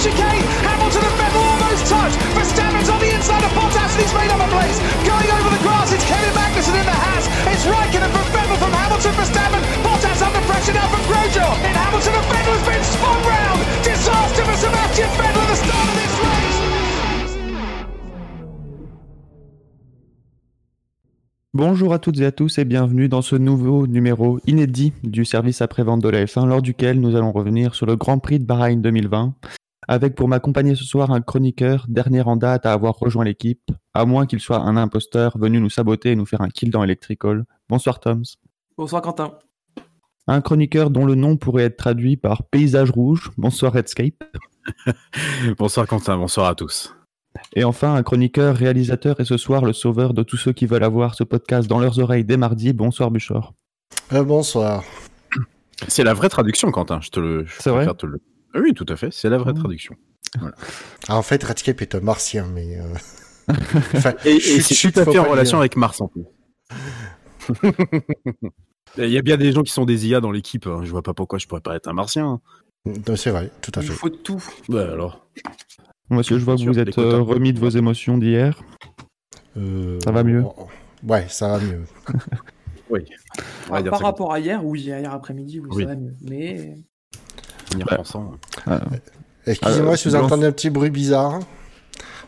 chicane. Hamilton and Vettel almost touch. Verstappen's on the inside of Bottas and he's made up a place. Going over the grass, it's Kevin Magnussen in the Haas. It's Raikkonen from Vettel from Hamilton for Verstappen. Bottas under pressure now from Grosjean. And Hamilton and Vettel has been spun round. Disaster for Sebastian Vettel at the start of this race. Bonjour à toutes et à tous et bienvenue dans ce nouveau numéro inédit du service après-vente de la F1 lors duquel nous allons revenir sur le Grand Prix de Bahreïn 2020 avec pour m'accompagner ce soir un chroniqueur dernier en date à avoir rejoint l'équipe, à moins qu'il soit un imposteur venu nous saboter et nous faire un kill dans Electrical. Bonsoir Toms. Bonsoir Quentin. Un chroniqueur dont le nom pourrait être traduit par paysage rouge. Bonsoir Redscape. bonsoir Quentin, bonsoir à tous. Et enfin, un chroniqueur, réalisateur et ce soir le sauveur de tous ceux qui veulent avoir ce podcast dans leurs oreilles dès mardi. Bonsoir Buchor. Euh, bonsoir. C'est la vraie traduction, Quentin. Je te le. C'est vrai. Te le... Oui, tout à fait. C'est la vraie traduction. Voilà. Ah, en fait, Redscape est un martien, mais. Euh... enfin, et, et c'est tout à fait en relation avec Mars en plus. Il y a bien des gens qui sont des IA dans l'équipe. Hein. Je vois pas pourquoi je pourrais pas être un martien. C'est vrai, tout à fait. Il faut tout. Bah alors. Monsieur, je vois que vous êtes euh, remis de vos émotions d'hier. Euh... Ça va mieux? Ouais, ça va mieux. oui. Par, par rapport à hier, oui, hier après-midi, oui, Oui. ça va mieux. Mais Euh, Excusez-moi Euh, si vous entendez un petit bruit bizarre.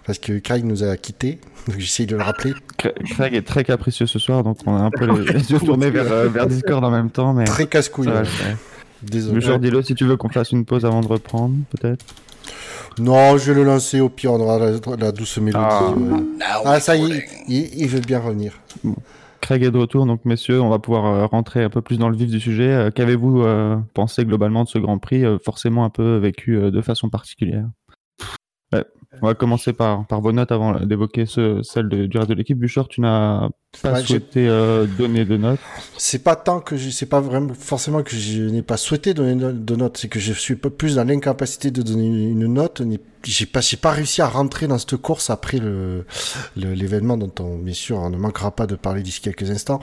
Parce que Craig nous a quittés. Donc j'essaye de le rappeler. Cra- Craig est très capricieux ce soir, donc on a un peu les, les yeux tournés vers, euh, vers Discord en même temps, mais Très casse-couille. ouais. Désolé. Buchor, dis-le si tu veux qu'on fasse une pause avant de reprendre, peut-être. Non, je vais le lancer. Au pire, on aura la, la douce mélodie. Ah. ouais. Ah, ça y est, il, il veut bien revenir. Craig est de retour, donc messieurs, on va pouvoir euh, rentrer un peu plus dans le vif du sujet. Euh, Qu'avez-vous euh, pensé globalement de ce Grand Prix, forcément un peu vécu de façon particulière? On va commencer par, par vos notes avant d'évoquer ce, celle de, du reste de l'équipe. Buchor, tu n'as pas Ouais, souhaité euh, donner de notes. C'est pas tant que je, c'est pas vraiment forcément que je n'ai pas souhaité donner de notes, c'est que je suis plus dans l'incapacité de donner une note. J'ai pas, j'ai pas réussi à rentrer dans cette course après le, le- l'événement dont on, bien sûr, on ne manquera pas de parler d'ici quelques instants.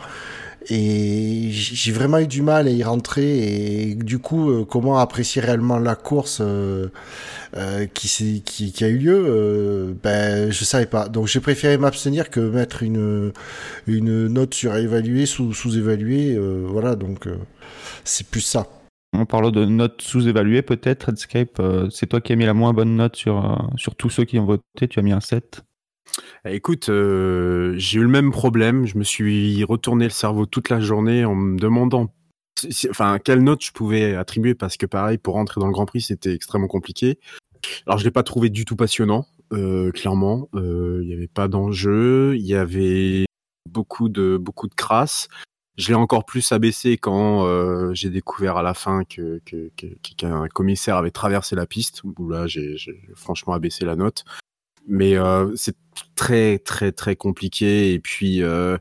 Et j'ai vraiment eu du mal à y rentrer et du coup, euh, comment apprécier réellement la course euh, euh, qui, qui, qui a eu lieu, ben je savais pas. Donc j'ai préféré m'abstenir que mettre une une note surévaluée, sous sous-évaluée, voilà. Donc c'est plus ça. En parlant de notes sous-évaluées, peut-être, Redscape, euh, c'est toi qui as mis la moins bonne note sur, sur tous ceux qui ont voté, tu as mis un 7. Eh, Écoute, euh, j'ai eu le même problème. Je me suis retourné le cerveau toute la journée en me demandant, enfin, quelle note je pouvais attribuer parce que pareil, pour rentrer dans le Grand Prix, c'était extrêmement compliqué. Alors, je l'ai pas trouvé du tout passionnant, euh, clairement. Euh, Il n'y avait pas d'enjeu, il y avait beaucoup de beaucoup crasse. Je l'ai encore plus abaissé quand j'ai découvert à la fin que qu'un commissaire avait traversé la piste. Où là, j'ai franchement abaissé la note. Mais euh, c'est très très très compliqué. Et puis euh,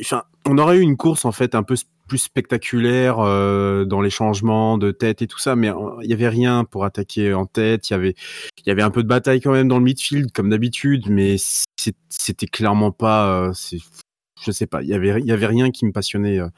enfin on aurait eu une course en fait un peu plus spectaculaire euh, dans les changements de tête et tout ça. Mais il y avait rien pour attaquer en tête. Il y avait il y avait un peu de bataille quand même dans le midfield comme d'habitude. Mais c'était clairement pas euh, je sais pas. Il y avait il y avait rien qui me passionnait euh.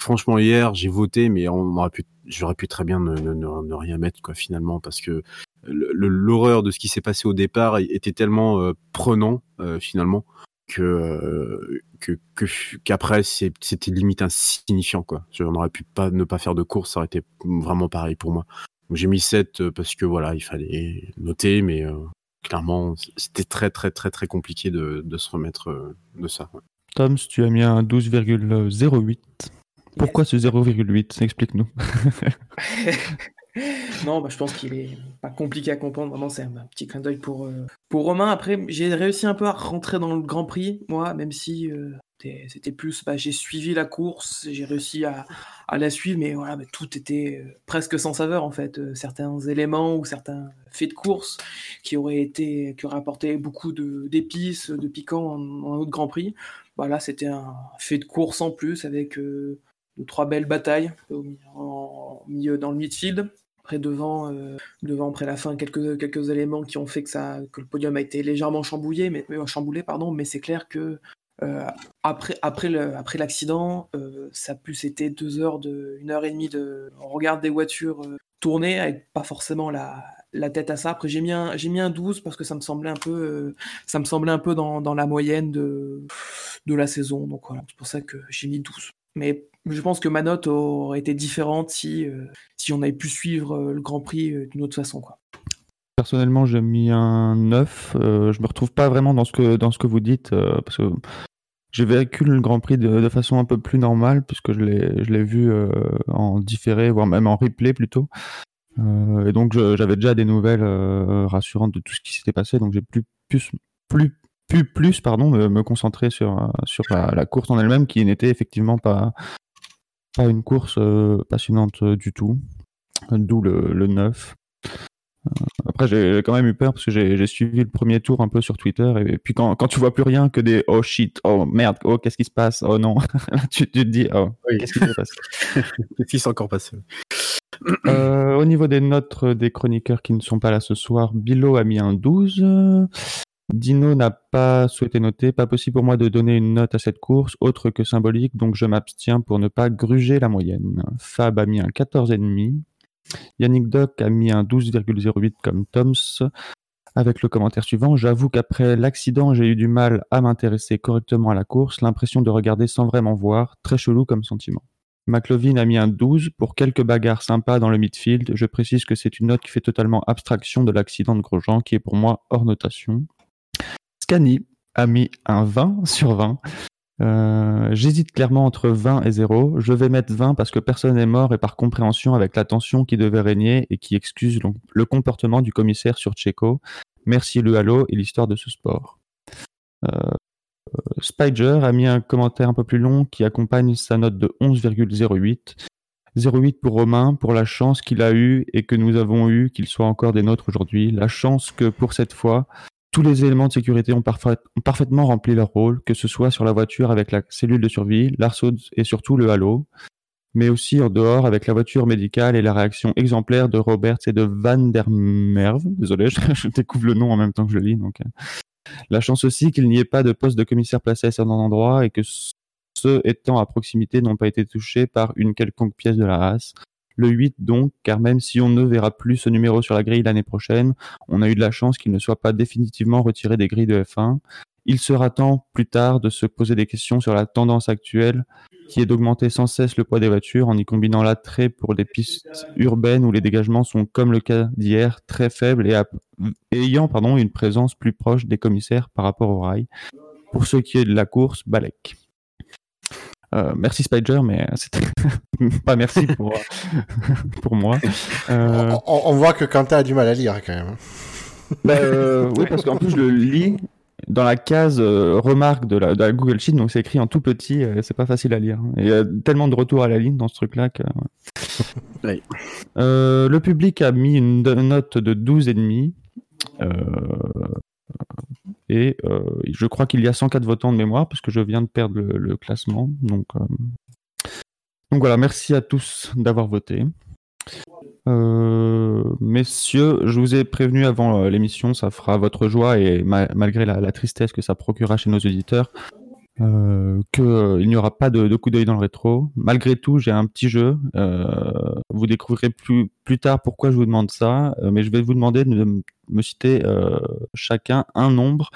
franchement hier j'ai voté mais on aurait pu j'aurais pu très bien ne, ne, ne- rien mettre quoi finalement parce que l'horreur de ce qui s'est passé au départ était tellement euh, prenant euh, finalement que euh, que que- qu'après c'est- c'était limite insignifiant quoi. On aurait pu pas ne pas faire de course, ça aurait été vraiment pareil pour moi. Donc, J'ai mis 7 euh, parce que voilà, il fallait noter, mais euh, clairement c'était très très très très compliqué de, de se remettre de ça. ouais. Toms, tu as mis un 12,08. Pourquoi ce 0,8 Explique-nous. non, bah, je pense qu'il est pas compliqué à comprendre. Vraiment, c'est un petit clin d'œil pour, euh, pour Romain. Après, j'ai réussi un peu à rentrer dans le Grand Prix, moi, même si euh, c'était- plus. Bah, j'ai suivi la course, j'ai réussi à, à la suivre, mais voilà, bah, tout était euh, presque sans saveur en fait. Certains éléments ou certains faits de course qui auraient été, qui auraient apporté beaucoup d'épices, de, piquants en, en autre Grand Prix. Bah, là, c'était un fait de course en plus avec deux, trois belles batailles au dans le midfield. Après devant, euh, devant après la fin quelques, quelques éléments qui ont fait que ça que le podium a été légèrement chamboulé, mais euh, chamboulé pardon, mais c'est clair que euh, après après le après l'accident, ça a plus été deux heures de une heure et demie de on regarde des voitures tourner avec pas forcément la la tête à ça. Après j'ai mis un j'ai mis un 12 parce que ça me semblait un peu ça me semblait un peu dans, dans la moyenne de de la saison. Donc c'est pour ça que j'ai mis 12. Mais je pense que ma note aurait été différente si, euh, si on avait pu suivre euh, le Grand Prix euh, d'une autre façon. Quoi. Personnellement, j'ai mis un 9. Euh, je me retrouve pas vraiment dans ce que, dans ce que vous dites, parce que j'ai vécu le Grand Prix de, façon un peu plus normale puisque je l'ai vu en différé, voire même en replay plutôt. Et donc j'avais déjà des nouvelles rassurantes de tout ce qui s'était passé, donc j'ai plus plus plus pu plus pardon me, me concentrer sur sur la, la course en elle-même qui n'était effectivement pas pas une course euh, passionnante du tout, d'où le, le 9. Euh, après, j'ai quand même eu peur parce que j'ai suivi le premier tour un peu sur Twitter et, puis quand, quand, tu vois plus rien que des oh shit, oh merde, oh qu'est-ce qui se passe, oh non, tu, tu, te dis oh oui. qu'est-ce qui s'est passé Qu'est-ce qui s'est encore passé euh, Au niveau des notes des chroniqueurs qui ne sont pas là ce soir, Bilo a mis un 12. Dino n'a pas souhaité noter. Pas possible pour moi de donner une note à cette course, autre que symbolique, donc je m'abstiens pour ne pas gruger la moyenne. Fab a mis un 14,5. Yannick Doc a mis un 12,08 comme Toms. Avec le commentaire suivant, j'avoue qu'après l'accident, j'ai eu du mal à m'intéresser correctement à la course, l'impression de regarder sans vraiment voir, très chelou comme sentiment. McLovin a mis un 12 pour quelques bagarres sympas dans le midfield. Je précise que c'est une note qui fait totalement abstraction de l'accident de Grosjean, qui est pour moi hors notation. Scani a mis un 20 sur 20. Euh, J'hésite clairement entre 20 et 0. Je vais mettre 20 parce que personne n'est mort et par compréhension avec la tension qui devait régner et qui excuse le comportement du commissaire sur Tcheco. Merci le halo et l'histoire de ce sport. Euh, Spider a mis un commentaire un peu plus long qui accompagne sa note de 11,08. 08 pour Romain, pour la chance qu'il a eue et que nous avons eu, qu'il soit encore des nôtres aujourd'hui. La chance que pour cette fois, tous les éléments de sécurité ont, parfait, ont, parfaitement rempli leur rôle, que ce soit sur la voiture avec la cellule de survie, l'arceau et surtout le halo, mais aussi en dehors avec la voiture médicale et la réaction exemplaire de Roberts et de Van der Merve. Désolé, je, je, découvre le nom en même temps que je le lis. Donc, euh. La chance aussi qu'il n'y ait pas de poste de commissaire placé à certains endroits et que ceux étant à proximité n'ont pas été touchés par une quelconque pièce de la race. Le 8 donc, car même si on ne verra plus ce numéro sur la grille l'année prochaine, on a eu de la chance qu'il ne soit pas définitivement retiré des grilles de F1. Il sera temps plus tard de se poser des questions sur la tendance actuelle qui est d'augmenter sans cesse le poids des voitures en y combinant l'attrait pour des pistes urbaines où les dégagements sont, comme le cas d'hier, très faibles et, ayant pardon, une présence plus proche des commissaires par rapport au rail. Pour ce qui est de la course, Balek. Euh, merci Spider, mais c'était pas merci pour, pour moi. Euh... On, on, voit que Quentin a du mal à lire quand même. Bah, euh, oui, parce qu'en plus je le lis dans la case euh, remarque de la, de la, Google Sheet, donc c'est écrit en tout petit, euh, c'est pas facile à lire. Il y a tellement de retours à la ligne dans ce truc-là que. oui. Euh, le public a mis une note de 12,5. Et je crois qu'il y a 104 votants de mémoire, puisque je viens de perdre le, classement. Donc, donc voilà, merci à tous d'avoir voté. Euh, messieurs, je vous ai prévenu avant euh, l'émission, ça fera votre joie et ma malgré la, tristesse que ça procurera chez nos auditeurs, euh, qu'il euh, n'y aura pas de, de coup d'œil dans le rétro. Malgré tout, j'ai un petit jeu. Euh, vous découvrirez plus, plus tard pourquoi je vous demande ça, mais je vais vous demander de me citer chacun un nombre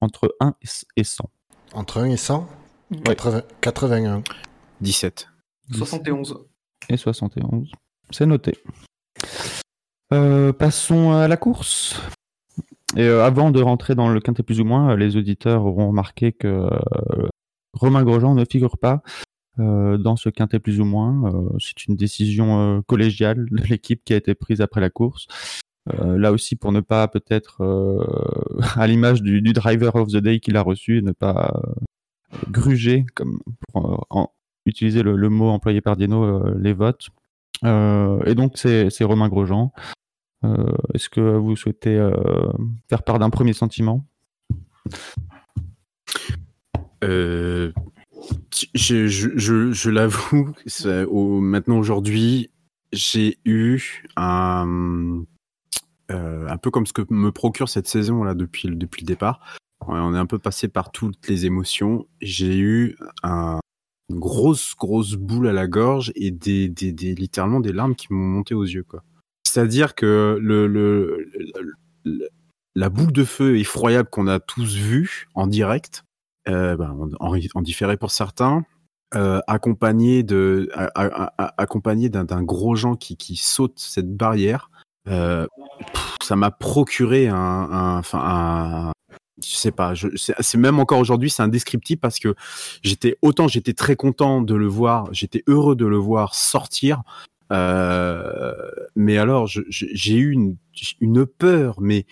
entre 1 et 100. Entre 1 et 100 oui. 80, 81. 17. 71. Et 71. C'est noté. Euh, passons à la course. Et euh, avant de rentrer dans le quintet plus ou moins, les auditeurs auront remarqué que euh, Romain Grosjean ne figure pas euh, dans ce quintet plus ou moins. C'est une décision collégiale de l'équipe qui a été prise après la course. là aussi, pour ne pas peut-être, à l'image du, du, driver of the day qu'il a reçu, ne pas gruger, comme pour utiliser le, le, mot employé par Dino, les votes. Euh, et donc, c'est Romain Grosjean. Euh, Est-ce que vous souhaitez euh, faire part d'un premier sentiment? Je, je, l'avoue, maintenant aujourd'hui, j'ai eu un, euh, un peu comme ce que me procure cette saison là depuis, depuis le départ. On est un peu passé par toutes les émotions. J'ai eu un, une grosse grosse boule à la gorge et des, des, des littéralement des larmes qui m'ont monté aux yeux quoi. C'est-à-dire que la boule de feu effroyable qu'on a tous vue en direct, euh, ben, en, différé pour certains, euh, accompagné d'un gros gens qui, saute cette barrière, euh, ça m'a procuré un, un, un, je sais pas, c'est même encore aujourd'hui, c'est indescriptible parce que j'étais autant j'étais très content de le voir, j'étais heureux de le voir sortir, euh, mais alors j'ai eu une, peur, mais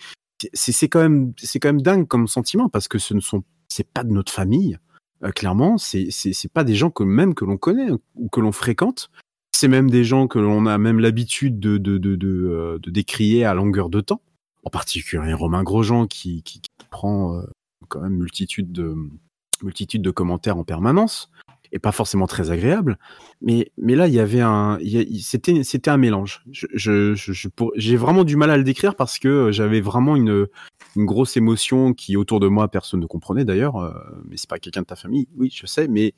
c'est quand même c'est quand même dingue comme sentiment parce que ce ne sont c'est pas de notre famille, euh, clairement, c'est c'est pas des gens que même que l'on connaît ou que l'on fréquente. C'est même des gens que l'on a même l'habitude de de, de, de, euh, décrier à longueur de temps. En particulier Romain Grosjean qui, qui, prend euh, quand même multitude de multitude de commentaires en permanence et pas forcément très agréable. Mais mais là il y avait un c'était c'était un mélange. Je j'ai je, vraiment du mal à le décrire parce que j'avais vraiment une une grosse émotion qui autour de moi personne ne comprenait d'ailleurs. Euh, mais c'est pas quelqu'un de ta famille, oui je sais, mais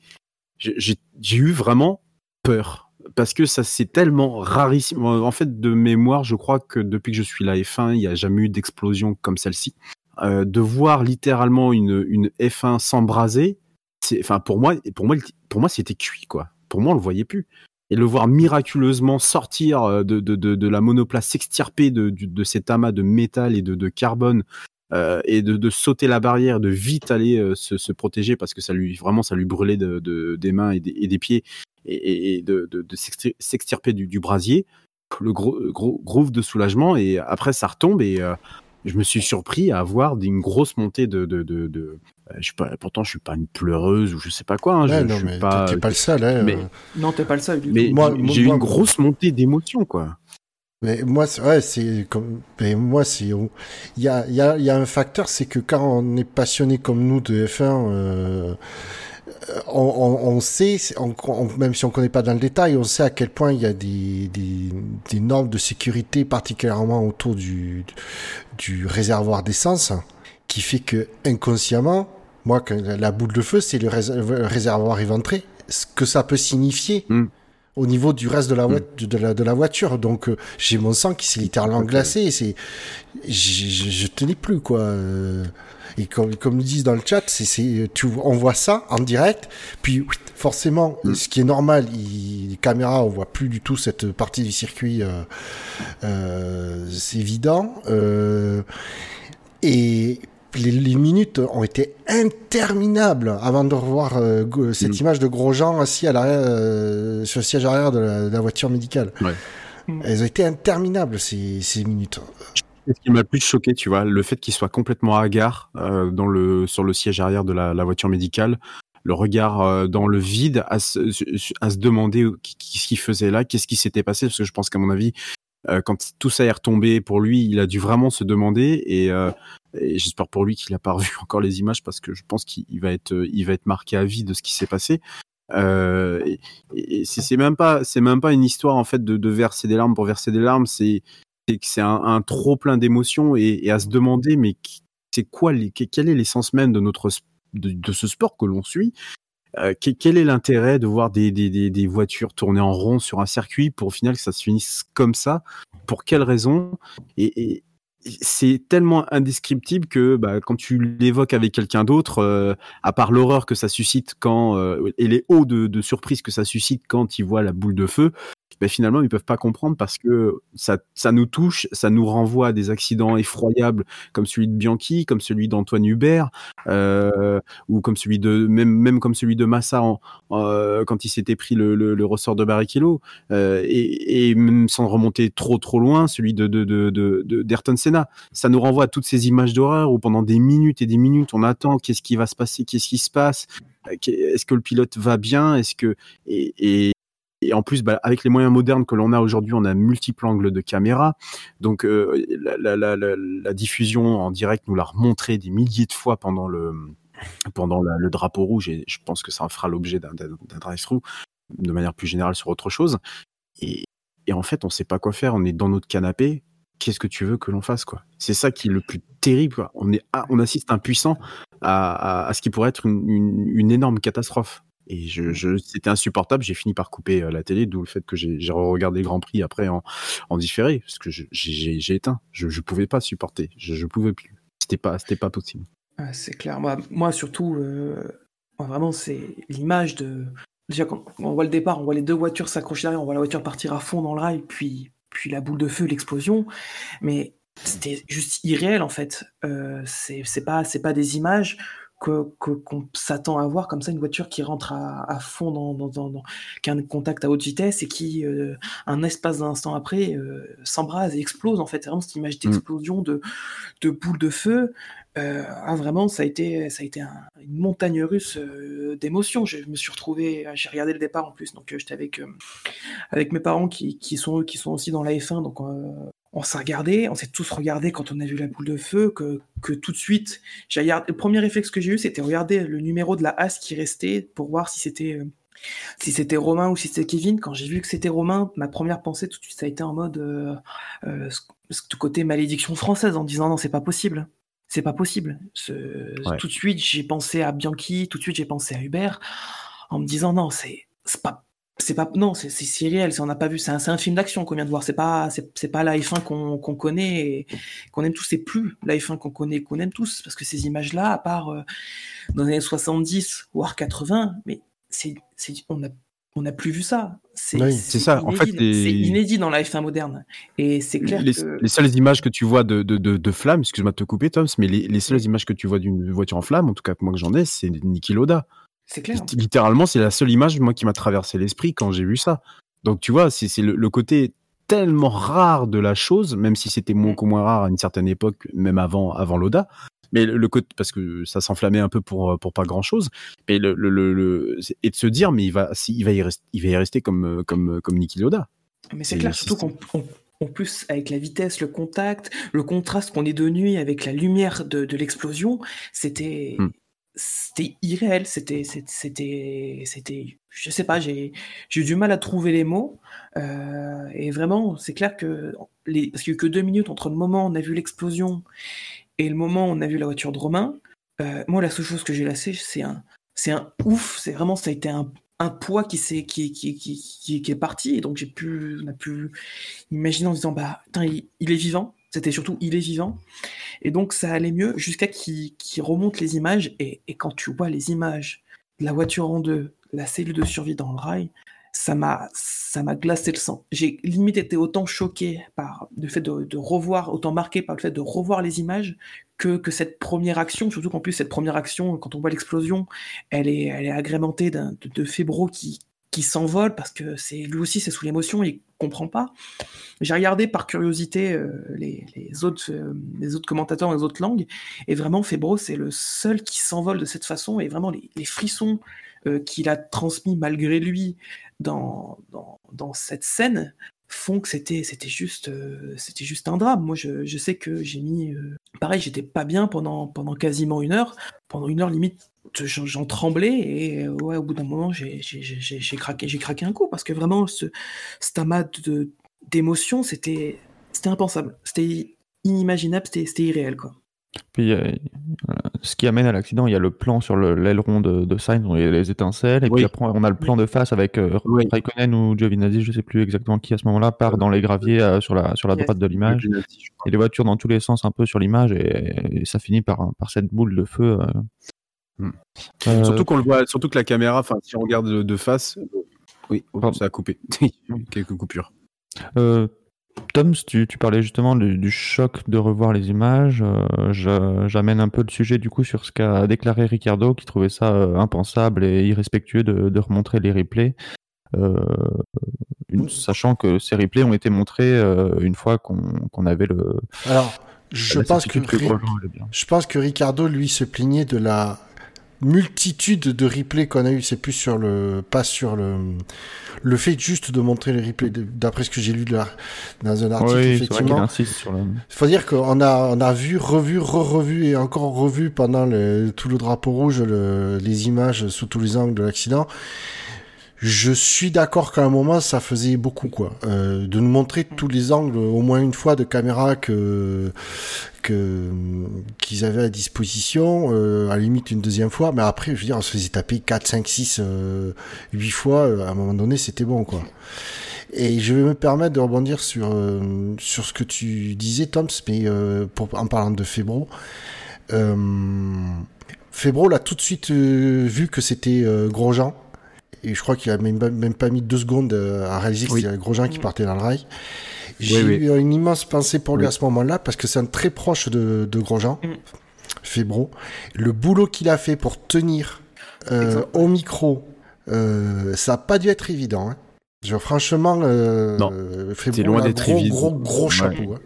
j'ai eu vraiment peur parce que ça c'est tellement rarissime. En fait, de mémoire, je crois que depuis que je suis la F1, il n'y a jamais eu d'explosion comme celle-ci. Euh, de voir littéralement une, une F1 s'embraser, enfin pour moi, pour moi, pour moi, c'était cuit quoi. Pour moi, on le voyait plus. Et le voir miraculeusement sortir euh, de, de, de, la monoplace, s'extirper de, de, cet amas de métal et de, de carbone euh, et de, de, sauter la barrière, de vite aller euh, se, se, protéger parce que ça lui vraiment ça lui brûlait de, de des mains et des, et des pieds et, et de, s'extirper du, du, brasier, le gros, gros groove de soulagement et après ça retombe et je me suis surpris à avoir une grosse montée de, euh, je suis pas, pourtant je suis pas une pleureuse ou je sais pas quoi. Hein, ouais, je, non, je mais suis pas, t'es pas le seul. Hein, mais, non, t'es pas le seul. Du mais j'ai eu une grosse montée d'émotion, quoi. Mais moi, ouais, c'est comme, mais moi, c'est, il y a, il y a, il y a un facteur, c'est que quand on est passionné comme nous de F1, euh, on, on, on, sait, on, même si on connaît pas dans le détail, on sait à quel point il y a des, des, des normes de sécurité, particulièrement autour du, du réservoir d'essence, qui fait que inconsciemment, moi, quand la boule de feu, c'est le, réservoir éventré. Ce que ça peut signifier. Mm. Au niveau du reste de la, mm. de, la, de la voiture, donc euh, j'ai mon sang qui s'est littéralement glacé. C'est, je, tenais plus quoi. Euh, et comme, comme ils disent dans le chat, c'est, tu, on voit ça en direct, puis forcément, mm. ce qui est normal, les caméras, on voit plus du tout cette partie du circuit, euh, euh, c'est évident. Euh, et les, les, minutes ont été interminables avant de revoir euh, cette mm. image de Grosjean assis à l'arrière, euh, sur le siège arrière de la, de la voiture médicale. Ouais. Elles ont été interminables ces, ces minutes. Ce qui m'a le plus choqué, tu vois, le fait qu'il soit complètement hagard euh, dans le, sur le siège arrière de la, la voiture médicale, le regard euh, dans le vide, à se, à se demander ce qu'il faisait là, qu'est-ce qui s'était passé, parce que je pense qu'à mon avis, euh, quand tout ça est retombé pour lui, il a dû vraiment se demander, et, euh, et j'espère pour lui qu'il a pas revu encore les images, parce que je pense qu'il va être, il va être marqué à vie de ce qui s'est passé. Euh, et, et c'est même pas, c'est même pas une histoire en fait de, de verser des larmes pour verser des larmes. C'est c'est un, un, trop plein d'émotions et, et, à se demander mais c'est quoi les, quelle est l'essence même de notre de, de, ce sport que l'on suit? Euh, quel est l'intérêt de voir des, des, des, des, voitures tourner en rond sur un circuit pour au final que ça se finisse comme ça? Pour quelle raison? Et, et c'est tellement indescriptible que bah, quand tu l'évoques avec quelqu'un d'autre, euh, à part l'horreur que ça suscite quand euh, et les hauts de, de surprise que ça suscite quand il voit la boule de feu, ben finalement ils peuvent pas comprendre parce que ça, ça nous touche, ça nous renvoie à des accidents effroyables comme celui de Bianchi, comme celui d'Antoine Hubert, euh, ou comme celui de même même comme celui de Massa euh, quand il s'était pris le, ressort de Barrichello, euh, et, même sans remonter trop trop loin, celui de de d'Ayrton Senna. Ça nous renvoie à toutes ces images d'horreur où pendant des minutes et des minutes on attend qu'est-ce qui va se passer, qu'est-ce qui se passe, est-ce que le pilote va bien, est-ce que et et en plus, bah, avec les moyens modernes que l'on a aujourd'hui, on a multiples angles de caméra. Donc, euh, la, diffusion en direct nous l'a remontré des milliers de fois pendant le pendant le drapeau rouge. Et je pense que ça fera l'objet d'un drive-through de manière plus générale sur autre chose. Et, en fait, on sait pas quoi faire. On est dans notre canapé. Qu'est-ce que tu veux que l'on fasse, quoi? C'est ça qui est le plus terrible. On est, on assiste impuissant à, à, ce qui pourrait être une, une énorme catastrophe. Et je, je c'était insupportable. J'ai fini par couper euh, la télé, d'où le fait que j'ai regardé le Grand Prix après en, en différé, parce que j'ai éteint. Je, je pouvais pas supporter. Je, je pouvais plus. C'était pas, c'était pas possible. Ah, c'est clair. Moi, moi surtout, euh, vraiment, c'est l'image de. Déjà, quand on voit le départ, on voit les deux voitures s'accrocher derrière, on voit la voiture partir à fond dans le rail, puis, puis la boule de feu, l'explosion. Mais c'était juste irréel en fait. Euh, c'est pas pas des images qu'on s'attend à voir comme ça une voiture qui rentre à, fond dans, dans, dans, qui a un contact à haute vitesse et qui euh, un espace d'un instant après euh, s'embrase et explose en fait. C'est vraiment cette image mm. d'explosion de de boules de feu. Euh, ah, vraiment, ça a été, ça a été une montagne russe d'émotions. Je me suis retrouvé, j'ai regardé le départ en plus, donc j'étais avec avec mes parents qui, qui sont qui sont aussi dans la F1, donc on s'est regardé, on s'est tous regardé quand on a vu la boule de feu, que, que tout de suite, j'ai regardé, le premier réflexe que j'ai eu, c'était regarder le numéro de la as qui restait pour voir si c'était euh, si c'était Romain ou si c'était Kevin. Quand j'ai vu que c'était Romain, ma première pensée tout de suite, ça a été en mode euh, euh, ce, côté malédiction française, en disant non, c'est pas possible. C'est pas possible. Tout de suite, j'ai pensé à Bianchi, tout de suite, j'ai pensé à Hubert, en me disant non, c'est pas c'est pas non c'est c'est réel on n'a pas vu c'est un, un, film d'action qu'on vient de voir c'est pas c'est pas la F1 qu'on qu'on connaît qu'on aime tous c'est plus la F1 qu'on connaît qu'on aime tous parce que ces images là à part euh, dans les années 70 voire 80 mais c'est on a on n'a plus vu ça. C'est ça. En fait, c'est inédit dans la F1 moderne. Et c'est clair les, que... les seules images que tu vois de, de, de, de flammes, excuse-moi de te couper, Tom, mais les, les seules images que tu vois d'une voiture en flamme, en tout cas moi que j'en ai, c'est Niki Loda. C'est clair. Littéralement, c'est la seule image moi qui m'a traversé l'esprit quand j'ai vu ça. Donc tu vois, c'est le, côté tellement rare de la chose, même si c'était beaucoup moins rare à une certaine époque, même avant avant Loda. Mais le, côté parce que ça s'enflammait un peu pour pour pas grand chose. Mais le, le, et de se dire mais il va il va y rester il va y rester comme comme comme Niki Loda. Mais c'est clair, surtout qu'en plus, avec la vitesse, le contact, le contraste qu'on est de nuit avec la lumière de, de l'explosion, c'était, hmm c'était irréel, c'était, c'était, c'était, je sais pas, j'ai, eu du mal à trouver les mots. Euh, et vraiment, c'est clair que les, parce qu'il y a eu que deux minutes entre le moment où on a vu l'explosion et le moment où on a vu la voiture de Romain. Euh, moi, la seule chose que j'ai lassé, c'est un, c'est un ouf. C'est vraiment, ça a été un, un poids qui s'est, qui, qui, qui, qui, est parti. Et donc j'ai pu, on a pu imaginer en disant, bah, il, il est vivant. C'était surtout il est vivant. Et donc ça allait mieux jusqu'à qu'il remonte les images. Et, quand tu vois les images de la voiture en deux, la cellule de survie dans le rail, ça m'a ça m'a glacé le sang. J'ai limite été autant choqué par le fait de, revoir, autant marqué par le fait de revoir les images que, que cette première action. Surtout qu'en plus cette première action, quand on voit l'explosion, elle est elle est agrémentée de, de qui qui s'envole parce que c'est lui aussi c'est sous l'émotion il comprend pas. J'ai regardé par curiosité euh, les, autres euh, les autres commentateurs les autres langues et vraiment Febro c'est le seul qui s'envole de cette façon et vraiment les, les frissons euh, qu'il a transmis malgré lui dans, dans, dans cette scène font que c'était c'était juste c'était juste un drame. Moi je, je sais que j'ai mis pareil j'étais pas bien pendant pendant quasiment une heure pendant une heure limite j'en tremblais et euh, ouais, au bout d'un moment, j'ai craqué, j'ai craqué un coup parce que vraiment, ce, cet amas d'émotions, c'était impensable, c'était inimaginable, c'était irréel quoi. Puis ce qui amène à l'accident, il y a le plan sur l'aileron de, de Sainz, où il y a les étincelles, et puis après on a le plan de face avec euh, Raikkonen ou Giovinazzi, je sais plus exactement qui à ce moment-là, part dans les graviers euh, sur la, sur la droite de l'image, et les voitures dans tous les sens un peu sur l'image, et, ça finit par, par cette boule de feu. Hmm. Euh, surtout qu'on le voit, surtout que la caméra, enfin, si on regarde de, face, oui, ça a coupé. Quelques coupures. Euh, Tom, tu, tu, parlais justement du, choc de revoir les images. Euh, j'amène un peu le sujet du coup sur ce qu'a déclaré Ricardo, qui trouvait ça impensable et irrespectueux de, de remontrer les replays. Une, sachant que ces replays ont été montrés une fois qu'on avait le. Alors, je pense que, je pense que Ricardo lui se plaignait de la multitude de replays qu'on a eu, c'est plus sur le, pas sur le, le fait juste de montrer les replays, d'après ce que j'ai lu là, dans un article, effectivement. Il faut dire qu'on a, on a vu, revu, re-revu et encore revu pendant le, tout le drapeau rouge les images sous tous les angles de l'accident. Je suis d'accord qu'à un moment ça faisait beaucoup quoi, euh, de nous montrer tous les angles au moins une fois de caméra que que qu'ils avaient à disposition, euh, à la limite une deuxième fois, mais après je veux dire on se faisait taper 4, 5, 6, 8 fois, euh, à un moment donné c'était bon quoi. Et je vais me permettre de rebondir sur euh, sur ce que tu disais Toms, mais euh, pour, en parlant de Febro. Euh, Febro l'a tout de suite vu que c'était Grosjean et je crois qu'il a même, pas- même pas mis deux secondes euh, à réaliser que Oui. c'était Grosjean qui Mm. partait dans le rail. J'ai oui. eu une immense pensée pour lui Oui. à ce moment-là parce que c'est un très proche de, de Grosjean, Mm. Febro. Le boulot qu'il a fait pour tenir euh, au micro, euh, ça a pas dû être évident. Hein. Genre, franchement, euh, C'est loin d'être gros, évident. Gros, gros Ouais. chapeau. hein.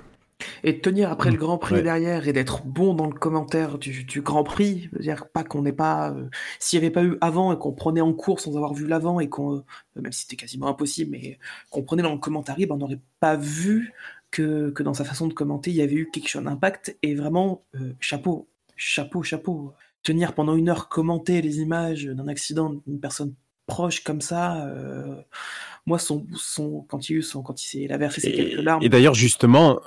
Et de tenir après le Grand Prix Ouais. derrière et d'être bon dans le commentaire du, du Grand Prix, veut dire pas qu'on n'ait pas, euh, s'il n'y avait pas eu avant et qu'on prenait en cours sans avoir vu l'avant et qu'on, euh, même si c'était quasiment impossible, mais qu'on prenait dans le commentaire, ben, on n'aurait pas vu que, que dans sa façon de commenter, il y avait eu quelque chose d'impact et vraiment euh, chapeau, chapeau, chapeau. Tenir pendant une heure commenter les images d'un accident d'une personne proche comme ça, moi son, son quand il son, quand il s'est, il a versé ses Et, quelques larmes. et d'ailleurs, justement,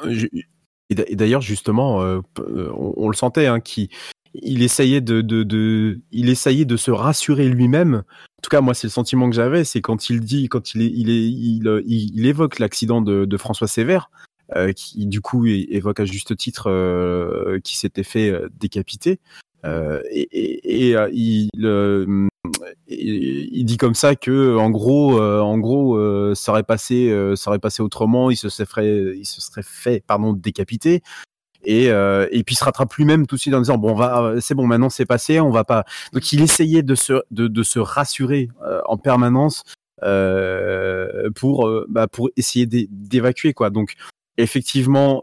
et d'a- et d'ailleurs, justement, euh, euh, on, on le sentait, hein, qu'il il essayait de, de, de, il essayait de se rassurer lui-même. En tout cas, moi, c'est le sentiment que j'avais, c'est quand il dit, quand il est, il est, il, euh, il, il évoque l'accident de, de François Sévère, euh, qui du coup évoque à juste titre euh, qui s'était fait décapiter. Euh, et euh, il, euh, il, dit comme ça que en gros, en gros, ça aurait passé, ça aurait passé autrement. Il se serait, fait, pardon, décapiter. Et, puis il se rattrape lui-même tout de suite en disant bon, c'est bon, maintenant c'est passé, on va pas. Donc il essayait de se, rassurer en permanence pour, bah, pour essayer d'é- d'évacuer quoi. Donc effectivement,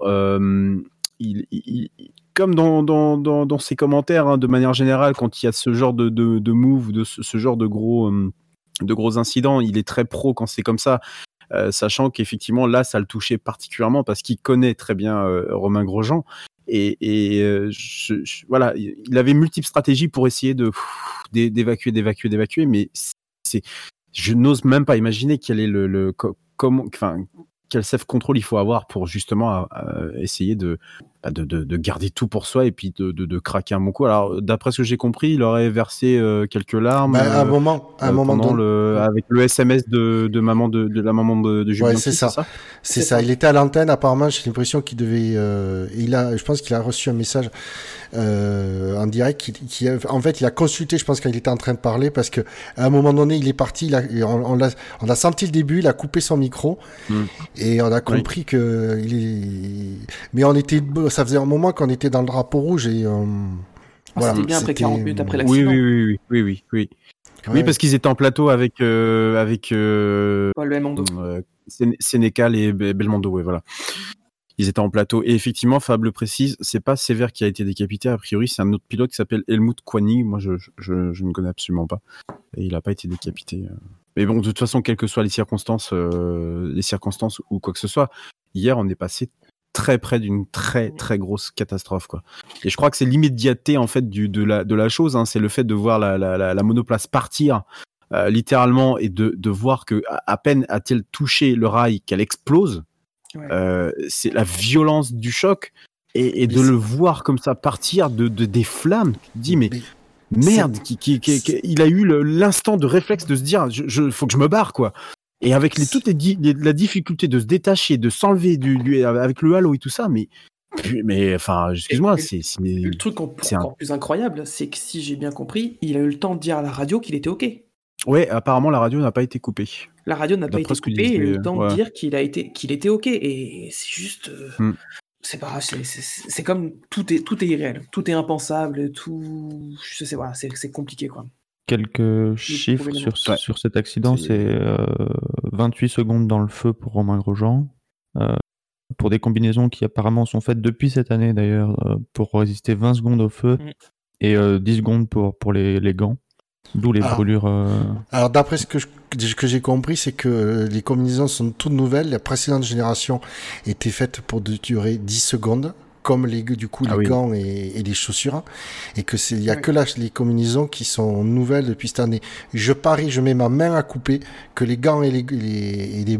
il- comme dans, dans, dans, ses commentaires, hein, de manière générale, quand il y a ce genre de, de, de move, de ce, genre de gros, euh, de gros incidents, il est très pro quand c'est comme ça, euh, sachant qu'effectivement là, ça le touchait particulièrement parce qu'il connaît très bien euh, Romain Grosjean. Et, voilà, il avait multiples stratégies pour essayer de d'évacuer, d'évacuer, d'évacuer, mais c'est, je n'ose même pas imaginer quel est le, le co- comment, enfin, quel self control il faut avoir pour justement essayer de, de, de, de garder tout pour soi et puis de, craquer un bon coup. Alors, d'après ce que j'ai compris, il aurait versé euh, quelques larmes. Bah, à un euh, moment, à un euh, moment pendant donné, le, avec le SMS de, maman de, la maman de, de Julien Ouais, c'est ça? C'est ça. ça. Il était à l'antenne. Apparemment, j'ai l'impression qu'il devait. euh, il a. Je pense qu'il a reçu un message euh, en direct. Qui, en fait, il a consulté. Je pense quand il était en train de parler parce que à un moment donné, il est parti. Il a, et on, on a senti le début. Il a coupé son micro Mm. et on a compris que il est. Mais on était. Ça faisait un moment qu'on était dans le drapeau rouge et. euh, Ah, voilà, c'était bien après c'était- 40 minutes après Oui, l'accident. oui, oui, oui, oui, oui, oui. ouais. Oui, parce qu'ils étaient en plateau avec, euh, avec euh, Paul Belmondo. euh, Sén- Sénécal et Be- Belmondo, ouais, voilà. Ils étaient en plateau. Et effectivement, Fab le précise, c'est pas Sévère qui a été décapité. A priori, c'est un autre pilote qui s'appelle Helmut Kwani. Moi, je, je, je ne connais absolument pas. Et il n'a pas été décapité. euh. Mais bon, de toute façon, quelles que soient les circonstances, euh, les circonstances ou quoi que ce soit, hier, on est passé très près d'une très très grosse catastrophe quoi. Et je crois que c'est l'immédiateté en fait du, de la de la chose. Hein, c'est le fait de voir la, la, la, la monoplace partir euh, littéralement et de, de voir que à, peine a-t-elle touché le rail qu'elle explose. Ouais. Euh, c'est la violence du choc et, et de le voir comme ça partir de, de des flammes. Tu te dis mais merde, qui, qui, il a eu l'instant de réflexe de se dire, je, je- faut que je me barre, quoi. Et avec les, toutes les, di- les- la difficulté de se détacher, de s'enlever du, du- avec le halo et tout ça, mais, mais enfin, excuse-moi, Et- c'est, Le truc un- encore plus incroyable, c'est que si j'ai bien compris, il a eu le temps de dire à la radio qu'il était OK. ouais, apparemment la radio n'a pas été coupée. La radio n'a pas été coupée, il a eu le temps ouais. de dire qu'il a été, qu'il était OK. Et c'est juste. euh, Hmm. C'est pas c'est- comme tout est, tout est irréel, tout est impensable, tout. Je sais, voilà, c'est c'est compliqué, quoi. Quelques chiffres sur, Ouais. sur cet accident, C'est- c'est euh, 28 secondes dans le feu pour Romain Grosjean. euh, pour des combinaisons qui apparemment sont faites depuis cette année d'ailleurs, euh, pour résister 20 secondes au feu Mm. et euh, 10 secondes pour, pour les, les gants. D'où les Ah. brûlures. euh, Alors d'après ce que je- que j'ai compris, c'est que les combinaisons sont toutes nouvelles. La précédente génération était faite pour durer 10 secondes, comme les du coup les Ah oui. gants et, et les chaussures, et que c'est il y a que là les combinaisons qui sont nouvelles depuis cette année. Je parie, je mets ma main à couper que les gants et les les, et les,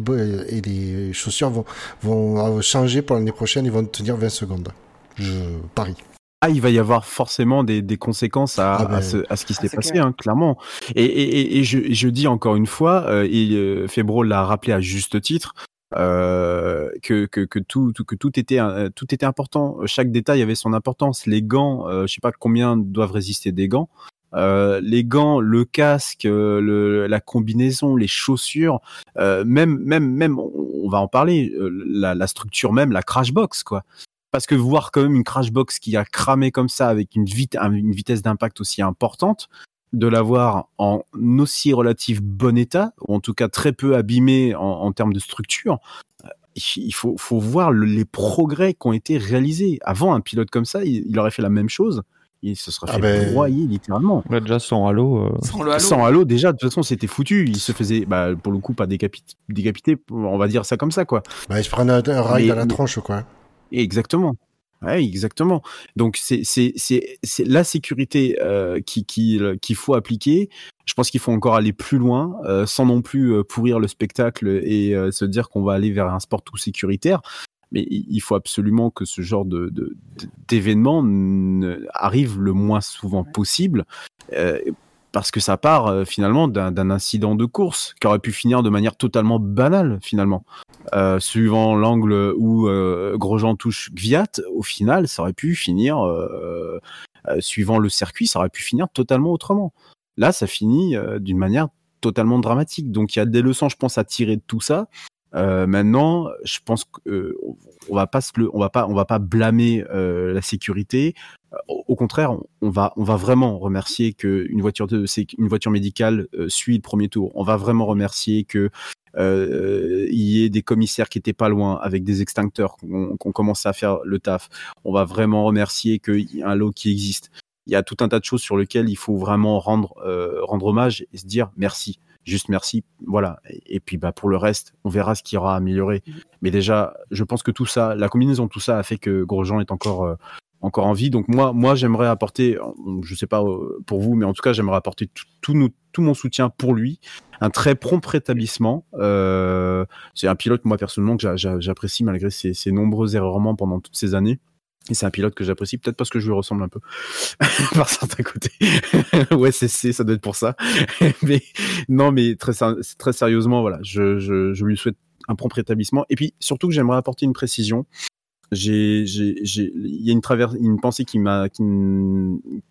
et les chaussures vont vont changer pour l'année prochaine. Ils vont tenir 20 secondes. Je parie. Ah, il va y avoir forcément des, des conséquences à, Ah ben, à, ce, à ce qui ah, s'est passé, hein, clairement. Et, et, et- et je, dis encore une fois, euh, et euh, Febro l'a rappelé à juste titre, euh, que, euh, tout était important. Chaque détail avait son importance. Les gants, euh, je sais pas combien doivent résister des gants. euh, les gants, le casque, la combinaison, les chaussures, même, même, même, on va en parler, la, structure même, la crash box, quoi. Parce que voir quand même une crash box qui a cramé comme ça avec une vitesse d'impact aussi importante, de l'avoir en aussi relatif bon état, ou en tout cas très peu abîmé en, en termes de structure, il faut, faut voir le, les progrès qui ont été réalisés. Avant, un pilote comme ça, il, il aurait fait la même chose il se serait ah fait ben... broyer littéralement. Ouais, déjà sans halo, euh... sans, halo. Sans halo, déjà, de toute façon, c'était foutu. Il se faisait, bah, pour le coup, pas décapité, décapité, on va dire ça comme ça, quoi. Bah, il se prenait un, un rail à la tronche, quoi. Exactement. Ouais, exactement. Donc c'est la sécurité euh, qui qui qu'il faut appliquer. Je pense qu'il faut encore aller plus loin, euh, sans non plus euh, pourrir le spectacle et euh, se dire qu'on va aller vers un sport tout sécuritaire mais il faut absolument que ce genre de, d'événement arrive le moins souvent possible. Parce que ça part euh, finalement d'un incident de course qui aurait pu finir de manière totalement banale finalement. Euh, suivant l'angle où euh, Grosjean touche Gviat, au final, ça aurait pu finir, suivant le circuit, ça aurait pu finir totalement autrement. Là, ça finit d'une manière totalement dramatique. Donc il y a des leçons, je pense, à tirer de tout ça. Euh, maintenant, je pense qu'on euh, on va pas, blâmer euh, la sécurité. Au contraire, on va, vraiment remercier que une voiture une voiture médicale euh, suit le premier tour. On va vraiment remercier que il y ait des commissaires qui étaient pas loin avec des extincteurs qu'on qu commence à faire le taf. On va vraiment remercier qu'il y a un lot qui existe. Il y a tout un tas de choses sur lesquelles il faut vraiment rendre hommage et se dire merci juste merci, voilà. Et, puis bah pour le reste, on verra ce qui aura amélioré. Mmh. Mais déjà, je pense que tout ça, la combinaison de tout ça a fait que Grosjean est encore euh, encore en vie. Donc moi, moi j'aimerais apporter, je sais pas euh, pour vous, mais en tout cas j'aimerais apporter tout mon soutien pour lui, un très prompt rétablissement. Euh, c'est un pilote moi personnellement que j'apprécie malgré ses, ses nombreux errements pendant toutes ces années. Et c'est un pilote que j'apprécie, peut-être parce que je lui ressemble un peu par certains côtés. ouais, c'est ça doit être pour ça. mais non, mais très très sérieusement, voilà, je, je, je lui souhaite un prompt rétablissement. Et puis surtout que j'aimerais apporter une précision. J'ai, j'ai, j'ai, il y a une travers, une pensée qui m'a, qui,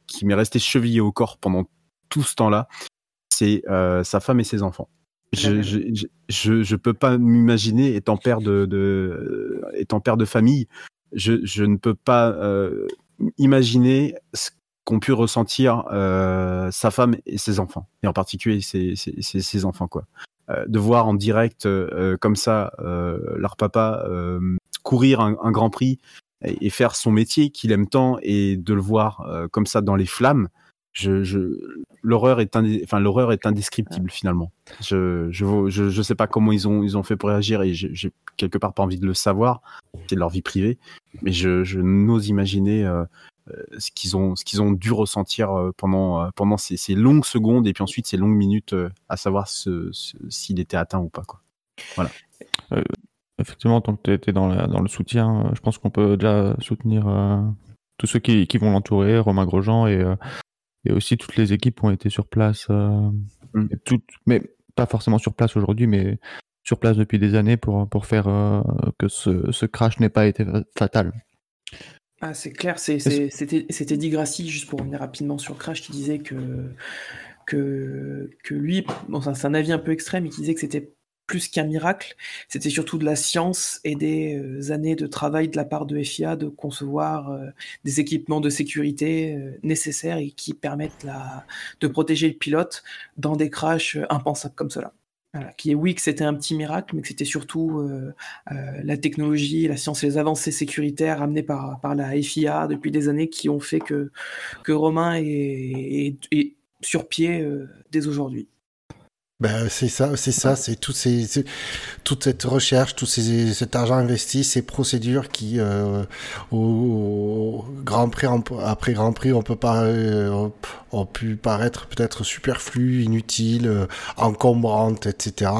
qui m'est restée chevillée au corps pendant tout ce temps-là. C'est euh, sa femme et ses enfants. Je, je, je, je peux pas m'imaginer étant père de, de, étant père de famille je, je ne peux pas euh, imaginer ce qu'ont pu ressentir euh, sa femme et ses enfants, et en particulier ses, ses, ses, enfants, quoi. Euh, de voir en direct euh, comme ça euh, leur papa euh, courir un, un, Grand Prix et, et faire son métier qu'il aime tant, et de le voir comme ça dans les flammes, je, je l'horreur est enfin l'horreur est indescriptible finalement. Je, je je je sais pas comment ils ont ils ont fait pour réagir et j'ai quelque part pas envie de le savoir. C'est leur vie privée, mais je, je n'ose imaginer euh, euh, ce qu'ils ont ce qu'ils ont dû ressentir euh, pendant euh, pendant ces, ces, longues secondes et puis ensuite ces longues minutes euh, à savoir s'il ce, ce, était atteint ou pas quoi. Voilà. Euh, effectivement, tant que tu étais dans, la, dans le soutien, je pense qu'on peut déjà soutenir tous ceux qui, qui vont l'entourer, Romain Grosjean et et aussi toutes les équipes ont été sur place, euh, toutes, mais pas forcément sur place aujourd'hui, mais sur place depuis des années pour, pour faire euh, que ce, ce crash n'ait pas été fatal. Ah, c'est clair, c'était Di Grassi, juste pour revenir rapidement sur Crash, qui disait que, que, que lui, bon, c'est un avis un peu extrême, il disait que c'était plus qu'un miracle, c'était surtout de la science et des euh, années de travail de la part de FIA de concevoir euh, des équipements de sécurité euh, nécessaires et qui permettent de protéger le pilote dans des crashs impensables comme cela. Voilà, qui est oui que c'était un petit miracle, mais que c'était surtout la technologie, la science et les avancées sécuritaires amenées par, la FIA depuis des années qui ont fait que, Romain est, sur pied dès aujourd'hui. Ben, c'est ça, c'est ça, c'est tout ces, toute cette recherche, tout ces, cet argent investi, ces procédures qui, euh, au, au, Grand Prix, après Grand Prix, on peut pas, euh, ont pu paraître peut-être superflues, inutiles, euh, encombrantes, etc.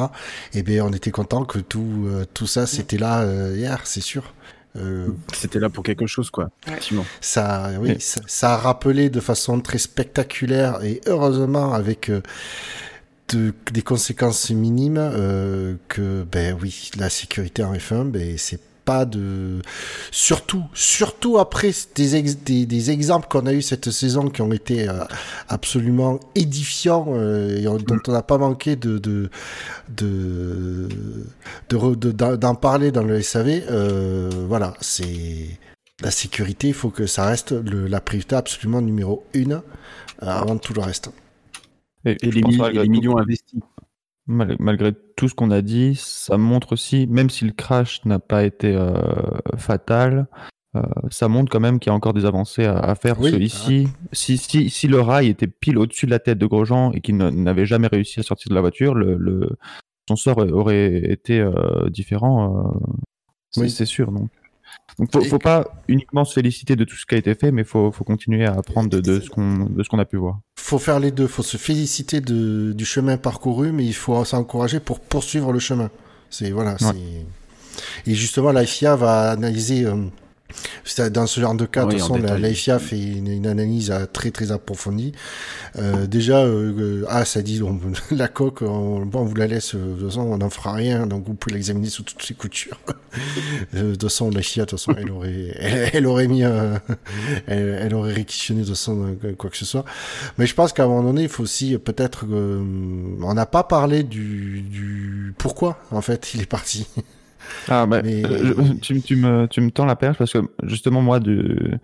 Et eh bien, on était content que tout, euh, tout ça, c'était là euh, hier, c'est sûr. Euh, C'était là pour quelque chose, quoi. Effectivement. Ça, oui, ça, ça, a rappelé de façon très spectaculaire et heureusement avec euh, de, des conséquences minimes euh, que ben oui la sécurité en F1 ben c'est pas de, surtout, surtout après des, des, exemples qu'on a eu cette saison qui ont été euh, absolument édifiants et dont on n'a pas manqué de de de d'en parler dans le SAV. voilà, c'est la sécurité. Il faut que ça reste la priorité absolument numéro une avant tout le reste. Et, les, millions investis. Malgré tout ce qu'on a dit, ça montre aussi, même si le crash n'a pas été euh, fatal, euh, ça montre quand même qu'il y a encore des avancées à, faire. Oui, ici, si, si, si, le rail était pile au-dessus de la tête de Grosjean et qu'il n'avait jamais réussi à sortir de la voiture, le, son sort aurait été euh, différent. oui. C'est sûr. Donc. Donc faut, faut pas uniquement se féliciter de tout ce qui a été fait, mais faut, faut continuer à apprendre de, de ce qu'on de ce qu'on a pu voir. Faut faire les deux. Faut se féliciter de, du chemin parcouru, mais il faut s'encourager pour poursuivre le chemin. C'est voilà. Et justement, la FIA va analyser. Euh, dans ce genre de cas, de toute façon, la, FIA fait une, analyse euh, très très approfondie. Euh, déjà, euh, ah, ça dit, la coque, on, bon, on vous la laisse, de toute façon, on n'en fera rien, donc vous pouvez l'examiner sous toutes ses coutures. de toute façon, la FIA, de toute façon, elle aurait, elle, aurait mis, elle, aurait réquisitionné de toute façon quoi que ce soit. Mais je pense qu'à un moment donné, il faut aussi peut-être, on n'a pas parlé du, du pourquoi, en fait, il est parti. Ah, bah, euh, tu, tu, me, tu me tends la perche parce que justement, moi, du,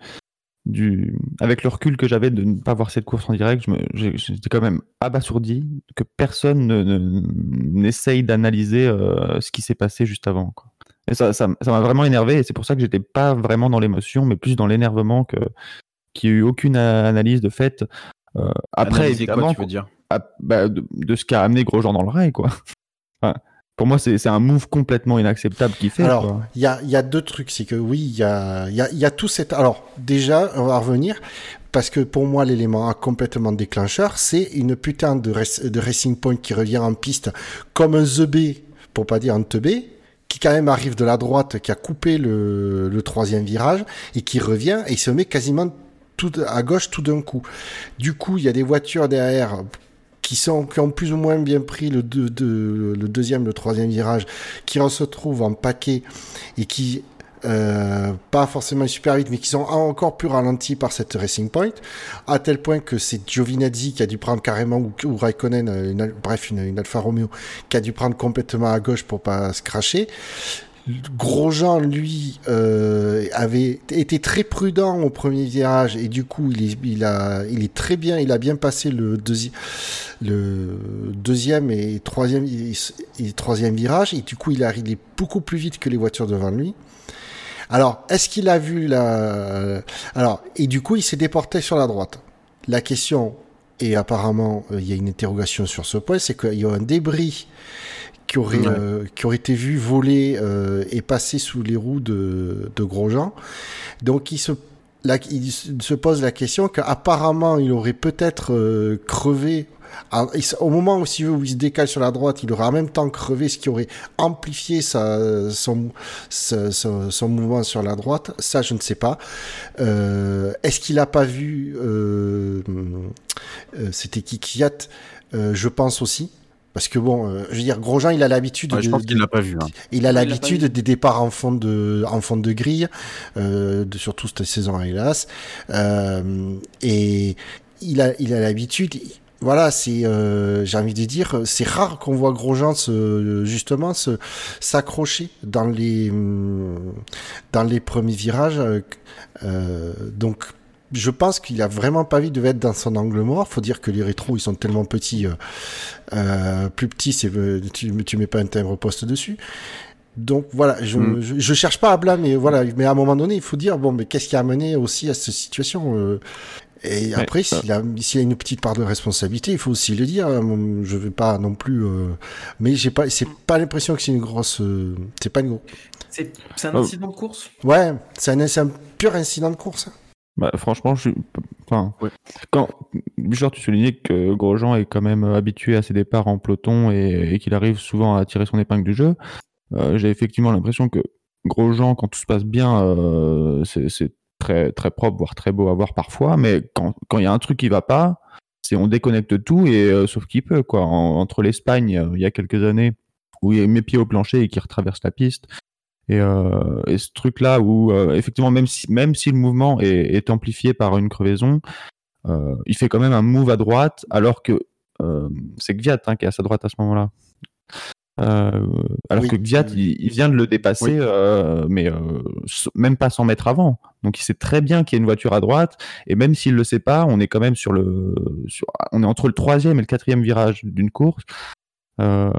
du, avec le recul que j'avais de ne pas voir cette course en direct, j'étais quand même abasourdi que personne n'essaye d'analyser euh, ce qui s'est passé juste avant. Quoi. Et ça, ça, m'a vraiment énervé et c'est pour ça que j'étais pas vraiment dans l'émotion, mais plus dans l'énervement que qu'il n'y a eu aucune analyse de fait. Euh, après, évidemment, quoi, tu veux dire? Bah, de, de, ce qu'a amené Grosjean dans le rail, quoi. Enfin, pour moi, c'est un move complètement inacceptable qu'il fait. Alors, il y a, y a, deux trucs. C'est que oui, il y a, y, a, y a tout cet. Alors, déjà, on va revenir. Parce que pour moi, l'élément complètement déclencheur, c'est une putain de, de Racing Point qui revient en piste comme un The pour pas dire un teubé, qui quand même arrive de la droite, qui a coupé le, le troisième virage, et qui revient et il se met quasiment tout à gauche tout d'un coup. Du coup, il y a des voitures derrière qui, ont plus ou moins bien pris le, deuxième, le troisième virage, qui se retrouvent en paquet et qui euh, pas forcément super vite, mais qui sont encore plus ralentis par cette Racing Point, à tel point que c'est Giovinazzi qui a dû prendre carrément, ou, Raikkonen, une, bref, une, une, Alfa Romeo, qui a dû prendre complètement à gauche pour pas se cracher. Grosjean, lui, euh, avait été très prudent au premier virage et du coup, il est, il a, il est très bien, il a bien passé le, le deuxième et troisième, et troisième virage et du coup, il, arrive beaucoup plus vite que les voitures devant lui. Alors, est-ce qu'il a vu la, alors, et du coup, il s'est déporté sur la droite. La question, et apparemment, euh, il y a une interrogation sur ce point, c'est qu'il y a un débris qui aurait, euh, qui aurait été vu voler euh, et passer sous les roues de, de Grosjean. Donc il se, là, il se pose la question qu'apparemment il aurait peut-être euh, crevé. au moment où, il se décale sur la droite, il aurait en même temps crevé, ce qui aurait amplifié sa, son, son, son, mouvement sur la droite. Ça, je ne sais pas. Est-ce qu'il n'a pas vu C'était Kikiat Je pense aussi. Parce que bon, euh, je veux dire, Grosjean, il a l'habitude. je pense qu'il l'a pas vu. Hein. Il a l'habitude des départs en fond de, en fond de grille, euh, de, surtout cette saison hélas. Euh, et il a, il a l'habitude. Voilà, c'est, euh, j'ai envie de dire, c'est rare qu'on voit Grosjean se, justement se s'accrocher dans les, dans les premiers virages. Euh, donc je pense qu'il a vraiment pas envie de être dans son angle mort. Faut dire que les rétros, ils sont tellement petits, euh, euh plus petits, c'est euh, tu, tu mets pas un timbre poste dessus. Donc voilà, je, mm. je, cherche pas à blâmer, voilà, mais à un moment donné, il faut dire bon, mais qu'est-ce qui a amené aussi à cette situation euh, Et après, s'il a, s'il a une petite part de responsabilité, il faut aussi le dire. Hein, je vais pas non plus, mais j'ai pas, c'est pas l'impression que c'est une grosse, c'est pas une. C'est, c'est un incident de course? Ouais, c'est un, c'est un pur incident de course. Bah, franchement, je enfin, quand genre tu soulignais que Grosjean est quand même habitué à ses départs en peloton et, qu'il arrive souvent à tirer son épingle du jeu, euh, j'ai effectivement l'impression que Grosjean, quand tout se passe bien, euh, c'est très très propre, voire très beau à voir parfois, mais quand quand il y a un truc qui va pas, c'est on déconnecte tout et euh, sauf qu'il peut quoi. entre l'Espagne, il y a quelques années, où il met pied au plancher et qui retraverse la piste, Et, euh, et ce truc-là où euh, effectivement même si même si le mouvement est, est amplifié par une crevaison, euh, il fait quand même un move à droite alors que c'est Gviat hein, qui est à sa droite à ce moment-là. Alors Oui. que Gviat, il, il vient de le dépasser, Oui. mais même pas 100 mètres avant. Donc il sait très bien qu'il y a une voiture à droite, et même s'il le sait pas, on est quand même sur le, sur, on est entre le troisième et le quatrième virage d'une course. Euh,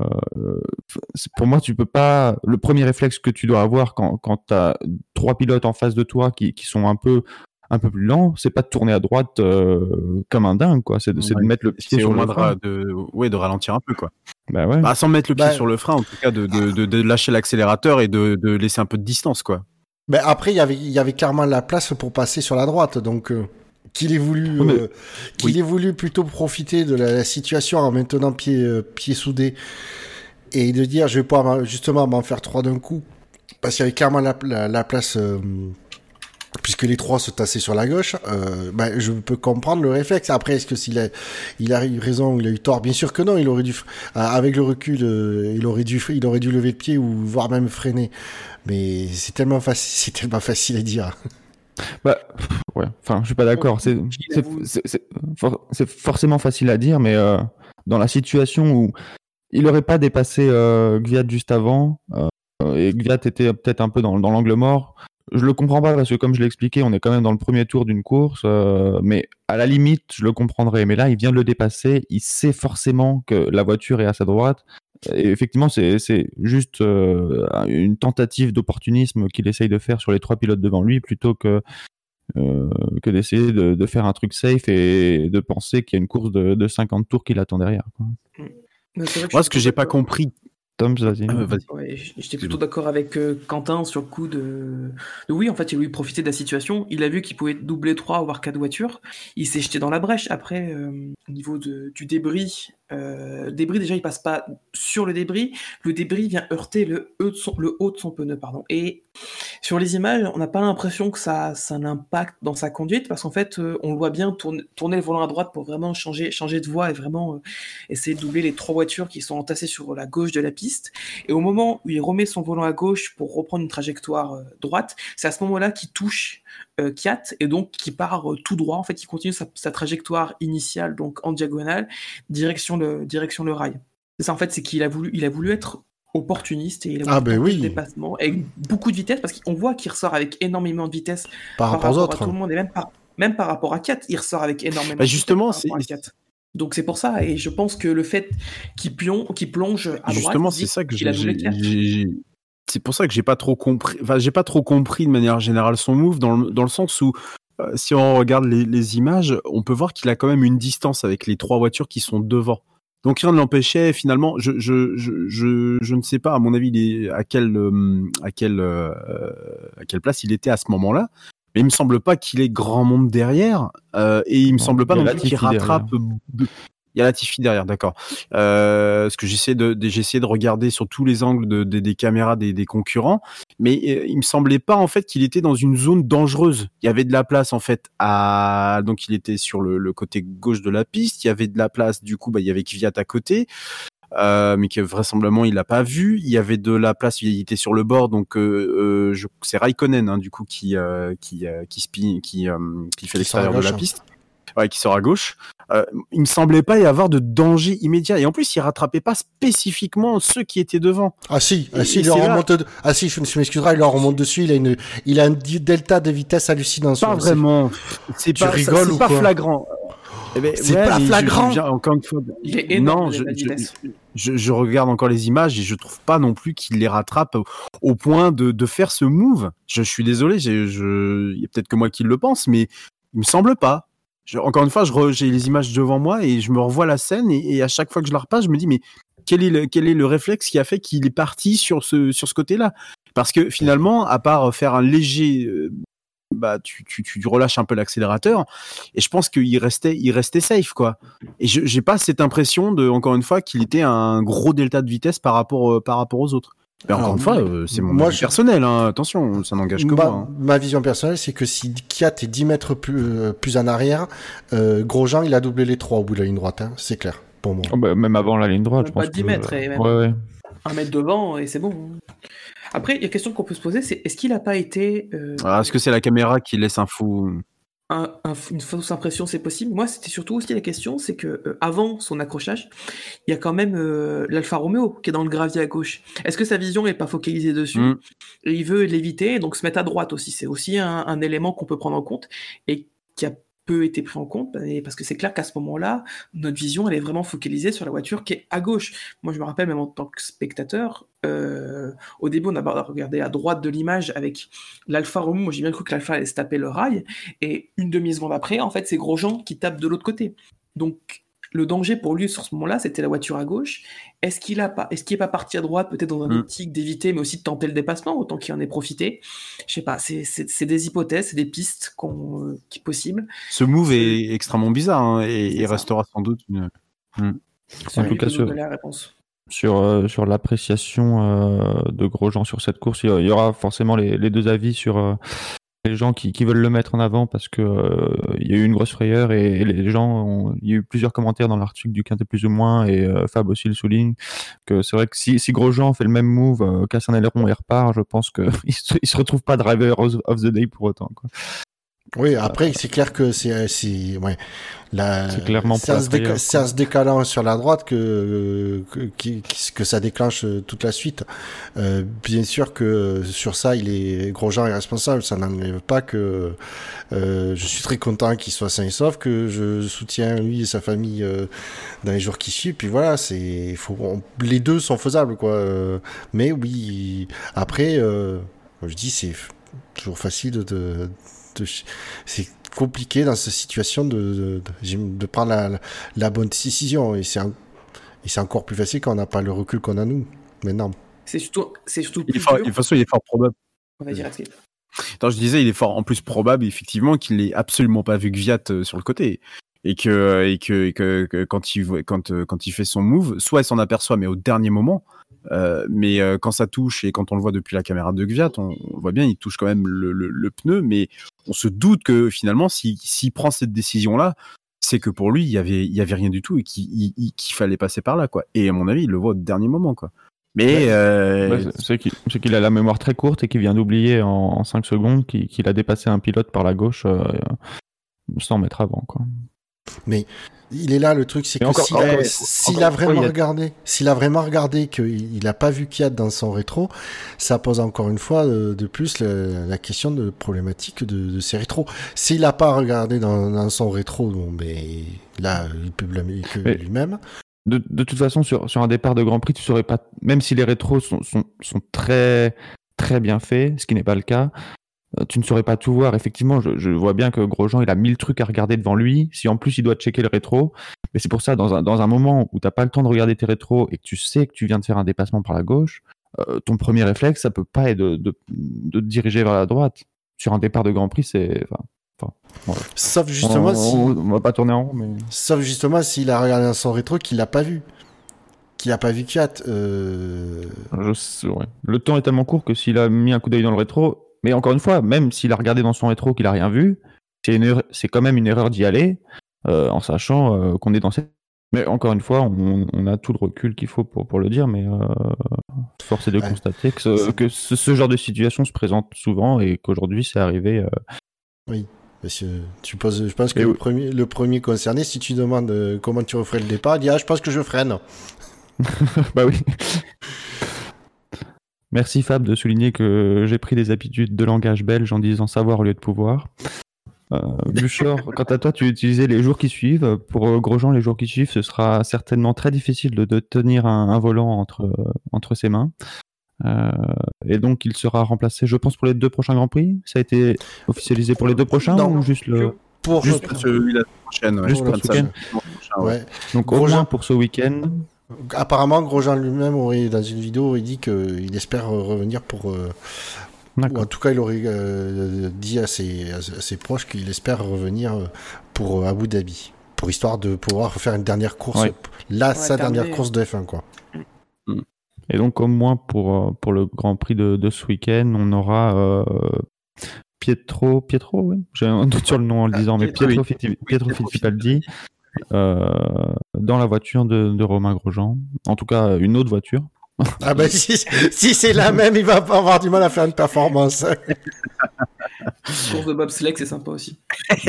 pour moi, tu peux pas. Le premier réflexe que tu dois avoir quand, quand tu as trois pilotes en face de toi qui, qui sont un peu un peu plus lents, c'est pas de tourner à droite euh, comme un dingue, quoi. C'est de, mettre le pied sur au le moins de, frein. de, ouais, de ralentir un peu, quoi. Bah ouais. Bah, sans mettre le pied Bah, sur le frein, en tout cas, de, de, de, de lâcher l'accélérateur et de, de laisser un peu de distance, quoi. Mais après, il y avait, il y avait clairement la place pour passer sur la droite, donc euh, qu'il ait voulu, Oui, mais- euh, qu'il ait voulu plutôt profiter de la, la situation en maintenant pied, euh, pied soudé et de dire, je vais pouvoir m'en- justement m'en faire trois d'un coup, parce qu'il y avait clairement la, la, la place. euh, Puisque les trois se tassaient sur la gauche, euh, ben, je peux comprendre le réflexe. Après, est-ce que s'il a, il a eu raison ou il a eu tort? Bien sûr que non. Il aurait dû, avec le recul, euh, il aurait dû, il aurait dû lever le pied ou voire même freiner. Mais c'est tellement facile, c'est tellement facile à dire. Bah, ouais. Enfin, je suis pas d'accord. C'est, for- forcément facile à dire, mais euh, dans la situation où il aurait pas dépassé euh, Gviat juste avant, euh, et Gviat était peut-être un peu dans, dans l'angle mort, je le comprends pas parce que comme je l'ai expliqué, on est quand même dans le premier tour d'une course, euh, mais à la limite, je le comprendrais. Mais là, il vient de le dépasser, il sait forcément que la voiture est à sa droite. Et effectivement, c'est juste euh, une tentative d'opportunisme qu'il essaye de faire sur les trois pilotes devant lui plutôt que euh, que d'essayer de, de faire un truc safe et de penser qu'il y a une course de, de 50 tours qui l'attend derrière. quoi. Je Moi, ce que j'ai pas compris. Tom, vas-y. Euh. Ouais, j- j'étais plutôt d'accord avec euh, Quentin sur le coup de... de oui, en fait, il a voulu profiter de la situation. Il a vu qu'il pouvait doubler trois voire quatre voitures. Il s'est jeté dans la brèche. Après, euh, au niveau de, du débris, euh, débris déjà, il passe pas sur le débris. Le débris vient heurter le haut de son, pneu, pardon. Et sur les images, on n'a pas l'impression que ça, ça a un impact dans sa conduite parce qu'en fait, euh, on le voit bien tourner, le volant à droite pour vraiment changer, de voie et vraiment euh, essayer de doubler les trois voitures qui sont entassées sur la gauche de la piste. Et au moment où il remet son volant à gauche pour reprendre une trajectoire droite, c'est à ce moment-là qu'il touche Kiat et donc qui part euh, tout droit. En fait, il continue sa, sa trajectoire initiale, donc en diagonale, direction le, direction le rail. C'est ça, en fait, c'est qu'il a voulu, il a voulu être opportuniste et il a voulu Ah, ben oui. dépassement avec beaucoup de vitesse parce qu'on voit qu'il ressort avec énormément de vitesse Par rapport aux à autres. tout le monde et même par, même par rapport à Kat, il ressort avec énormément Bah, de justement, vitesse par à. Donc c'est pour ça, et je pense que le fait qu'il plonge, à droite, Justement, c'est ça que j'ai- C'est pour ça que j'ai pas trop compris. Enfin, j'ai pas trop compris de manière générale son move dans le, dans le sens où euh, si on regarde les, les images, on peut voir qu'il a quand même une distance avec les trois voitures qui sont devant. Donc rien ne l'empêchait finalement. Je, je, je, je, ne sais pas à mon avis à quelle euh, à quelle euh, à quelle place il était à ce moment-là. Mais il me semble pas qu'il ait grand monde derrière et il me semble pas non plus qu'il rattrape. Il y a Latifi derrière, d'accord. Euh, parce que j'essaie de, de- de regarder sur tous les angles de, de- des caméras des, des concurrents, mais euh, il me semblait pas en fait qu'il était dans une zone dangereuse. Il y avait de la place en fait à, donc il était sur le, le côté gauche de la piste. Il y avait de la place, du coup, bah, il y avait Kvyat à côté. Euh, mais que vraisemblablement il l'a pas vu. Il y avait de la place, il était sur le bord, donc euh, c'est Raikkonen hein, du coup qui euh, qui qui spin, qui qui fait l'extérieur de la gauche. piste, ouais, qui sort à gauche. Euh, il me semblait pas y avoir de danger immédiat et en plus il rattrapait pas spécifiquement ceux qui étaient devant. Ah si, ah, si il leur remonte. de- Ah si, je m'excuserai, il leur remonte dessus. Il a une, il a un delta de vitesse hallucinant. Pas vraiment. C'est Tu pas, ça- rigoles c'est ou pas quoi flagrant. Eh ben, C'est ouais, pas je- flagrant. je encore une fois. Il est énorme Non, je, la je- vitesse. je- je regarde encore les images et je trouve pas non plus qu'il les rattrape au, au point de, de faire ce move. Je, suis désolé, il y a peut-être que moi qui le pense, mais il me semble pas. Encore une fois, j'ai les images devant moi et je me revois la scène et, à chaque fois que je la repasse, je me dis mais quel est le, quel est le réflexe qui a fait qu'il est parti sur ce, sur ce côté-là? Parce que finalement, à part faire un léger, euh, bah tu, tu, tu relâches un peu l'accélérateur et je pense qu'il restait, il restait safe quoi. Et j'ai pas cette impression de, encore une fois, qu'il était un gros delta de vitesse par rapport, euh, par rapport aux autres. Mais encore Alors, une fois, euh, c'est mon moi, avis je- personnel, hein, attention, ça n'engage que ma, moi. hein. ma vision personnelle, c'est que si Kiat est 10 mètres plus, euh, plus en arrière, euh, Grosjean, il a doublé les trois au bout de la ligne droite. hein, c'est clair, pour moi. Oh, bah, même avant la ligne droite, je Même pas pense. 10 que- mètres, et même- Ouais, ouais. Un mètre devant et c'est bon. Après, il y a une question qu'on peut se poser, c'est est-ce qu'il n'a pas été... Euh, ah, est-ce que c'est la caméra qui laisse un fou une fausse impression, c'est possible. Moi, c'était surtout aussi la question, c'est que euh, avant son accrochage, il y a quand même euh, l'Alfa Romeo qui est dans le gravier à gauche. Est-ce que sa vision n'est pas focalisée dessus mm. Et il veut l'éviter, donc se mettre à droite aussi. C'est aussi un, un élément qu'on peut prendre en compte et qui a peu été pris en compte, parce que c'est clair qu'à ce moment-là, notre vision, elle est vraiment focalisée sur la voiture qui est à gauche. Moi, je me rappelle même en tant que spectateur, euh, au début, on a regardé à droite de l'image avec l'Alfa Romeo. Moi, j'ai bien cru que l'Alfa allait se taper le rail, et une demi-seconde après, en fait, c'est Grosjean qui tape de l'autre côté. Donc, le danger pour lui sur ce moment-là, c'était la voiture à gauche. Est-ce qu'il a pas, est-ce qu'il est pas parti à droite, peut-être dans un mm. optique d'éviter, mais aussi de tenter le dépassement, autant qu'il en ait profité? Je sais pas, c'est des hypothèses, c'est des pistes qu'on, qui possibles. Ce move est extrêmement bizarre hein, et il restera sans doute une. Mm. En tout cas, sur, la réponse. sur, euh, sur l'appréciation euh, de Grosjean sur cette course, il y aura forcément les, les deux avis sur, euh, les gens qui, veulent le mettre en avant parce que euh, il y a eu une grosse frayeur et, les gens il y a eu plusieurs commentaires dans l'article du Quintet plus ou moins et euh, Fab aussi le souligne que c'est vrai que si, si Grosjean fait le même move euh, casse un aileron et repart je pense que il se, se retrouve pas driver of the day pour autant. Oui, après, c'est clair que c'est, c'est, ouais, la, c'est clairement c'est en, se décalant sur la droite que, que, que, ça déclenche euh, toute la suite. Euh, bien sûr que sur ça, il est, Grosjean est responsable. Ça n'enlève pas que, euh, je suis très content qu'il soit sain et sauf, que je soutiens lui et sa famille euh, dans les jours qui suivent. Puis voilà, c'est, faut, les deux sont faisables, quoi. Euh, mais oui, après, je dis, c'est toujours facile de, c'est compliqué dans cette situation de, de, prendre la, bonne décision. Et c'est et c'est encore plus facile quand on n'a pas le recul qu'on a nous, maintenant. C'est surtout, c'est surtout il est fort, De toute façon, il est fort probable. On va dire Attends, je disais, il est fort en plus probable, effectivement, qu'il n'ait absolument pas vu Gviat euh, sur le côté. Et que, et que, et que, quand, il, quand, euh, quand il fait son move, soit il s'en aperçoit, mais au dernier moment, euh, mais euh, quand ça touche et quand on le voit depuis la caméra de Gviat, on, voit bien, il touche quand même le, pneu, mais on se doute que finalement, s'il prend cette décision-là, c'est que pour lui, il y avait, il y avait rien du tout et qu'il fallait passer par là, quoi. Et à mon avis, il le voit au dernier moment, quoi. Mais euh... c'est qu'il a la mémoire très courte et qu'il vient d'oublier en, en, 5 secondes qu'il a dépassé un pilote par la gauche euh, sans mettre avant, quoi. Mais il est là le truc, c'est que s'il a, vraiment regardé, s'il a vraiment regardé qu'il n'a pas vu Kiat dans son rétro, ça pose encore une fois euh, de, plus la, question de problématique de, de ses rétros. S'il n'a pas regardé dans, son rétro, bon, ben là, il peut blâmer que lui-même. De, de, toute façon, sur, sur un départ de Grand Prix, tu saurais pas, même si les rétros sont, sont, sont très très bien faits, ce qui n'est pas le cas, tu ne saurais pas tout voir. Effectivement, je, vois bien que Grosjean, il a mille trucs à regarder devant lui. Si en plus il doit checker le rétro, mais c'est pour ça, dans un, dans un moment où tu n'as pas le temps de regarder tes rétros et que tu sais que tu viens de faire un dépassement par la gauche, euh, ton premier réflexe, ça peut pas être de, de, te diriger vers la droite. Sur un départ de Grand Prix, c'est. Enfin, Sauf justement on, si. On, va pas tourner en rond, mais. Sauf justement s'il a regardé son rétro qu'il l'a pas vu. Qu'il a pas vu Kiat. Euh... Je ouais. Le temps est tellement court que s'il a mis un coup d'œil dans le rétro, mais encore une fois, même s'il a regardé dans son rétro qu'il a rien vu, c'est quand même une erreur d'y aller, euh, en sachant euh, qu'on est dans cette. Mais encore une fois, on, a tout le recul qu'il faut pour, pour le dire, mais euh, force est de constater que, ce, que ce, genre de situation se présente souvent et qu'aujourd'hui c'est arrivé. Oui. Monsieur, tu poses, je pense que le, premier, le premier concerné, si tu demandes comment tu referais le départ, il dit Ah, je pense que je freine. bah oui. Merci Fab de souligner que j'ai pris des habitudes de langage belge en disant savoir au lieu de pouvoir. Euh, Buchor, quant à toi, tu utilisais les jours qui suivent. Pour euh, Grosjean, les jours qui suivent, ce sera certainement très difficile de, tenir un, volant entre, entre ses mains. Euh, et donc, il sera remplacé, je pense, pour les deux prochains Grands Prix. Ça a été officialisé pour les deux prochains ou juste le. Pour juste celui la prochaine, juste pour ce week-end. Ouais. Donc, au moins pour ce week-end. Apparemment, Grosjean lui-même aurait, dans une vidéo, aurait dit qu'il espère revenir pour. Euh, en tout cas, il aurait euh, dit à ses, ses proches qu'il espère revenir euh, pour Abu Dhabi, pour histoire de pouvoir faire une dernière course. Là, sa dernière course de F1, quoi. Et donc, au moins pour, pour le Grand Prix de, de ce week-end, on aura Pietro, Pietro, oui, j'ai un doute sur le nom en le disant, mais Pietro, Pietro Fittipaldi, euh, dans la voiture de, Romain Grosjean. En tout cas, une autre voiture. Ah bah si, si c'est la même, il va pas avoir du mal à faire une performance. Course de bobsleigh, c'est sympa aussi.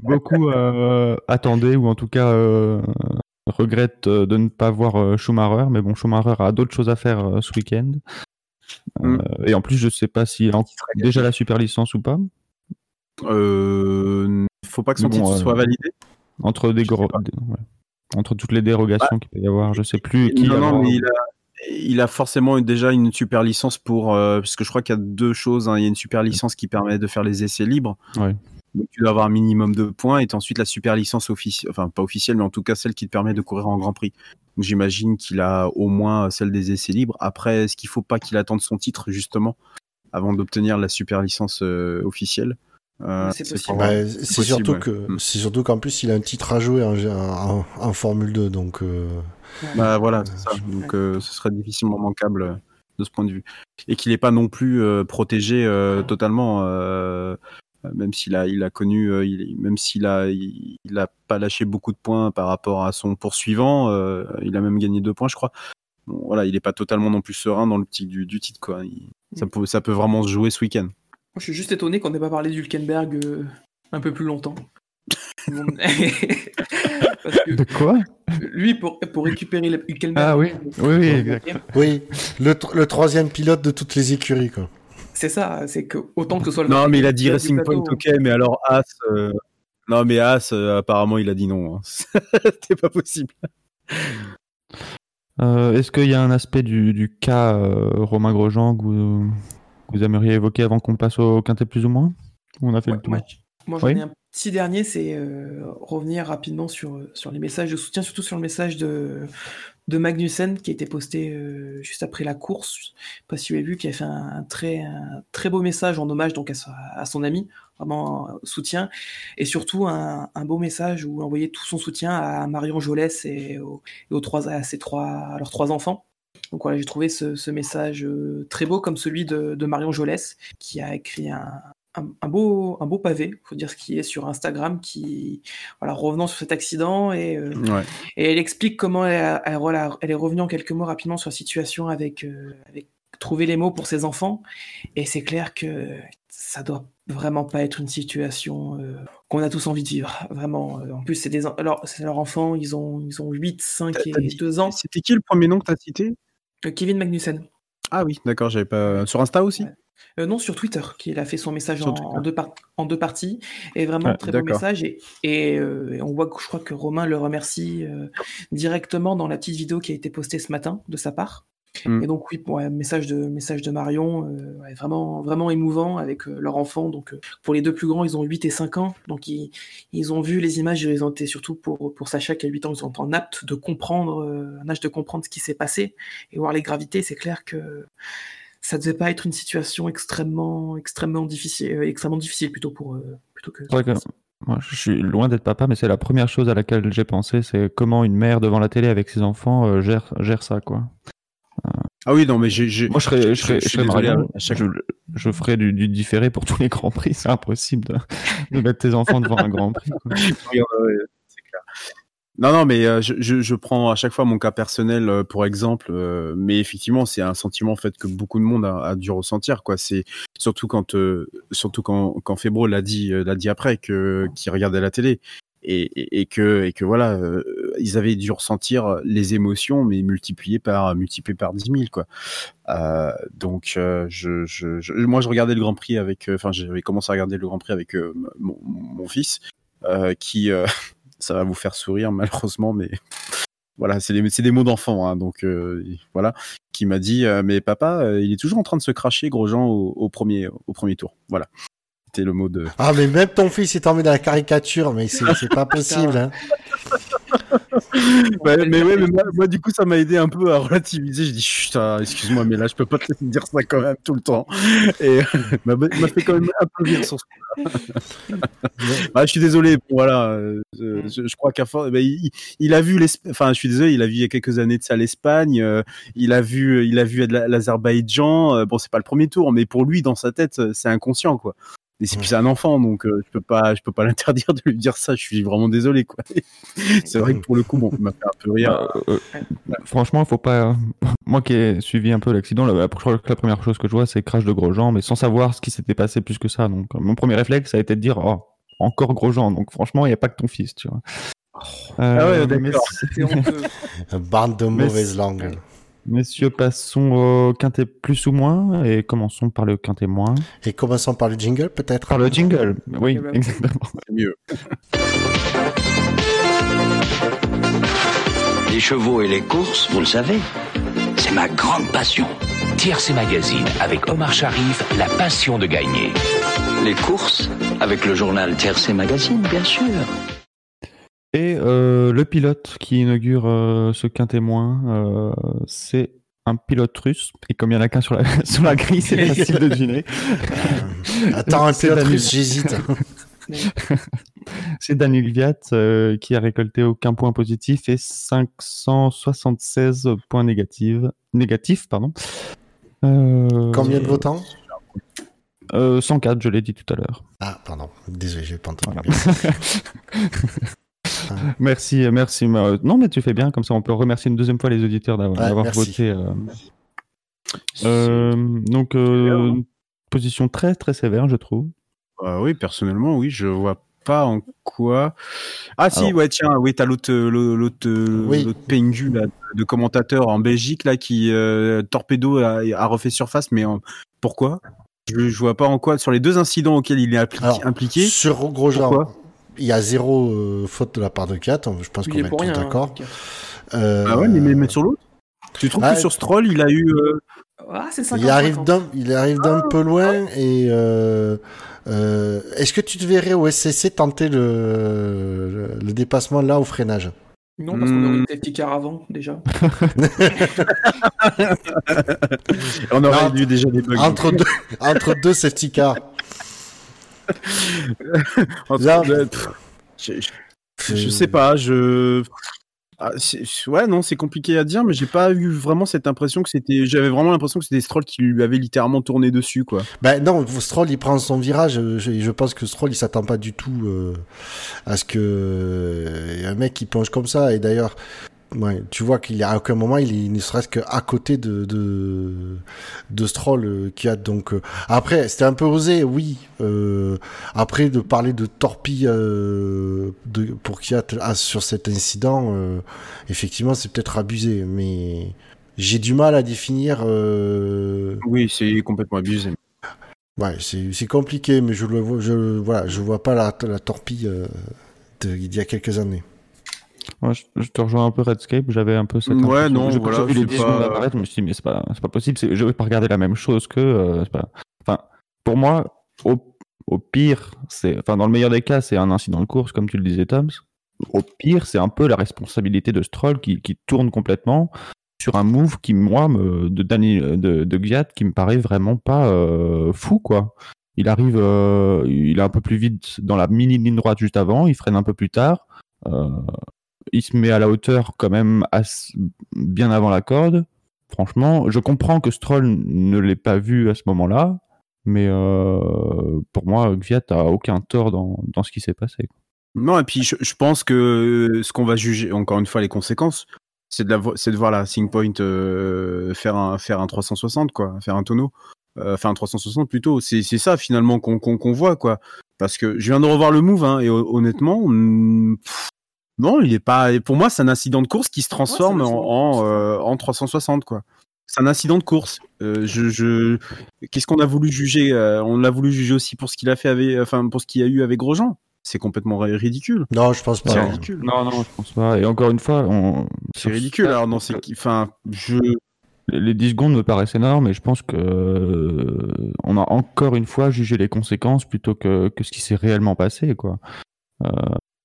Beaucoup euh, attendaient, ou en tout cas euh, regrettent euh, de ne pas voir euh, Schumacher, mais bon, Schumacher a d'autres choses à faire euh, ce week-end. Mm. Euh, et en plus, je sais pas s'il a en- déjà la super licence ou pas. Euh, faut pas que son bon, titre euh, soit validé. Entre, des Je sais gro- pas. des- ouais. Entre toutes les dérogations qu'il peut y avoir, je sais plus qui. non, non, avoir- mais il a, il a forcément déjà une super licence pour. euh, parce que je crois qu'il y a deux choses. hein. Il y a une super licence qui permet de faire les essais libres. Ouais. Donc tu dois avoir un minimum de points. Et ensuite la super licence officielle. Enfin, pas officielle, mais en tout cas celle qui te permet de courir en Grand Prix. Donc j'imagine qu'il a au moins celle des essais libres. Après, est-ce qu'il faut pas qu'il attende son titre, justement, avant d'obtenir la super licence euh, officielle? Euh, C'est Bah, surtout ouais. que Mm. c'est surtout qu'en plus il a un titre à jouer en, en- en Formule 2, donc euh, Bah voilà, c'est ça. Donc euh, ce serait difficilement manquable euh, de ce point de vue. Et qu'il n'est pas non plus euh, protégé euh, totalement, euh, même s'il a, il a connu, euh, il, même s'il a, il, il a pas lâché beaucoup de points par rapport à son poursuivant. euh, il a même gagné deux points, je crois. Bon, voilà, il n'est pas totalement non plus serein dans le petit du, du titre, quoi. Il- ça, Mm. peut, ça peut vraiment se jouer ce week-end. Moi, je suis juste étonné qu'on n'ait pas parlé d'Hulkenberg euh, un peu plus longtemps. Bon, Parce que De quoi? lui, pour, pour récupérer le Hülkenberg, Ah oui, oui, oui, exact. oui, le, tr- le troisième pilote de toutes les écuries quoi. c'est ça, c'est que autant que ce soit le Non, mais il a dit Racing Point, ok, mais alors As. euh, Non, mais As, euh, apparemment, il a dit non. hein. C'était pas possible. Euh, Est-ce qu'il y a un aspect du, du cas euh, Romain Grosjean que vous, aimeriez évoquer avant qu'on passe au quintet plus ou moins on a fait Ouais, le tour j- moi, j'en Oui. ai un petit dernier, c'est euh, revenir rapidement sur, sur les messages de soutien, surtout sur le message de, de Magnussen qui a été posté euh, juste après la course. Je sais pas si vous avez vu, qui a fait un, un très, un très beau message en hommage donc à, sa- à son ami, vraiment euh, soutien, et surtout un, beau message où il envoyait tout son soutien à Marion Jolès et aux trois, à, ses trois, à leurs trois enfants. Donc voilà, j'ai trouvé ce, ce message euh, très beau comme celui de, de Marion Jolès qui a écrit un, un, un beau, un beau pavé, faut dire ce qui est sur Instagram, qui, voilà, revenant sur cet accident et, euh, Ouais. et elle explique comment elle, est revenue en quelques mots rapidement sur la situation avec, euh, avec trouver les mots pour ses enfants. Et c'est clair que ça doit vraiment pas être une situation euh, qu'on a tous envie de vivre. Vraiment. En plus, c'est des, en- alors, c'est leurs enfants, ils ont, ils ont 8, 5 T'as- t'as et dit- 2 ans. C'était qui le premier nom que t'as cité? Euh, Kevin Magnussen. Ah oui, d'accord, j'avais pas. Sur Insta aussi? Euh, non, sur Twitter, qu'il a fait son message en, deux par- en deux parties. Et vraiment, très beau d'accord. message. Et, et, euh, et on voit que je crois que Romain le remercie euh, directement dans la petite vidéo qui a été postée ce matin de sa part. Mm. Et donc, oui, ouais, message, de, message de Marion, euh, ouais, vraiment, vraiment émouvant avec euh, leur enfant. Donc, euh, pour les deux plus grands, ils ont 8 et 5 ans. Donc, ils, ils ont vu les images, ils ont été surtout pour, pour Sacha qui a 8 ans, ils sont en apte de comprendre, euh, un âge de comprendre ce qui s'est passé et voir les gravités. C'est clair que ça devait pas être une situation extrêmement, extrêmement difficile, euh, extrêmement difficile plutôt pour plutôt que. Moi, je suis loin d'être papa, mais c'est la première chose à laquelle j'ai pensé, c'est comment une mère devant la télé avec ses enfants euh, gère, gère ça, quoi. Ah oui, non, mais j'ai- Moi, je serais, je serais, je suis serais désolé, Marion, à chaque je, je ferais du, du différé pour tous les grands prix. C'est impossible de, de mettre tes enfants devant un grand prix. Oui, c'est clair. Non, non, mais euh, je, je, je prends à chaque fois mon cas personnel euh, pour exemple, euh, mais effectivement, c'est un sentiment en fait que beaucoup de monde a, a dû ressentir, quoi. C'est surtout quand, surtout quand, quand Febro l'a dit, l'a dit après que qu'il regardait la télé et, et, que voilà, euh, ils avaient dû ressentir les émotions, mais multipliées par multipliées par 10 000, quoi. Euh, donc, euh, moi, je regardais le Grand Prix avec, enfin, j'avais commencé à regarder le Grand Prix avec mon, fils, qui, ça va vous faire sourire malheureusement, mais voilà, c'est des, des mots d'enfant, hein, donc voilà, qui m'a dit, mais papa, il est toujours en train de se cracher, Grosjean, au, au premier, au premier tour. Voilà, le mot de. Ah mais même ton fils est tombé dans la caricature, mais c'est c'est pas possible. Hein. Ouais, mais ouais, mais moi, moi, du coup, ça m'a aidé un peu à relativiser. Je dis, Chut, ah, excuse-moi, mais là, je peux pas te laisser dire ça quand même tout le temps. Et m'a m'a fait quand même un peu rire sur ce coup-là. Ah, je suis désolé. Voilà, euh, je, je- je crois qu'à force, bah, il, il a vu l'Esp- enfin, je suis désolé, il a vu il y a quelques années de ça l'Espagne. euh, il a vu, il a vu la- l'Azerbaïdjan. euh, bon, c'est pas le premier tour, mais pour lui, dans sa tête, c'est inconscient, quoi. Mais c'est plus un enfant, donc euh, je peux pas, je peux pas l'interdire de lui dire ça. Je suis vraiment désolé, quoi. c'est vrai que pour le coup, bon, m'a fait un peu rire. Bah, euh, euh, franchement, faut pas. Moi qui ai suivi un peu l'accident, la, la, la première chose que je vois, c'est crash de Grosjean, mais sans savoir ce qui s'était passé plus que ça. Donc, mon premier réflexe, ça a été de dire, oh, encore Grosjean. Donc, franchement, il n'y a pas que ton fils, tu vois. ah ouais, d'accord. Bande de mauvaises langues. Messieurs, passons au quintet plus ou moins et commençons par le quintet moins. Et commençons par le jingle peut-être? Par le jingle, oui, exactement. mieux. Les chevaux et les courses, vous le savez, c'est ma grande passion. Tiercé Magazine avec Omar Sharif, la passion de gagner. Les courses avec le journal Tiercé Magazine, bien sûr. Et euh, le pilote qui inaugure euh, ce quintémoin, euh, c'est un pilote russe. Et comme il n'y en a qu'un sur la, sur la grille, c'est facile de deviner. Attends, un pilote russe, j'hésite. c'est Daniel Viat qui a récolté aucun point positif et 576 points négatifs. négatifs pardon. Combien de votants? euh, 104, je l'ai dit tout à l'heure. Ah, pardon. Désolé, j'ai pas entendu. Voilà. Merci, merci. Non, mais tu fais bien, comme ça on peut remercier une deuxième fois les auditeurs d'avoir Ouais, voté. euh. Euh, donc, euh, position très très sévère, je trouve. Bah oui, personnellement, oui, je vois pas en quoi. Ah si, ouais, tiens, oui, t'as l'autre, l'autre, Oui. l'autre pengu là, de commentateur en Belgique là qui euh, torpedo a, a refait surface, mais en- pourquoi? Je, je vois pas en quoi sur les deux incidents auxquels il est Alors, impliqué. Sur Grosjean, Pourquoi? Il y a zéro euh, faute de la part de Kat. Je pense qu'on est va être pour tous rien. d'accord. hein. Euh, Ah ouais, mais, mais sur l'autre. Tu trouves Ah, que sur Stroll, il a eu euh, Ah, c'est 50 Il arrive d'un, il arrive d'un peu loin et euh, euh, est-ce que tu te verrais au SCC tenter le, le, le dépassement là au freinage? Non, parce qu'on aurait une safety car avant, déjà. On aurait Non, eu déjà des bugs. entre deux, entre deux safety cars. Là- je, je- je sais pas, je. Ah, ouais, non, c'est compliqué à dire, mais j'ai pas eu vraiment cette impression que c'était. J'avais vraiment l'impression que c'était Stroll qui lui avait littéralement tourné dessus, quoi. Ben non, Stroll il prend son virage. Je, je pense que Stroll il s'attend pas du tout euh, à ce que euh, un mec qui plonge comme ça. Et d'ailleurs, ouais, tu vois qu'il y a à aucun moment il est ne serait-ce qu'à côté de de, de Stroll euh, qui a donc. euh, Après, c'était un peu osé, oui. Euh, après de parler de torpille euh, de, pour Kiat ah, sur cet incident, effectivement c'est peut-être abusé, mais j'ai du mal à définir. Oui, c'est complètement abusé. Ouais, c'est c'est compliqué, mais je le vois, je voilà, je vois pas la, la torpille euh, de- il y a quelques années. Moi, je, je te rejoins un peu Redscape, j'avais un peu cette Ouais, non, Je- voilà, vu les c'est 10 pas- secondes apparaître, je me suis dit, mais c'est pas, pas possible, je vais pas regarder la même chose que. euh, pas... Enfin, pour moi, au, au pire, c'est, enfin, dans le meilleur des cas, c'est un incident de course, comme tu le disais, Toms. Au pire, c'est un peu la responsabilité de Stroll qui, qui tourne complètement sur un move qui, moi, me, de Danny, de, de qui me paraît vraiment pas euh, fou, quoi. Il arrive, euh, il est un peu plus vite dans la mini ligne droite juste avant, il freine un peu plus tard. Euh, il se met à la hauteur quand même bien avant la corde. Franchement, je comprends que Stroll ne l'ait pas vu à ce moment-là, mais euh, pour moi, Gviat a aucun tort dans, dans ce qui s'est passé. Non, et puis je, pense que ce qu'on va juger, encore une fois, les conséquences, c'est de, voir la Sync Point euh, faire, un, faire un 360, quoi, faire un tonneau. Euh, faire un 360 plutôt. C'est ça finalement qu'on qu'on voit, quoi. Parce que je viens de revoir le move, hein, et hon- honnêtement, hmm, non, il est pas. Pour moi, c'est un incident de course qui se transforme Ouais, en, c'est en, euh, en 360, quoi. C'est un incident de course. Euh, je, je... Qu'est-ce qu'on a voulu juger euh, On l'a voulu juger aussi pour ce qu'il a fait avec, enfin pour ce qu'il y a eu avec Grosjean. C'est complètement ri- ridicule. Non, je pense C'est pas. ridicule. Non, non, je pense pas. Et encore une fois, on... C'est ridicule. Alors dans ces, enfin, je. les les 10 secondes me paraissent énormes et je pense que euh, on a encore une fois jugé les conséquences plutôt que, que ce qui s'est réellement passé. Quoi. Euh,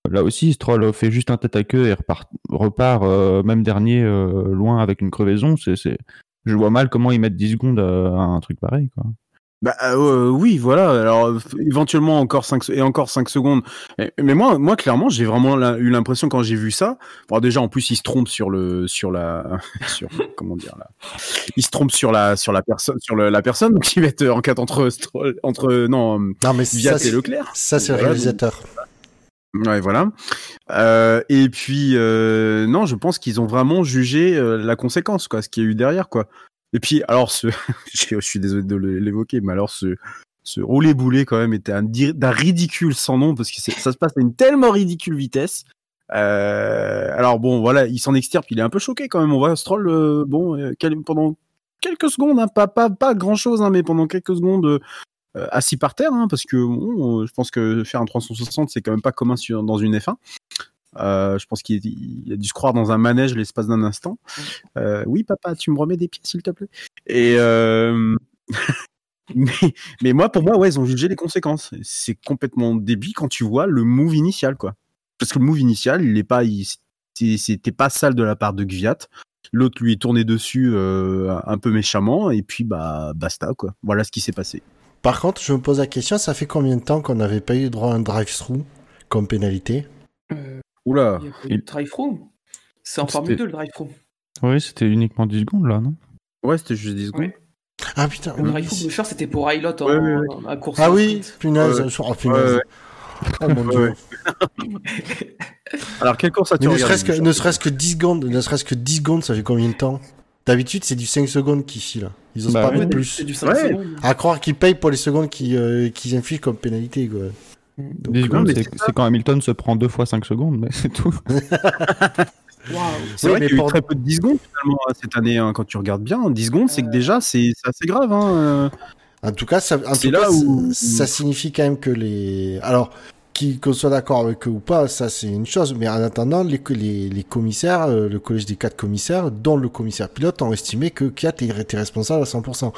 là aussi, Stroll fait juste un tête à queue et repart, repart euh, même dernier euh, loin avec une crevaison. C'est, c'est... Je vois mal comment ils mettent 10 secondes à, à un truc pareil. Quoi. Bah euh, oui, voilà. Alors éventuellement encore 5 et encore 5 secondes. Mais, moi, moi clairement, j'ai vraiment la- eu l'impression quand j'ai vu ça. Bon, déjà en plus, il se trompe sur le sur la sur comment dire là. il se trompe sur la sur la personne sur le- la personne qui va être en 4 entre entre non Non, mais Viat ça, et c'est- Leclerc. ça, c'est le Voilà, réalisateur. Ouais, voilà. Euh, et puis, euh, non, je pense qu'ils ont vraiment jugé euh, la conséquence, quoi, ce qu'il y a eu derrière, quoi. Et puis, alors, ce, je suis désolé de l'évoquer, mais alors, ce, ce roulé boulet, quand même, était d'un ridicule sans nom, parce que ça se passe à une tellement ridicule vitesse. Euh, alors, bon, voilà, il s'en extirpe, il est un peu choqué, quand même. On voit Stroll, euh, bon, euh, pendant quelques secondes, hein, pas, pas, pas grand chose, hein, mais pendant quelques secondes, assis par terre, hein, parce que euh, je pense que faire un 360, c'est quand même pas commun dans une F1. Euh, je pense qu'il il a dû se croire dans un manège l'espace d'un instant. Euh, oui, papa, tu me remets des pieds, s'il te plaît? Euh, mais, mais moi, pour moi, ouais, ils ont jugé les conséquences. C'est complètement débile quand tu vois le move initial, quoi. Parce que le move initial, il est pas, c'était pas sale de la part de Gviat. L'autre lui est tourné dessus euh, un peu méchamment, et puis bah basta, quoi. Voilà ce qui s'est passé. Par contre, je me pose la question, ça fait combien de temps qu'on n'avait pas eu droit à un drive-through comme pénalité Euh, Oula. il y a pas eu de drive-through. C'est en Formule 2 le drive-through. Oui, c'était uniquement 10 secondes là, non? Ouais, c'était juste 10 secondes. Oui. Ah putain, Le oui. drive-through de faire, c'était pour Hilot en, Ouais, ouais, ouais. en- à course. Ah oui, punaise, oh, punaise. Ouais, ouais. Oh mon dieu. Alors, quelle course as-tu Mais ne serait-ce que, Bouchard ne serait-ce que 10 secondes, ne serait-ce que 10 secondes, ça fait combien de temps? D'habitude, c'est du 5 secondes qui file. Ils osent Bah pas ouais, mettre plus. C'est du 5 Ouais. secondes. À croire qu'ils payent pour les secondes qu'ils euh, qu'ils infligent comme pénalité, quoi. Donc, 10 non, secondes, mais c'est quand Hamilton se prend deux fois 5 secondes, mais c'est tout. Waouh. C'est vrai mais qu'il y a eu pour- très peu de 10 secondes finalement hein, cette année, hein, quand tu regardes bien. 10 secondes, c'est que déjà, c'est c'est assez grave. Hein. euh. En tout cas, ça, en C'est tout là cas, où- ça, signifie quand même que les. Alors, qu'on soit d'accord avec eux ou pas, ça c'est une chose. Mais en attendant, les, les, les commissaires, euh, le collège des quatre commissaires, dont le commissaire pilote, ont estimé que Kiat était responsable à 100%.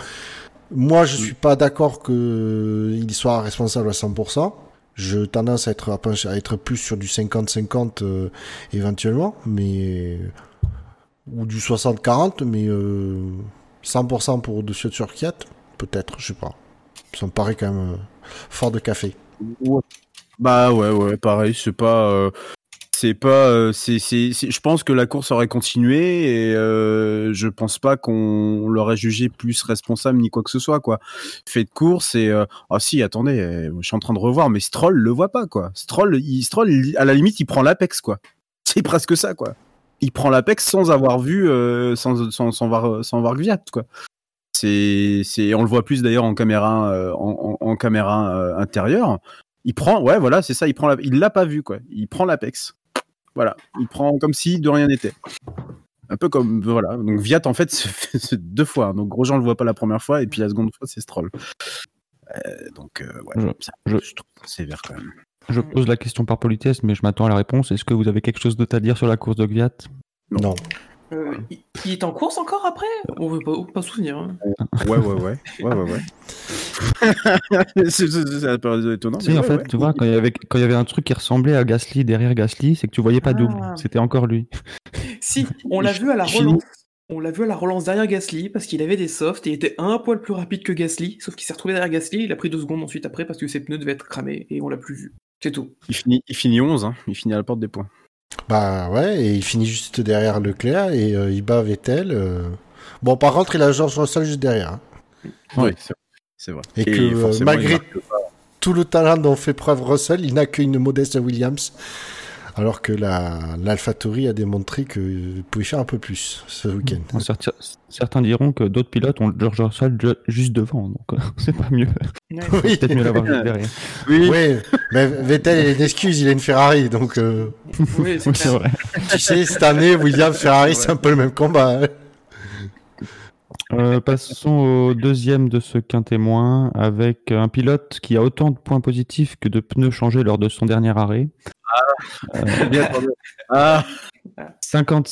Moi, je suis pas d'accord qu'il soit responsable à 100%. Je tendance à être, à être plus sur du 50-50 euh, éventuellement, mais ou du 60-40, mais euh, 100% pour au-dessus sur Kiat, peut-être, je sais pas. Ça me paraît quand même euh, fort de café. Bah ouais, ouais, pareil, c'est pas. euh, c'est pas. euh, c'est, je pense que la course aurait continué et euh, je pense pas qu'on l'aurait jugé plus responsable ni quoi que ce soit, quoi. Fait de course et. Ah si, attendez, je suis en train de revoir, mais Stroll le voit pas, quoi. Stroll, il, Stroll à la limite, il prend l'Apex, quoi. C'est presque ça, quoi. Il prend l'Apex sans avoir vu, sans, sans, sans voir, sans voir Gviat, quoi. C'est, on le voit plus d'ailleurs en caméra, en, caméra intérieure. Il prend, ouais, voilà, c'est ça. Il prend, la, il l'a pas vu, quoi. Il prend l'Apex. Voilà, il prend comme si de rien n'était. Un peu comme, voilà. Donc Viat, en fait, se fait deux fois. hein. Donc Grosjean le voit pas la première fois, et puis la seconde fois, c'est Stroll. Euh, donc, euh, ouais, Je- ça, je- je trouve ça sévère quand même. Je pose la question par politesse, mais je m'attends à la réponse. Est-ce que vous avez quelque chose d'autre à dire sur la course de Gviat Non. Non. Euh, il, il est en course encore après On veut pas, pas souvenir. hein. Ouais, ouais, ouais. Ouais, ouais, ouais. c'est, c'est- c'est un peu étonnant. Si, mais en fait, ouais. tu vois, quand il, y avait, quand il y avait un truc qui ressemblait à Gasly derrière Gasly, c'est que tu voyais pas Ah. double. C'était encore lui. Si, on l'a vu à la relance. On l'a vu à la relance derrière Gasly parce qu'il avait des softs et il était un poil plus rapide que Gasly, sauf qu'il s'est retrouvé derrière Gasly, il a pris deux secondes ensuite après parce que ses pneus devaient être cramés et on l'a plus vu. C'est tout. Il finit, il finit 11, hein. il finit à la porte des points. Bah ouais, et il finit juste derrière Leclerc et euh, il bat Vettel. euh. Bon, par contre, il a George Russell juste derrière. hein. Oui, c'est, vrai. Et, que euh, malgré tout le talent dont fait preuve Russell, il n'a qu'une modeste Williams. Alors que la l'AlphaTauri a démontré qu'il pouvait faire un peu plus ce week-end. Certains, certains diront que d'autres pilotes ont George Russell ju- juste devant, donc euh, c'est pas mieux. Oui, Peut-être mieux l'avoir juste derrière. Oui, oui, mais Vettel, il a une excuse, il a une Ferrari, donc euh, Oui, c'est Oui, vrai. tu sais, cette année, Williams, Ferrari, c'est un peu le même combat. hein. Euh, passons au deuxième de ce quintémoin avec un pilote qui a autant de points positifs que de pneus changés lors de son dernier arrêt. Bien entendu. Ah, 50,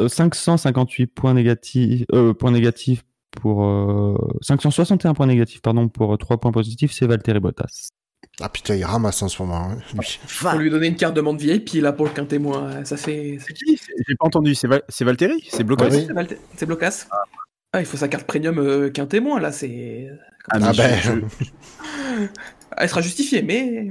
euh, 558 points négatifs, euh, points négatifs pour euh, 561 points négatifs pardon pour 3 points positifs, c'est Valtteri Bottas. Ah putain, il ramasse en ce moment. hein, lui. On lui donnait une carte de membre VIP là pour le quintet moins. Ça fait. c'est qui? J'ai pas entendu. C'est, Val- c'est Valtteri? C'est Blocos Ah oui. C'est Blocas. Ah, il faut sa carte premium euh, quintet moins là, c'est. Ah, Ah ben, je, Elle sera justifiée, mais.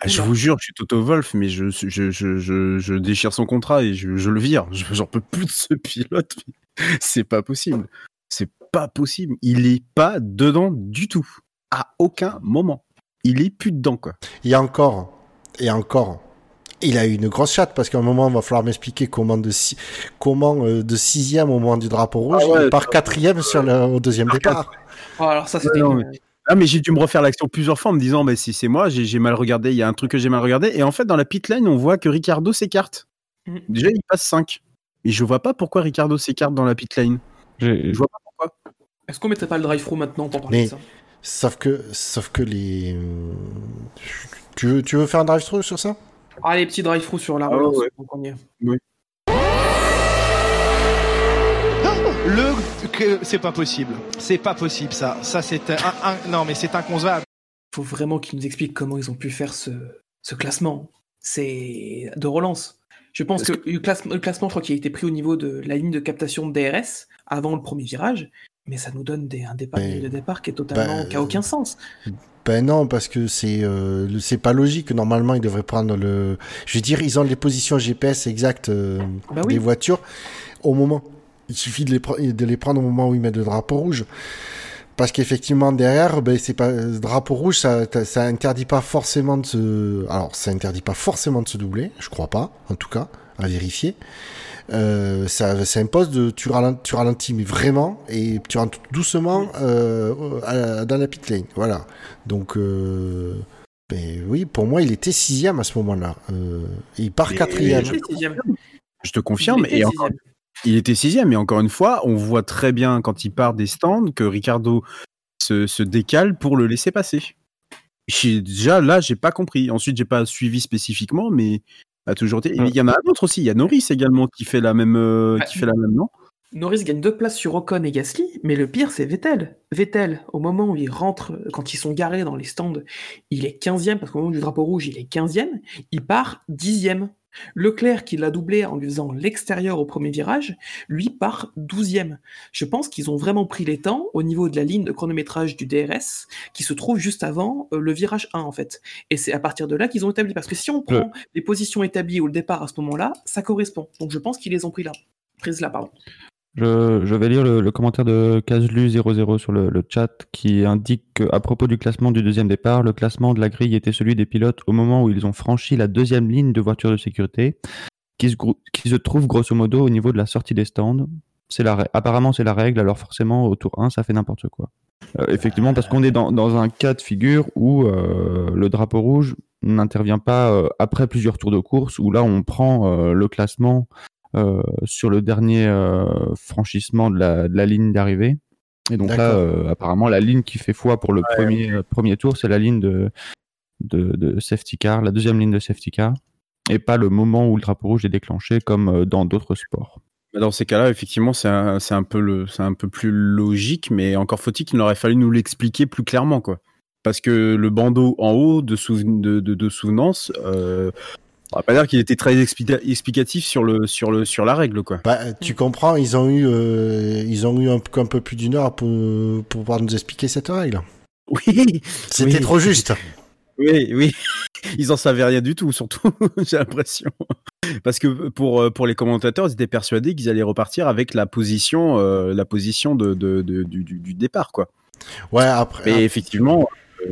Ah, je vous jure, je suis Toto Wolf, mais je, je, je, je, je déchire son contrat et je, je le vire. Je- J'en peux plus de ce pilote. C'est pas possible. C'est pas possible. Il est pas dedans du tout. À aucun moment. Il est plus dedans, quoi. Il y a encore, et encore, il a eu une grosse chatte parce qu'à un moment, il va falloir m'expliquer comment de, si- comment euh, de sixième au moment du drapeau rouge, Ah ouais, il part quatrième sur le, au deuxième départ. Oh, alors ça, c'était. Une- Ah, mais j'ai dû me refaire l'action plusieurs fois en me disant, bah, si c'est moi, j'ai mal regardé, il y a un truc que j'ai mal regardé. Et en fait, dans la pit lane, on voit que Ricardo s'écarte. Mhm. Déjà, il passe 5. Et je vois pas pourquoi Ricardo s'écarte dans la pit lane. Je vois pas pourquoi. Est-ce qu'on mettrait pas le drive-through maintenant pour parler Mais- de ça? Sauf que, sauf que les. Tu veux, tu veux faire un drive-through sur ça? Allez, petit drive-through sur la Ah relance. ouais. donc Le que c'est pas possible. C'est pas possible ça. Ça c'est un, un- non mais c'est inconcevable. faut vraiment qu'ils nous expliquent comment ils ont pu faire ce, ce classement. C'est de relance. Je pense que le, classe- le classement, je crois qu'il a été pris au niveau de la ligne de captation de DRS avant le premier virage, mais ça nous donne des, un départ, de départ qui est totalement, bah, qui a aucun sens. Ben non, parce que c'est euh, c'est pas logique. Normalement, ils devraient prendre le. Je veux dire, ils ont les positions GPS exactes euh, Bah oui. des voitures au moment. Il suffit de les, de les prendre au moment où ils mettent le drapeau rouge. Parce qu'effectivement, derrière, ben, c'est pas, le drapeau rouge, ça, ça interdit pas forcément de se, alors, ça interdit pas forcément de se doubler, je crois pas, en tout cas, à vérifier. Euh, ça, ça impose de, tu ralentis, tu ralentis, mais vraiment, et tu rentres doucement, euh, à- dans la pit lane. Voilà. Donc, euh, ben oui, pour moi, il était sixième à ce moment-là. Euh, il part quatrième. Je te confirme. Il était Et encore. Il était sixième, mais encore une fois, on voit très bien quand il part des stands que Ricardo se, se décale pour le laisser passer. J'ai- Déjà là, j'ai pas compris. Ensuite, j'ai pas suivi spécifiquement, mais a toujours été. Il y en a un autre aussi. Il y a Norris également qui fait la même, euh, qui fait la même, non? Norris gagne deux places sur Ocon et Gasly, mais le pire, c'est Vettel. Vettel, au moment où il rentre, quand ils sont garés dans les stands, il est 15e, parce qu'au moment du drapeau rouge, il est 15e, il part 10e. Leclerc, qui l'a doublé en lui faisant l'extérieur au premier virage, lui part 12e. Je pense qu'ils ont vraiment pris les temps au niveau de la ligne de chronométrage du DRS, qui se trouve juste avant euh, le virage 1, en fait. Et c'est à partir de là qu'ils ont établi. Parce que si on prend les positions établies le départ à ce moment-là, ça correspond. Donc je pense qu'ils les ont pris là. Prise là, pardon. Je, vais lire le, commentaire de Caslu00 sur le, chat qui indique qu'à propos du classement du deuxième départ, le classement de la grille était celui des pilotes au moment où ils ont franchi la deuxième ligne de voiture de sécurité, qui se, trouve grosso modo au niveau de la sortie des stands. C'est la, apparemment, c'est la règle, alors forcément, au tour 1, ça fait n'importe quoi. Euh, effectivement, parce qu'on est dans, un cas de figure où euh, le drapeau rouge n'intervient pas euh, après plusieurs tours de course, où là, on prend le classement sur le dernier euh, franchissement de la, de la ligne d'arrivée. Et donc là, euh, apparemment, la ligne qui fait foi pour le premier, euh, premier tour, c'est la ligne de, de, de safety car, la deuxième ligne de safety car, et pas le moment où le drapeau rouge est déclenché comme euh, dans d'autres sports. Bah, Dans ces cas-là, effectivement, c'est un, peu le, c'est un peu plus logique, mais encore faut-il qu'il aurait fallu nous l'expliquer plus clairement, quoi. Parce que le bandeau en haut de, souven- de, de, de souvenance, euh, on va pas dire qu'il était très expli- explicatif sur le, sur le, sur la règle, quoi. Bah, tu comprends, ils ont eu, euh, ils ont eu un, peu- un peu plus d'une heure pour, pour pouvoir nous expliquer cette règle. Oui, C'était Oui. trop juste. oui, oui. Ils en savaient rien du tout, surtout, j'ai l'impression. Parce que pour, euh, pour les commentateurs, ils étaient persuadés qu'ils allaient repartir avec la position, euh, la position de, de, de- du, départ, quoi. Ouais, après. Mais effectivement,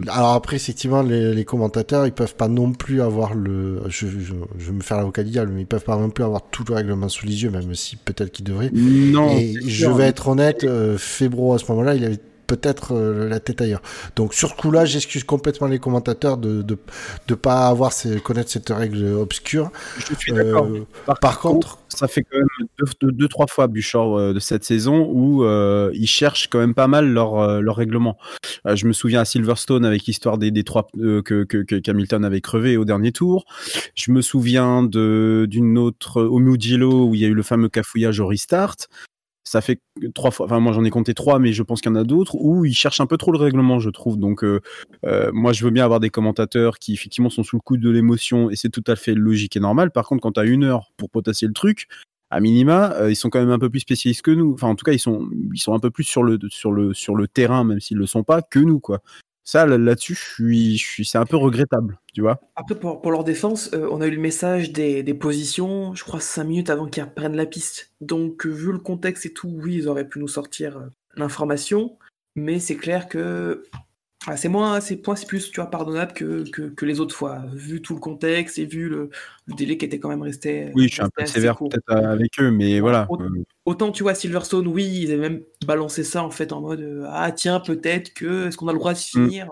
Alors après, effectivement, les, les commentateurs, ils peuvent pas non plus avoir le. Je, je, je vais me faire l'avocat du diable, mais ils peuvent pas non plus avoir tout le règlement sous les yeux, même si peut-être qu'ils devraient. non. Et je sûr. vais être honnête, euh, Febro à ce moment-là, il avait peut-être euh, la tête ailleurs. Donc sur ce coup-là, j'excuse complètement les commentateurs de de de pas avoir ces, connaître cette règle obscure. Je suis d'accord. Euh, Par, par contre, ça fait quand même deux, deux, deux, trois fois Bouchard euh, de cette saison où ils cherchent quand même pas mal leur, leur règlement. Je me souviens à Silverstone avec l'histoire des, des trois que, que, que Hamilton avait crevé au dernier tour. Je me souviens de d'une autre au Mugello où il y a eu le fameux cafouillage au restart. Ça fait trois fois, enfin moi j'en ai compté trois, mais je pense qu'il y en a d'autres où ils cherchent un peu trop le règlement, je trouve. Donc euh, euh, moi je veux bien avoir des commentateurs qui effectivement sont sous le coup de l'émotion et c'est tout à fait logique et normal. Par contre, quand tu as une heure pour potasser le truc, à minima, euh, ils sont quand même un peu plus spécialistes que nous. Enfin, en tout cas, ils sont, ils sont un peu plus sur le, sur le, sur le terrain, même s'ils le sont pas, que nous, quoi. Ça, là- là-dessus, c'est un peu regrettable, tu vois. Après, pour, leur défense, euh, on a eu le message des, positions, je crois, 5 minutes avant qu'ils reprennent la piste. Donc, euh, vu le contexte et tout, oui, ils auraient pu nous sortir euh, l'information, mais c'est clair que c'est moins, c'est c'est plus, tu vois, pardonnable que, que, les autres fois, vu tout le contexte et vu le, délai qui était quand même resté. Oui, je suis un peu sévère peut-être avec eux, mais voilà. Autant, tu vois, Silverstone, oui, ils avaient même balancé ça en fait en mode euh, ah tiens peut-être que est-ce qu'on a le droit de mm. finir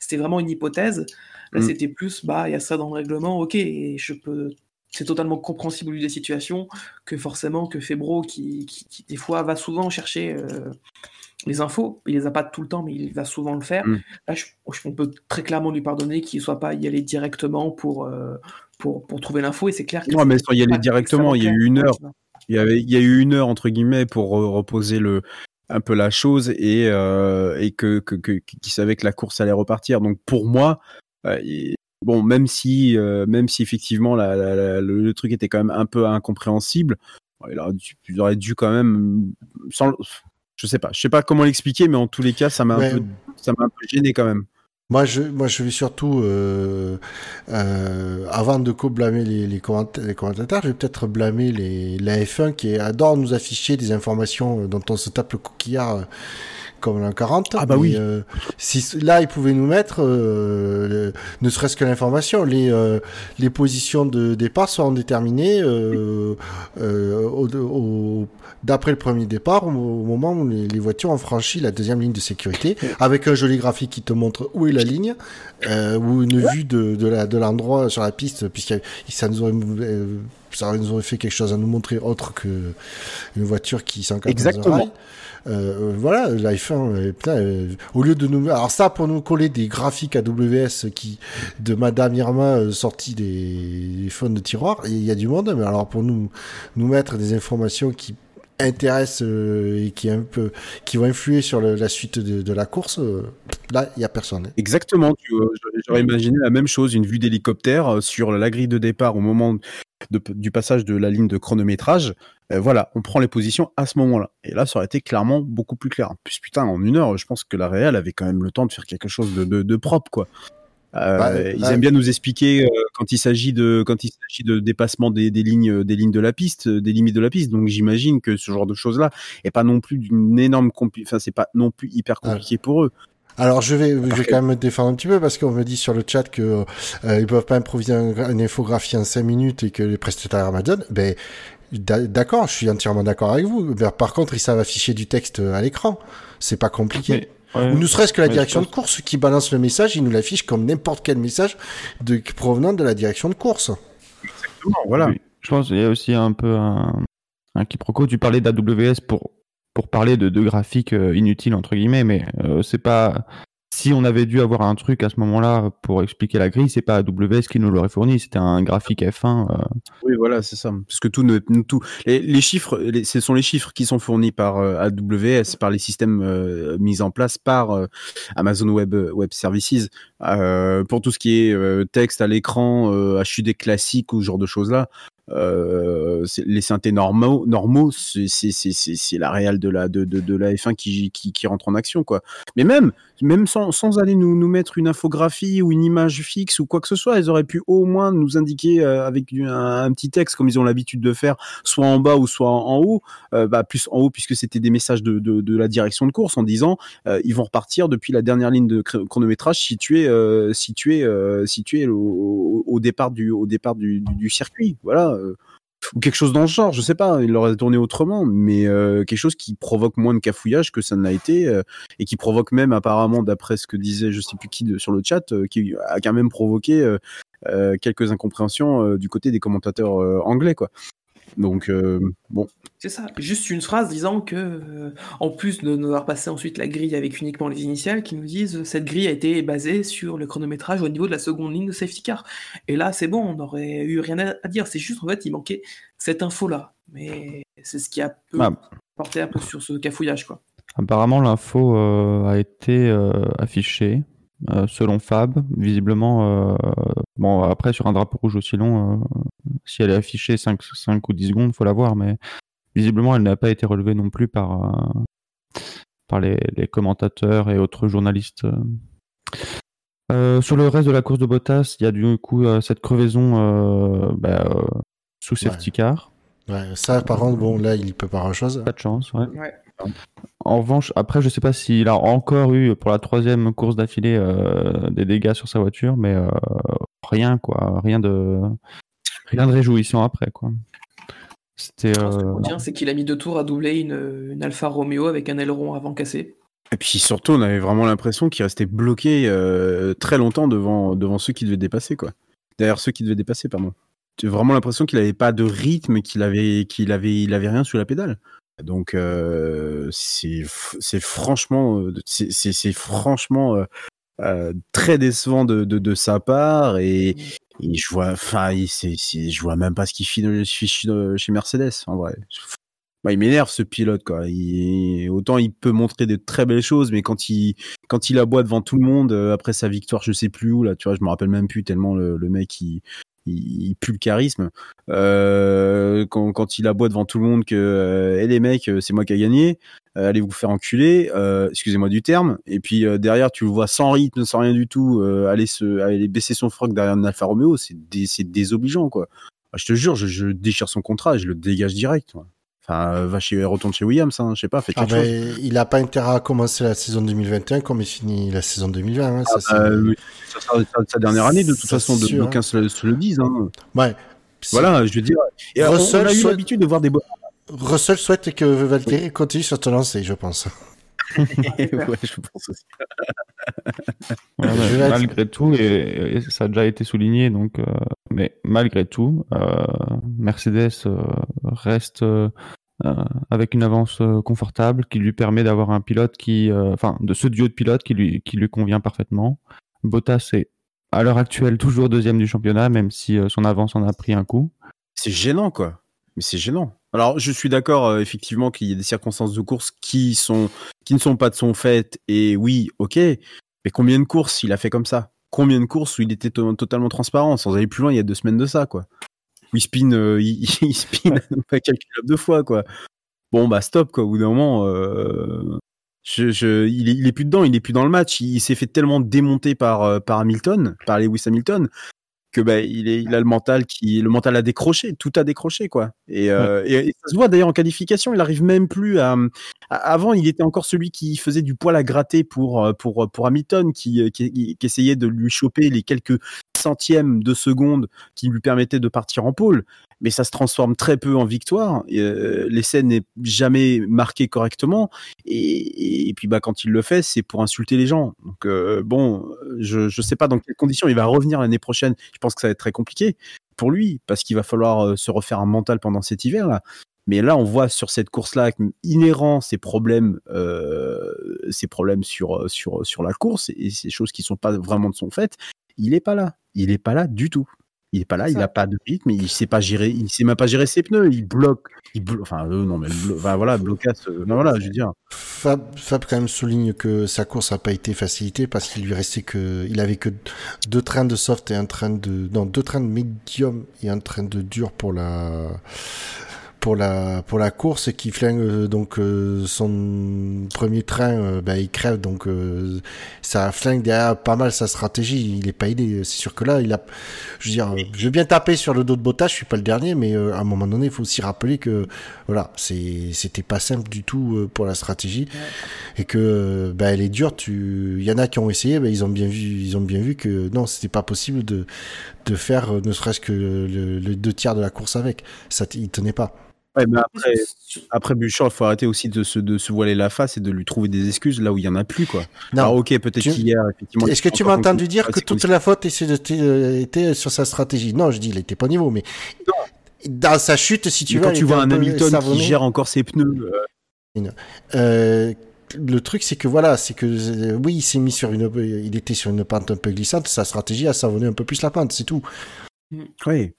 C'était vraiment une hypothèse. Là, mm. c'était plus bah il y a ça dans le règlement, ok, et je peux c'est totalement compréhensible au des situations que forcément que Febro qui, qui, des fois va souvent chercher euh, les infos. Il les a pas tout le temps, mais il va souvent le faire. Mm. Là, on peut très clairement lui pardonner qu'il ne soit pas y aller directement pour, euh, pour, pour, trouver l'info. Et c'est clair que. Non, mais sans y aller directement, il y a eu une heure. Il y, avait, il y a eu une heure, entre guillemets, pour reposer le, un peu la chose et, euh, et que, que, qui savait que la course allait repartir. Donc pour moi, euh, bon, même si, même si effectivement le, truc était quand même un peu incompréhensible, il aurait dû, il aurait dû quand même, sans, je sais pas, je sais pas comment l'expliquer, mais en tous les cas, ça m'a un, peu, ça m'a un peu gêné quand même. Moi, je, moi, je vais surtout, euh, euh, avant de blâmer les, les, commentateurs, je vais peut-être blâmer les, la F1 qui adore nous afficher des informations dont on se tape le coquillard comme l'an 40. Ah bah oui. Euh, si là, ils pouvaient nous mettre, euh, ne serait-ce que l'information, les euh, les positions de départ seront déterminées au, d'après le premier départ, au, moment où les, voitures ont franchi la deuxième ligne de sécurité, avec un joli graphique qui te montre où est la ligne, ou une vue de, de l'endroit sur la piste, puisque ça nous aurait ça nous aurait fait quelque chose à nous montrer autre que une voiture qui s'encadre Exactement. Euh, voilà, l'iPhone, euh, au lieu de nous, alors ça pour nous coller des graphiques AWS qui de Madame Irma euh, sortis des, des phones de tiroir, il y a du monde, mais alors pour nous nous mettre des informations qui intéressent et qui un peu qui vont influer sur la suite de, de, la course là il y a personne exactement j'aurais imaginé la même chose une vue d'hélicoptère sur la grille de départ au moment du passage de la ligne de chronométrage, euh, voilà, on prend les positions à ce moment-là. Et là, ça aurait été clairement beaucoup plus clair. Puis putain, en une heure, je pense que la Real avait quand même le temps de faire quelque chose de, propre, quoi. Euh, bah, ils aiment bien nous expliquer euh, quand il s'agit de quand il s'agit de dépassement des, lignes des lignes de la piste, des limites de la piste. Donc j'imagine que ce genre de choses là est pas non plus d'une énorme enfin c'est pas non plus hyper compliqué pour eux. Alors je vais, je vais quand même me défendre un petit peu parce qu'on me dit sur le chat que euh, ils peuvent pas improviser une infographie en 5 minutes et que les prestataires Amazon, ben d'accord, je suis entièrement d'accord avec vous. par contre, ils savent afficher du texte à l'écran, c'est pas compliqué. Ou ne serait-ce que la direction de course qui balance le message, il nous l'affiche comme n'importe quel message de, provenant de la direction de course. Exactement, voilà. Je pense qu'il y a aussi un peu un, un quiproquo. Tu parlais d'AWS pour pour parler de, de graphiques euh, inutiles entre guillemets, mais euh, c'est pas si on avait dû avoir un truc à ce moment-là pour expliquer la grille, c'est pas AWS qui nous l'aurait fourni, c'était un graphique F1. Euh. Oui, voilà, c'est ça. Parce que tout, ne, tout les, chiffres, ce sont les chiffres qui sont fournis par AWS, par les systèmes mis en place par Amazon Web Services. pour tout ce qui est texte à l'écran, HUD classique ou ce genre de choses là, euh, les synthés normaux, normaux c'est la réelle de la, de, de, de la F1 qui, qui, qui, rentre en action. quoi. Mais même, même sans, sans aller nous, nous mettre une infographie ou une image fixe ou quoi que ce soit, ils auraient pu au moins nous indiquer euh, avec un, petit texte, comme ils ont l'habitude de faire, soit en bas ou soit en, haut, euh, bah, plus en haut puisque c'était des messages de, de, la direction de course en disant ils vont repartir depuis la dernière ligne de chronométrage située, située, située au, au, départ du, au départ du, du, circuit. Voilà euh, ou quelque chose dans le genre, je sais pas, il l'aurait tourné autrement, mais euh, quelque chose qui provoque moins de cafouillage que ça n'a été euh, et qui provoque même apparemment, d'après ce que disait je sais plus qui sur le chat, qui a quand même provoqué quelques incompréhensions du côté des commentateurs anglais, quoi. Donc, euh, bon. C'est ça, juste une phrase disant que, euh, en plus de nous avoir passé ensuite la grille avec uniquement les initiales, qui nous disent cette grille a été basée sur le chronométrage au niveau de la seconde ligne de safety car. Et là, c'est bon, on n'aurait eu rien à dire. C'est juste, en fait, il manquait cette info-là. Mais c'est ce qui a peu ah. porté un peu sur ce cafouillage, quoi. Apparemment, l'info euh, a été affichée euh, selon Fab, visiblement, euh, bon après sur un drapeau rouge aussi long, euh, si elle est affichée 5, 5 ou 10 secondes, faut la voir, mais visiblement elle n'a pas été relevée non plus par, par les, commentateurs et autres journalistes. sur le reste de la course de Bottas, il y a du coup cette crevaison bah, sous safety car. Ouais, ça par contre, bon là il peut pas grand chose. Pas de chance, ouais. En revanche, après, je sais pas s'il a encore eu pour la troisième course d'affilée euh, des dégâts sur sa voiture, mais euh, rien quoi, rien de rien de réjouissant après quoi. C'était. Ce euh, qu'on retient, c'est qu'il a mis deux tours à doubler une, une Alfa Romeo avec un aileron avant cassé. Et puis surtout, on avait vraiment l'impression qu'il restait bloqué euh, très longtemps devant, devant ceux qui devaient dépasser, quoi. Derrière ceux qui devaient dépasser, pardon. J'ai vraiment l'impression qu'il n'avait pas de rythme, qu'il avait, qu'il avait, il avait rien sous la pédale. Donc euh, c'est, franchement, euh, c'est, franchement euh, très décevant de, de, de sa part et, et je vois, enfin, je vois même pas ce qu'il fait de- chez, Mercedes en vrai. Bah, il m'énerve ce pilote quoi. Il, autant il peut montrer de très belles choses, mais quand il quand il aboie devant tout le monde après sa victoire, je sais plus où là, tu vois, je me rappelle même plus tellement le, le mec il, il, pue le charisme. Euh, quand, il aboie devant tout le monde que euh, Eh, les mecs, euh, c'est moi qui ai gagné, euh, allez vous faire enculer, excusez-moi du terme. Et puis derrière, tu le vois sans rythme, sans rien du tout, aller se aller baisser son froc derrière une Alfa Romeo, c'est dé- c'est désobligeant quoi. Ah, Je te jure, je, déchire son contrat je le dégage direct. Enfin, euh, va chez, retourne chez Williams, hein, je sais pas, fais Ah quelque chose. ben, il a pas intérêt à commencer la saison 2021 comme il finit la saison 2020. Hein, ça, c'est- oui, ça sera sa, sa dernière année de toute Ça, façon, sûr, d'aucuns se, le- se le disent. Hein. Ouais. Voilà, je veux dire. Et on- Russell on, a eu souhaite- l'habitude de voir des. bo- Russell souhaite que Valtteri continue sur te lancer, je pense. ouais, je pense aussi. Ouais, malgré tout, et, et ça a déjà été souligné, donc, euh, mais malgré tout, euh, Mercedes euh, reste avec une avance confortable qui lui permet d'avoir un pilote qui, euh, enfin, de ce duo de pilotes qui lui, qui lui convient parfaitement. Bottas est à l'heure actuelle toujours deuxième du championnat, même si euh, son avance en a pris un coup. C'est gênant, quoi. Mais c'est gênant. Alors, je suis d'accord, euh, effectivement, qu'il y a des circonstances de course qui sont, qui ne sont pas de son fait. Et oui, ok. Mais combien de courses il a fait comme ça? Combien de courses où il était to- totalement transparent, sans aller plus loin, il y a deux semaines de ça, quoi. Où il spin, euh, il, il spin pas calculable de fois, quoi. Bon, bah stop, quoi. Au bout d'un moment, euh, je, je, il, est, il est plus dedans, il est plus dans le match. Il, s'est fait tellement démonter par, euh, par Hamilton, par Lewis Hamilton, que bah, il, est, il a le mental qui, le mental a décroché, tout a décroché, quoi. Et, euh, et, et ça se voit d'ailleurs en qualification, il arrive même plus à, à- Avant, il était encore celui qui faisait du poil à gratter pour euh, pour pour Hamilton, qui, euh, qui, qui essayait de lui choper les quelques centièmes de seconde qui lui permettaient de partir en pôle. Mais ça se transforme très peu en victoire. Euh, L'essai n'est jamais marqué correctement. Et, puis bah quand il le fait, c'est pour insulter les gens. Donc euh, bon, je je sais pas dans quelles conditions il va revenir l'année prochaine. Je pense que ça va être très compliqué pour lui parce qu'il va falloir euh, se refaire un mental pendant cet hiver là. Mais là, on voit sur cette course-là inhérent ces problèmes, ces problèmes sur la course et ces choses qui sont pas vraiment de son fait. Il est pas là. Il est pas là du tout. Il est pas là. Il a pas de rythme. Il sait pas gérer. Il sait même pas gérer ses pneus. Il bloque. Il blo- Enfin, euh, non mais blo- enfin, voilà, blocage. euh, non, voilà, je veux dire. Fab, Fab quand même souligne que sa course a pas été facilitée parce qu'il lui restait que, il avait que deux trains de soft et un train de, non, deux trains de medium et un train de dur pour la, pour la, pour la course qui flingue euh, donc euh, son premier train, ben, il crève donc ça flingue derrière pas mal sa stratégie. Il est pas aidé. C'est sûr que là, il a, je veux dire, je veux bien taper sur le dos de Bottas, je suis pas le dernier, mais à un moment donné, il faut aussi rappeler que voilà, c'est, c'était pas simple du tout pour la stratégie et que bah, elle est dure. Tu, il y en a qui ont essayé, bah, ils ont bien vu, ils ont bien vu que non, c'était pas possible de de faire euh, ne serait-ce que le, le deux tiers de la course avec. Ça, il tenait pas. Ouais, mais après, après il faut arrêter aussi de se, de se voiler la face et de lui trouver des excuses là où il y en a plus, quoi. Non. Alors, ok, peut-être Tu- qu'hier, effectivement. Est-ce que tu m'as entendu dire que c'est toute la faute était, euh, était sur sa stratégie? Non, je dis, il était pas au niveau, mais dans sa chute, si tu Mais veux, quand tu vois un Hamilton qui gère encore ses pneus, euh, Euh, le truc, c'est que voilà, c'est que euh, oui, il s'est mis sur une, il était sur une pente un peu glissante. Sa stratégie a savonné un peu plus la pente, c'est tout. oui.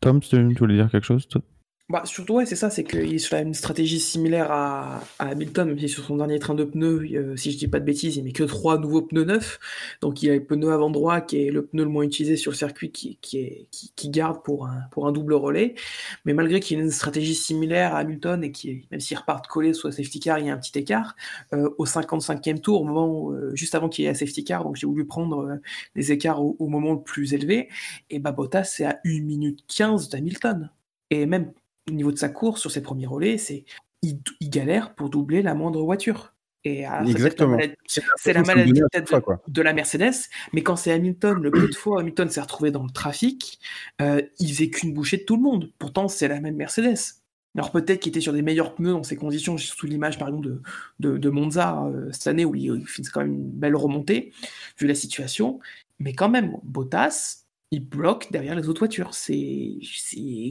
Tom, tu tu voulais dire quelque chose toi? Bah, surtout, ouais, c'est ça, c'est qu'il est sur une stratégie similaire à, à Hamilton, même si sur son dernier train de pneus, euh, si je dis pas de bêtises, il met que trois nouveaux pneus neufs. Donc il a le pneu avant droit qui est le pneu le moins utilisé sur le circuit qui, qui, est, qui, garde pour un, pour un double relais. Mais malgré qu'il ait une stratégie similaire à Hamilton et qui, même s'ils repartent collés soit safety car, il y a un petit écart, euh, au 55e tour, au moment euh, juste avant qu'il y ait un safety car, donc j'ai voulu prendre les écarts au, moment le plus élevé, et bah c'est à 1 minute 15 d'Hamilton. Et même au niveau de sa course sur ses premiers relais, c'est il, il galère pour doubler la moindre voiture. Et Exactement. C'est la maladie fois, de, la Mercedes, mais quand c'est Hamilton, le peu de fois Hamilton s'est retrouvé dans le trafic, euh, il faisait qu'une bouchée de tout le monde. Pourtant, c'est la même Mercedes. Alors peut-être qu'il était sur des meilleurs pneus dans ces conditions, surtout l'image par exemple de, de, de Monza euh, cette année où il, il finit quand même une belle remontée, vu la situation. Mais quand même, Bottas, il bloque derrière les autres voitures. C'est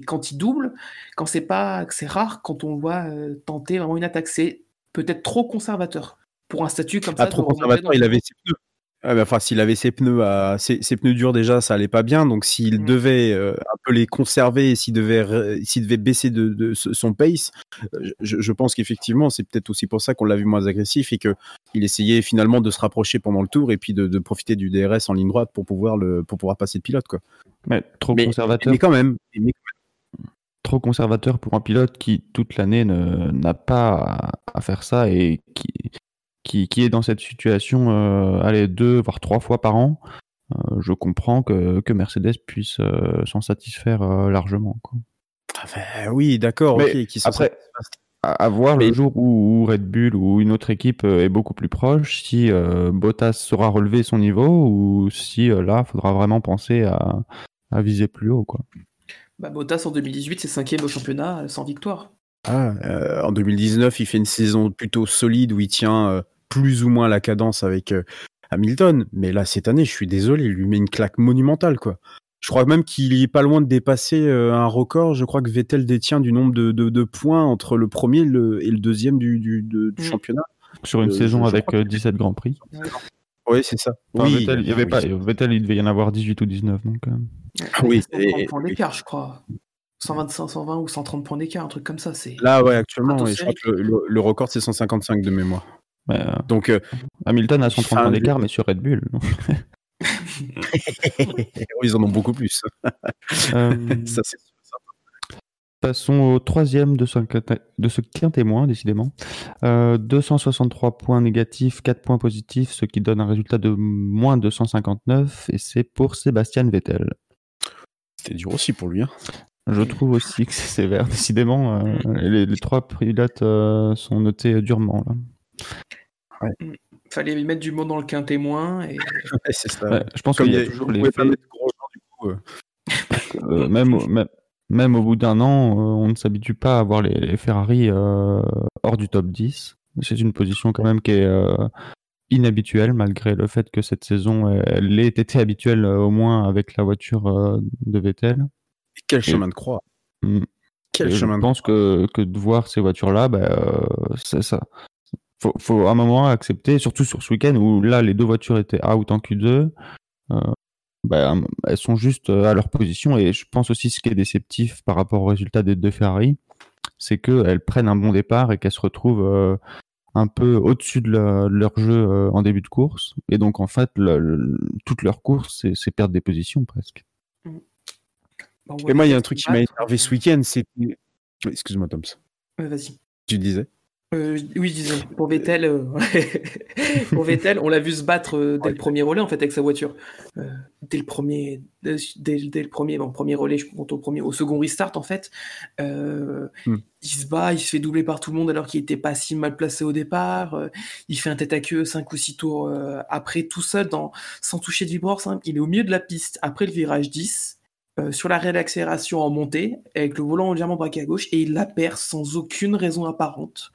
quand il double, quand c'est pas, c'est rare quand on le voit euh, tenter vraiment une attaque. C'est peut-être trop conservateur pour un statut comme Ah, ça. trop conservateur, dans- il avait ses pneus. Ah, bah, Enfin, s'il avait ses pneus, à... ses, ses pneus durs déjà, ça allait pas bien. Donc, s'il Mm. devait euh, un peu les conserver, et s'il devait, re- s'il devait baisser de, son pace, euh, je, je pense qu'effectivement, c'est peut-être aussi pour ça qu'on l'a vu moins agressif et que il essayait finalement de se rapprocher pendant le tour et puis de, de profiter du DRS en ligne droite pour pouvoir le, pour pouvoir passer de pilote, quoi. Mais trop Mais- conservateur. Mais quand même, mais- trop conservateur pour un pilote qui toute l'année ne- n'a pas à, à faire ça et qui, qui, qui est dans cette situation euh, allez, deux voire trois fois par an. euh, je comprends que, que Mercedes puisse euh, s'en satisfaire euh, largement. Quoi. Enfin, oui, d'accord. Mais ok, qui s'en après. À, à voir Mais- le jour où, où Red Bull ou une autre équipe est beaucoup plus proche, si euh, Bottas saura relever son niveau ou si euh, là, il faudra vraiment penser à, à viser plus haut. Quoi. Bah, Bottas en 2018, c'est cinquième au championnat sans victoire. Ah, euh, en 2019, il fait une saison plutôt solide où il tient euh, plus ou moins la cadence avec euh, Hamilton. Mais là, cette année, je suis désolé, il lui met une claque monumentale, quoi. Je crois même qu'il est pas loin de dépasser euh, un record. Je crois que Vettel détient du nombre de, de- de points entre le premier et le, et le deuxième du, du- de- du championnat. Sur une Euh, saison avec crois euh, que- 17 Grands Prix. Oui, c'est ça. Enfin, oui, Vettel, il y avait oui. pas, Vettel, il devait y en avoir 18 ou 19. Donc, euh, oui, Il y a 130 et- points oui. d'écart, je crois. 125, 120 ou 130 points d'écart, un truc comme ça. C'est Là, ouais, actuellement, ouais, je crois que le, le- le record, c'est 155 de mémoire. Euh, Donc, euh, Hamilton a 130 Enfin, points d'écart, mais sur Red Bull. ils en ont beaucoup plus. euh, ça, c'est. Passons au troisième de ce, quintet- de ce quintémoin, décidément. Euh, 263 points négatifs, 4 points positifs, ce qui donne un résultat de moins 259, et c'est pour Sébastien Vettel. C'était dur aussi pour lui. Hein. Je trouve aussi que c'est sévère, décidément. euh, les, les trois pilotes euh, sont notés durement. Là. Fallait mettre du mot dans le quintémoin. Et... Ouais, c'est ça. Ouais, je pense qu'il y a toujours les pas mettre Grosjean, du coup, euh. euh, même, au- même, même au bout d'un an, euh, on ne s'habitue pas à voir les, les Ferrari euh, hors du top 10. C'est une position quand même qui est euh, inhabituelle, malgré le fait que cette saison, elle, elle ait été habituelle euh, au moins avec la voiture euh, de Vettel. Quel chemin de croix. Mm. Quel je pense que, que de voir ces voitures-là, bah, euh, c'est ça. Faut, faut à un moment accepter, surtout sur ce week-end où là les deux voitures étaient out en Q2, euh, bah, elles sont juste euh, à leur position. Et je pense aussi ce qui est déceptif par rapport au résultat des deux Ferrari, c'est qu'elles prennent un bon départ et qu'elles se retrouvent euh, un peu au-dessus de, leur jeu euh, en début de course. Et donc en fait, le- le- toute leur course, c'est- c'est perdre des positions presque. Bon, Et moi, il y a un truc qui m'a énervé ce week-end, c'était. Excuse-moi, Toms. ouais, Vas-y. Tu disais Euh, oui, je disais, pour Vettel, euh, pour Vettel, on l'a vu se battre euh, dès le premier relais en fait avec sa voiture. Euh, dès le premier, dès, le premier, bon, premier relais, je compte au premier, au second restart en fait, euh, Hmm. il se bat, il se fait doubler par tout le monde alors qu'il était pas si mal placé au départ. euh, il fait un tête à queue 5 ou 6 tours euh, après tout seul, dans, sans toucher de vibreur. Il est au milieu de la piste après le virage 10. euh, sur la réelle accélération en montée, avec le volant légèrement braqué à gauche, et il la perd sans aucune raison apparente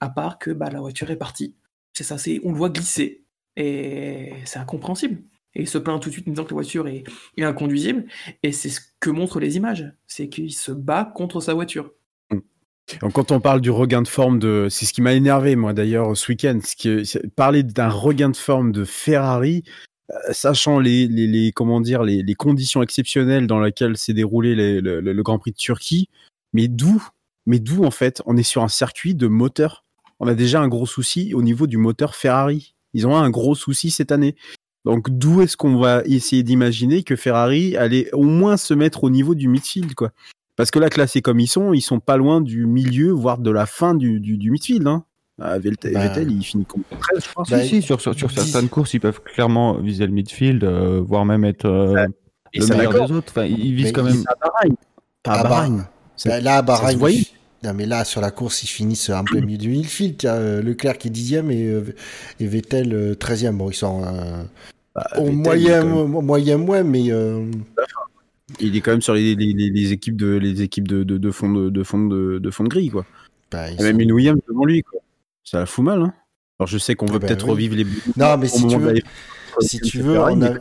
à part que bah, la voiture est partie. C'est ça, c'est on le voit glisser et c'est incompréhensible. Et il se plaint tout de suite en disant que la voiture est, inconduisible et c'est ce que montrent les images, c'est qu'il se bat contre sa voiture. Donc, quand on parle du regain de forme de, c'est ce qui m'a énervé moi d'ailleurs ce week-end, parler d'un regain de forme de Ferrari, euh, sachant les, les, comment dire les, conditions exceptionnelles dans lesquelles s'est déroulé le- le Grand Prix de Turquie, mais d'où, mais d'où en fait, on est sur un circuit de moteur. On a déjà un gros souci au niveau du moteur Ferrari. Ils ont un gros souci cette année. Donc d'où est-ce qu'on va essayer d'imaginer que Ferrari allait au moins se mettre au niveau du midfield quoi? Parce que là, classés comme ils sont, ils sont pas loin du milieu, voire de la fin du, du, du midfield. Hein. Ah, Vettel, Bah. Vettel, il finit comme 13, je crois. Bah, si, si, sur, sur, certaines courses, ils peuvent clairement viser le midfield, euh, voire même être euh, Et le meilleur des autres. Enfin, ils visent Mais quand même. À Bahreïn. À Ah bah, Bahreïn. Ça- Bah, là, à ça se Bahreïn. Non, mais là, sur la course, ils finissent un peu milieu du Millfield. Il y a euh, Leclerc qui est dixième et, euh, et Vettel euh, 13e. Bon, ils sont Bah, au Vettel, moyen, moyen, ouais, mais euh, Il est quand même sur les, les, les- les équipes de les équipes de, de, de fond de, de fond de, de fond de grille quoi. bah, ils même sont- une Williams devant lui quoi. Ça la fout mal hein. Alors je sais qu'on veut Ah bah peut-être oui. revivre les Non, mais si tu veux, si tu veux, on a...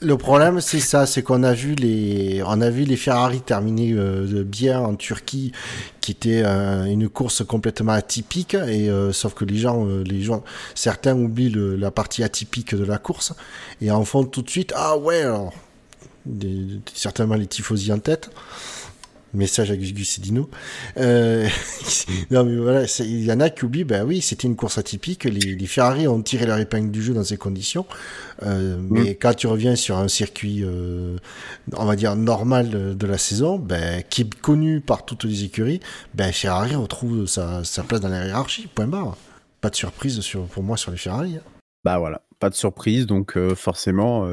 le problème c'est ça, c'est qu'on a vu les, on a vu les Ferrari terminer euh, bien en Turquie, qui était euh, une course complètement atypique, et euh, sauf que les gens, les gens, certains oublient la partie atypique de la course et en font tout de suite, ah ouais, certainement les tifosi en tête. Message à Gus Gus et Dino. Euh, non mais voilà, il y en a qui oublient, ben oui, c'était une course atypique, les, les Ferrari ont tiré leur épingle du jeu dans ces conditions, euh, mais quand tu reviens sur un circuit, euh, on va dire normal de, de la saison, ben, qui est connu par toutes les écuries, ben Ferrari retrouve sa, sa place dans la hiérarchie, point barre. Pas de surprise sur, pour moi sur les Ferrari. hein. Bah voilà, pas de surprise donc forcément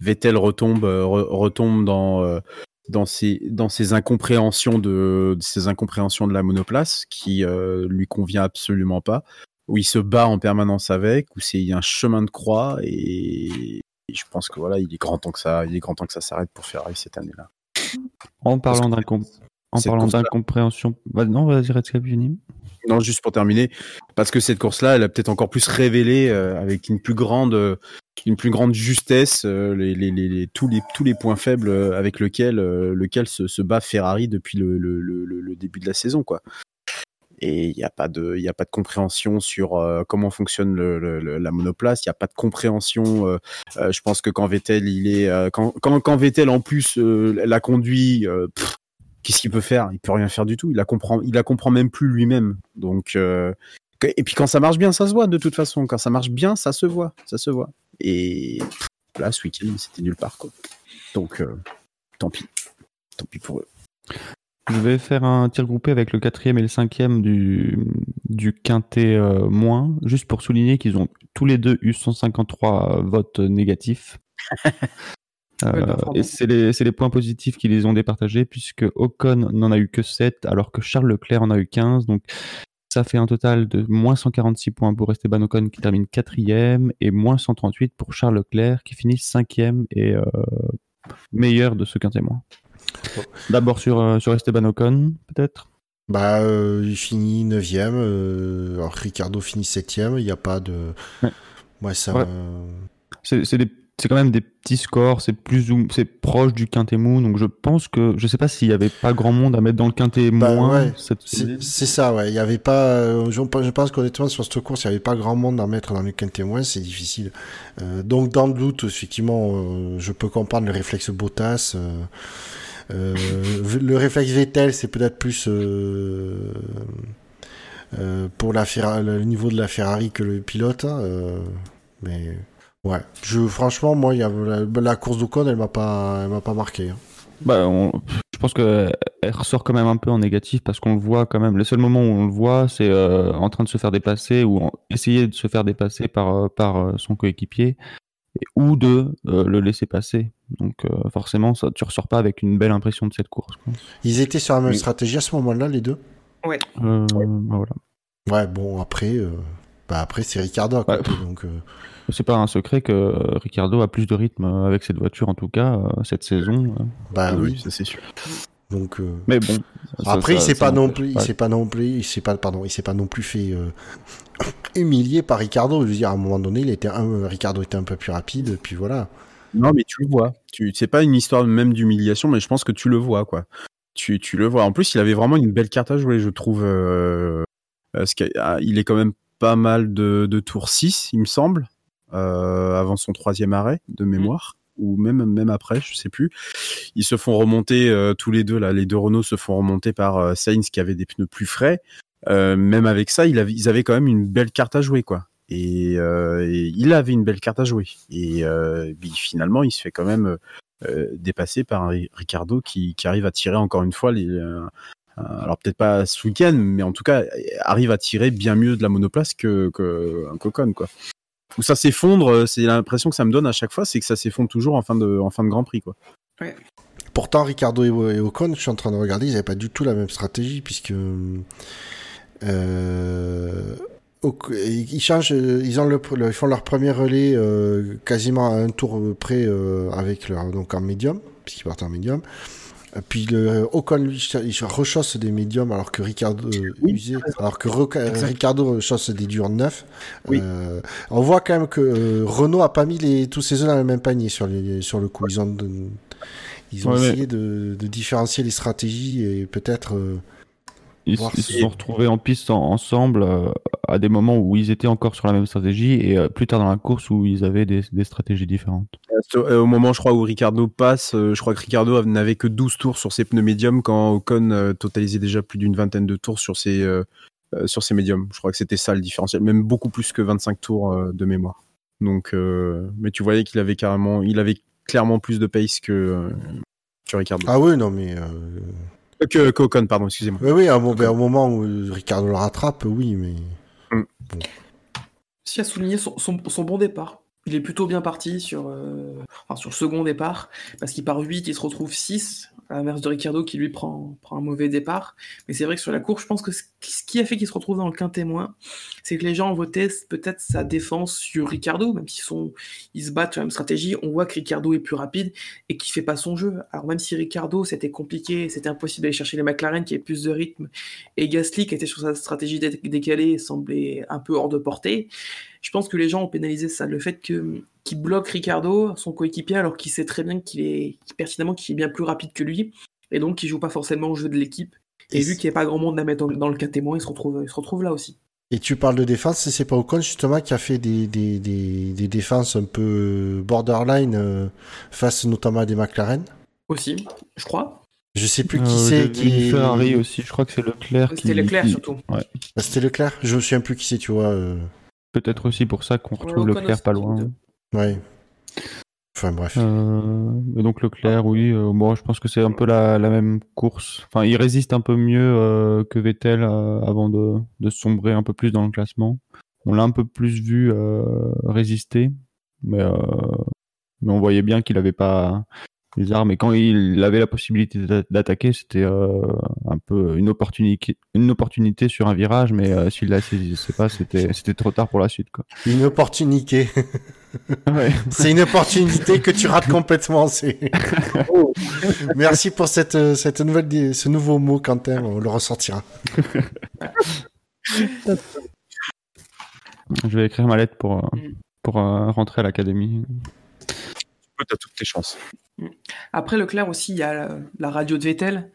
Vettel retombe re- retombe dans euh, dans ses dans ses incompréhensions de, ses incompréhensions de la monoplace qui euh, lui convient absolument pas où il se bat en permanence avec où c'est il y a un chemin de croix et, et je pense que voilà il est grand temps que ça il est grand temps que ça s'arrête pour Ferrari cette année-là. En parlant que d'incom- en parlant d'incompréhension. Bah, non, vas-y. Non, juste pour terminer, parce que cette course-là, elle a peut-être encore plus révélé euh, avec une plus grande, euh, une plus grande justesse euh, les, les, les, tous les tous les points faibles euh, avec lesquels euh, lequel se, se bat Ferrari depuis le, le, le, le- début de la saison, quoi. Et il n'y a pas de, y a pas de compréhension sur comment fonctionne la monoplace. Il n'y a pas de compréhension. je pense que quand Vettel, il est, quand, quand, quand Vettel en plus la conduit, qu'est-ce qu'il peut faire? Il peut rien faire du tout. Il la comprend, il la comprend même plus lui-même. Donc, euh, et puis quand ça marche bien, ça se voit de toute façon. Quand ça marche bien, ça se voit, ça se voit. Et là, ce week-end, c'était nulle part quoi. Donc, euh, tant pis, tant pis pour eux. Je vais faire un tir groupé avec le quatrième et le cinquième du, du quintet euh, moins, juste pour souligner qu'ils ont tous les deux eu 153 votes négatifs. Euh, et c'est les, points positifs qui les ont départagés, puisque Ocon n'en a eu que 7, alors que Charles Leclerc en a eu 15. Donc ça fait un total de moins 146 points pour Esteban Ocon qui termine quatrième, et moins 138 pour Charles Leclerc qui finit cinquième et euh, meilleur de ce quintet moins. D'abord sur, euh, sur Esteban Ocon, peut-être? Bah, euh, il finit 9ème, euh, alors Ricardo finit 7ème, il n'y a pas de. Ouais. Ouais, ça. Ouais. euh, c'est des- c'est quand même des petits scores, c'est plus ou c'est proche du quintet mou, donc je pense que je sais pas s'il y avait pas grand monde à mettre dans le quintet Bah, moins. ouais. cette C'est ça, ouais. Il y avait pas. euh, je, je pense qu'honnêtement, sur cette course, il n'y avait pas grand monde à mettre dans le quintet moins, c'est difficile. Euh, donc, dans le doute, effectivement, euh, je peux comprendre le réflexe Bottas. le réflexe Vettel, c'est peut-être plus pour la Ferra- le niveau de la Ferrari que le pilote. hein, mais ouais, je, franchement, moi, il y a, la, la course d'Ocon, elle m'a pas, elle m'a pas marqué. hein. Bah, on- je pense qu'elle ressort quand même un peu en négatif parce qu'on le voit quand même. Le seul moment où on le voit, c'est euh, en train de se faire dépasser ou en- essayer de se faire dépasser par, euh, par euh, son coéquipier ou de euh, le laisser passer. Donc euh, forcément, ça, tu ressors pas avec une belle impression de cette course. quoi. Ils étaient sur la même Oui. stratégie à ce moment-là, les deux? Euh, bah, voilà. Ouais, bon, après, euh, bah après c'est Ricardo Ouais. côté, donc. C'est pas un secret que euh, Ricardo a plus de rythme euh, avec cette voiture, en tout cas, euh, cette saison. bah Ah oui. ça c'est sûr. Donc. euh, Mais bon. ça- Après, ça- il s'est pas non plus, il s'est pas non plus, il s'est pas, pardon, il s'est pas non plus fait euh, humilier par Ricardo. Je veux dire, à un moment donné, il était un, Ricardo était un peu plus rapide, puis voilà. Non, mais tu le vois. Tu, c'est pas une histoire même d'humiliation, mais je pense que tu le vois, quoi. Tu, tu le vois. En plus, il avait vraiment une belle carte à jouer, je trouve. euh, parce qu'il ah, il est quand même pas mal de, de tours 6, il me semble, avant son troisième arrêt de mémoire, ou même, même après, je sais plus. Ils se font remonter euh, tous les deux, là, les deux Renault se font remonter par euh, Sainz qui avait des pneus plus frais. Euh, même avec ça, il avait, ils avaient quand même une belle carte à jouer, quoi. Et, euh, et il avait une belle carte à jouer. Et euh, puis finalement, il se fait quand même euh, dépasser par un Ricardo qui, qui arrive à tirer encore une fois les. euh, alors peut-être pas ce week-end, mais en tout cas arrive à tirer bien mieux de la monoplace que, que un Cocon quoi. Où ça s'effondre, euh, c'est l'impression que ça me donne à chaque fois, c'est que ça s'effondre toujours en fin de en fin de Grand Prix quoi. Pourtant, Ricardo et, Ocon, je suis en train de regarder, ils n'avaient pas du tout la même stratégie, puisque euh, ils changent, ils ont le, le- ils font leur premier relais euh, quasiment à un tour près euh, avec leur donc en médium, puisqu'ils partent en médium. Et Puis le Ocon lui il rechausse des médiums alors que Ricardo euh, Oui, alors que Exact. Ricardo chausse des durs neufs. Oui. Euh, on voit quand même que euh, Renault a pas mis les, tous ses œufs dans le même panier sur, les, sur le coup. Ils ont, ils ont Ouais, essayé de, de différencier les stratégies et peut-être. euh, Ils, Voir ils si- se sont retrouvés en piste en- ensemble euh, à des moments où ils étaient encore sur la même stratégie et euh, plus tard dans la course où ils avaient des, des stratégies différentes. Euh, Au moment, je crois, où Ricardo passe, euh, je crois que Ricardo n'avait que 12 tours sur ses pneus médiums quand Ocon euh, totalisait déjà plus d'une vingtaine de tours sur ses, sur ses médiums. Je crois que c'était ça le différentiel, même beaucoup plus que 25 tours euh, de mémoire. Donc, euh, mais tu voyais qu'il avait carrément, il avait clairement plus de pace que, euh, que Ricardo. Ah oui, non mais. Que, que Ocon, pardon, excusez-moi. Oui, oui, à ben, au moment où Ricardo le rattrape, oui, mais. Si à souligner son, son- son bon départ. Il est plutôt bien parti sur, euh, enfin, sur le second départ, parce qu'il part 8, il se retrouve 6, à l'inverse de Ricardo qui lui prend, prend un mauvais départ. Mais c'est vrai que sur la course, je pense que ce qui- a fait qu'il se retrouve dans le quin témoin, c'est que les gens votaient peut-être sa défense sur Ricardo, même s'ils sont, ils se battent sur la même stratégie, on voit que Ricardo est plus rapide et qu'il fait pas son jeu. Alors même si Ricardo, c'était compliqué, c'était impossible d'aller chercher les McLaren qui avaient plus de rythme, et Gasly qui était sur sa stratégie dé- décalée semblait un peu hors de portée, je pense que les gens ont pénalisé ça, le fait que qu'il bloque Ricardo, son coéquipier, alors qu'il sait très bien qu'il est pertinemment qu'il est bien plus rapide que lui, et donc qu'il joue pas forcément au jeu de l'équipe. Et, Et vu qu'il n'y a pas grand monde à mettre dans, le cas témoin, il se retrouve, il se retrouve là aussi. Et tu parles de défense, c'est pas Ocon justement qui a fait des, des, des, des défenses un peu borderline euh, face notamment à des McLaren? Aussi, je crois. Je sais plus qui Euh, c'est j'ai vu qui. Ferrari aussi, je crois que c'est Leclerc qui. C'était Leclerc qui- surtout. Ouais. Ah, C'était Leclerc. Je me souviens plus qui c'est, tu vois. euh, Peut-être aussi pour ça qu'on retrouve Ocon Leclerc pas loin. Ouais. Enfin bref. Euh, et donc Leclerc, oui, euh, moi je pense que c'est un peu la, la même course. Enfin, il résiste un peu mieux euh, que Vettel euh, avant de, de sombrer un peu plus dans le classement. On l'a un peu plus vu euh, résister, mais, euh, mais on voyait bien qu'il n'avait pas les armes. Et quand il avait la possibilité d'a- d'attaquer, c'était euh, un peu une opportunité, une opportunité sur un virage, mais euh, s'il la saisissait pas, c'était c'était trop tard pour la suite. Quoi. Une opportunité. Ouais. c'est une opportunité que tu rates complètement. C'est. Merci pour cette, euh, cette nouvelle, ce nouveau mot, Quentin. On le ressortira. Je vais écrire ma lettre pour, euh, Mm. pour euh, rentrer à l'académie. Tu as toutes tes chances. Après Leclerc aussi, il y a la, la radio de Vettel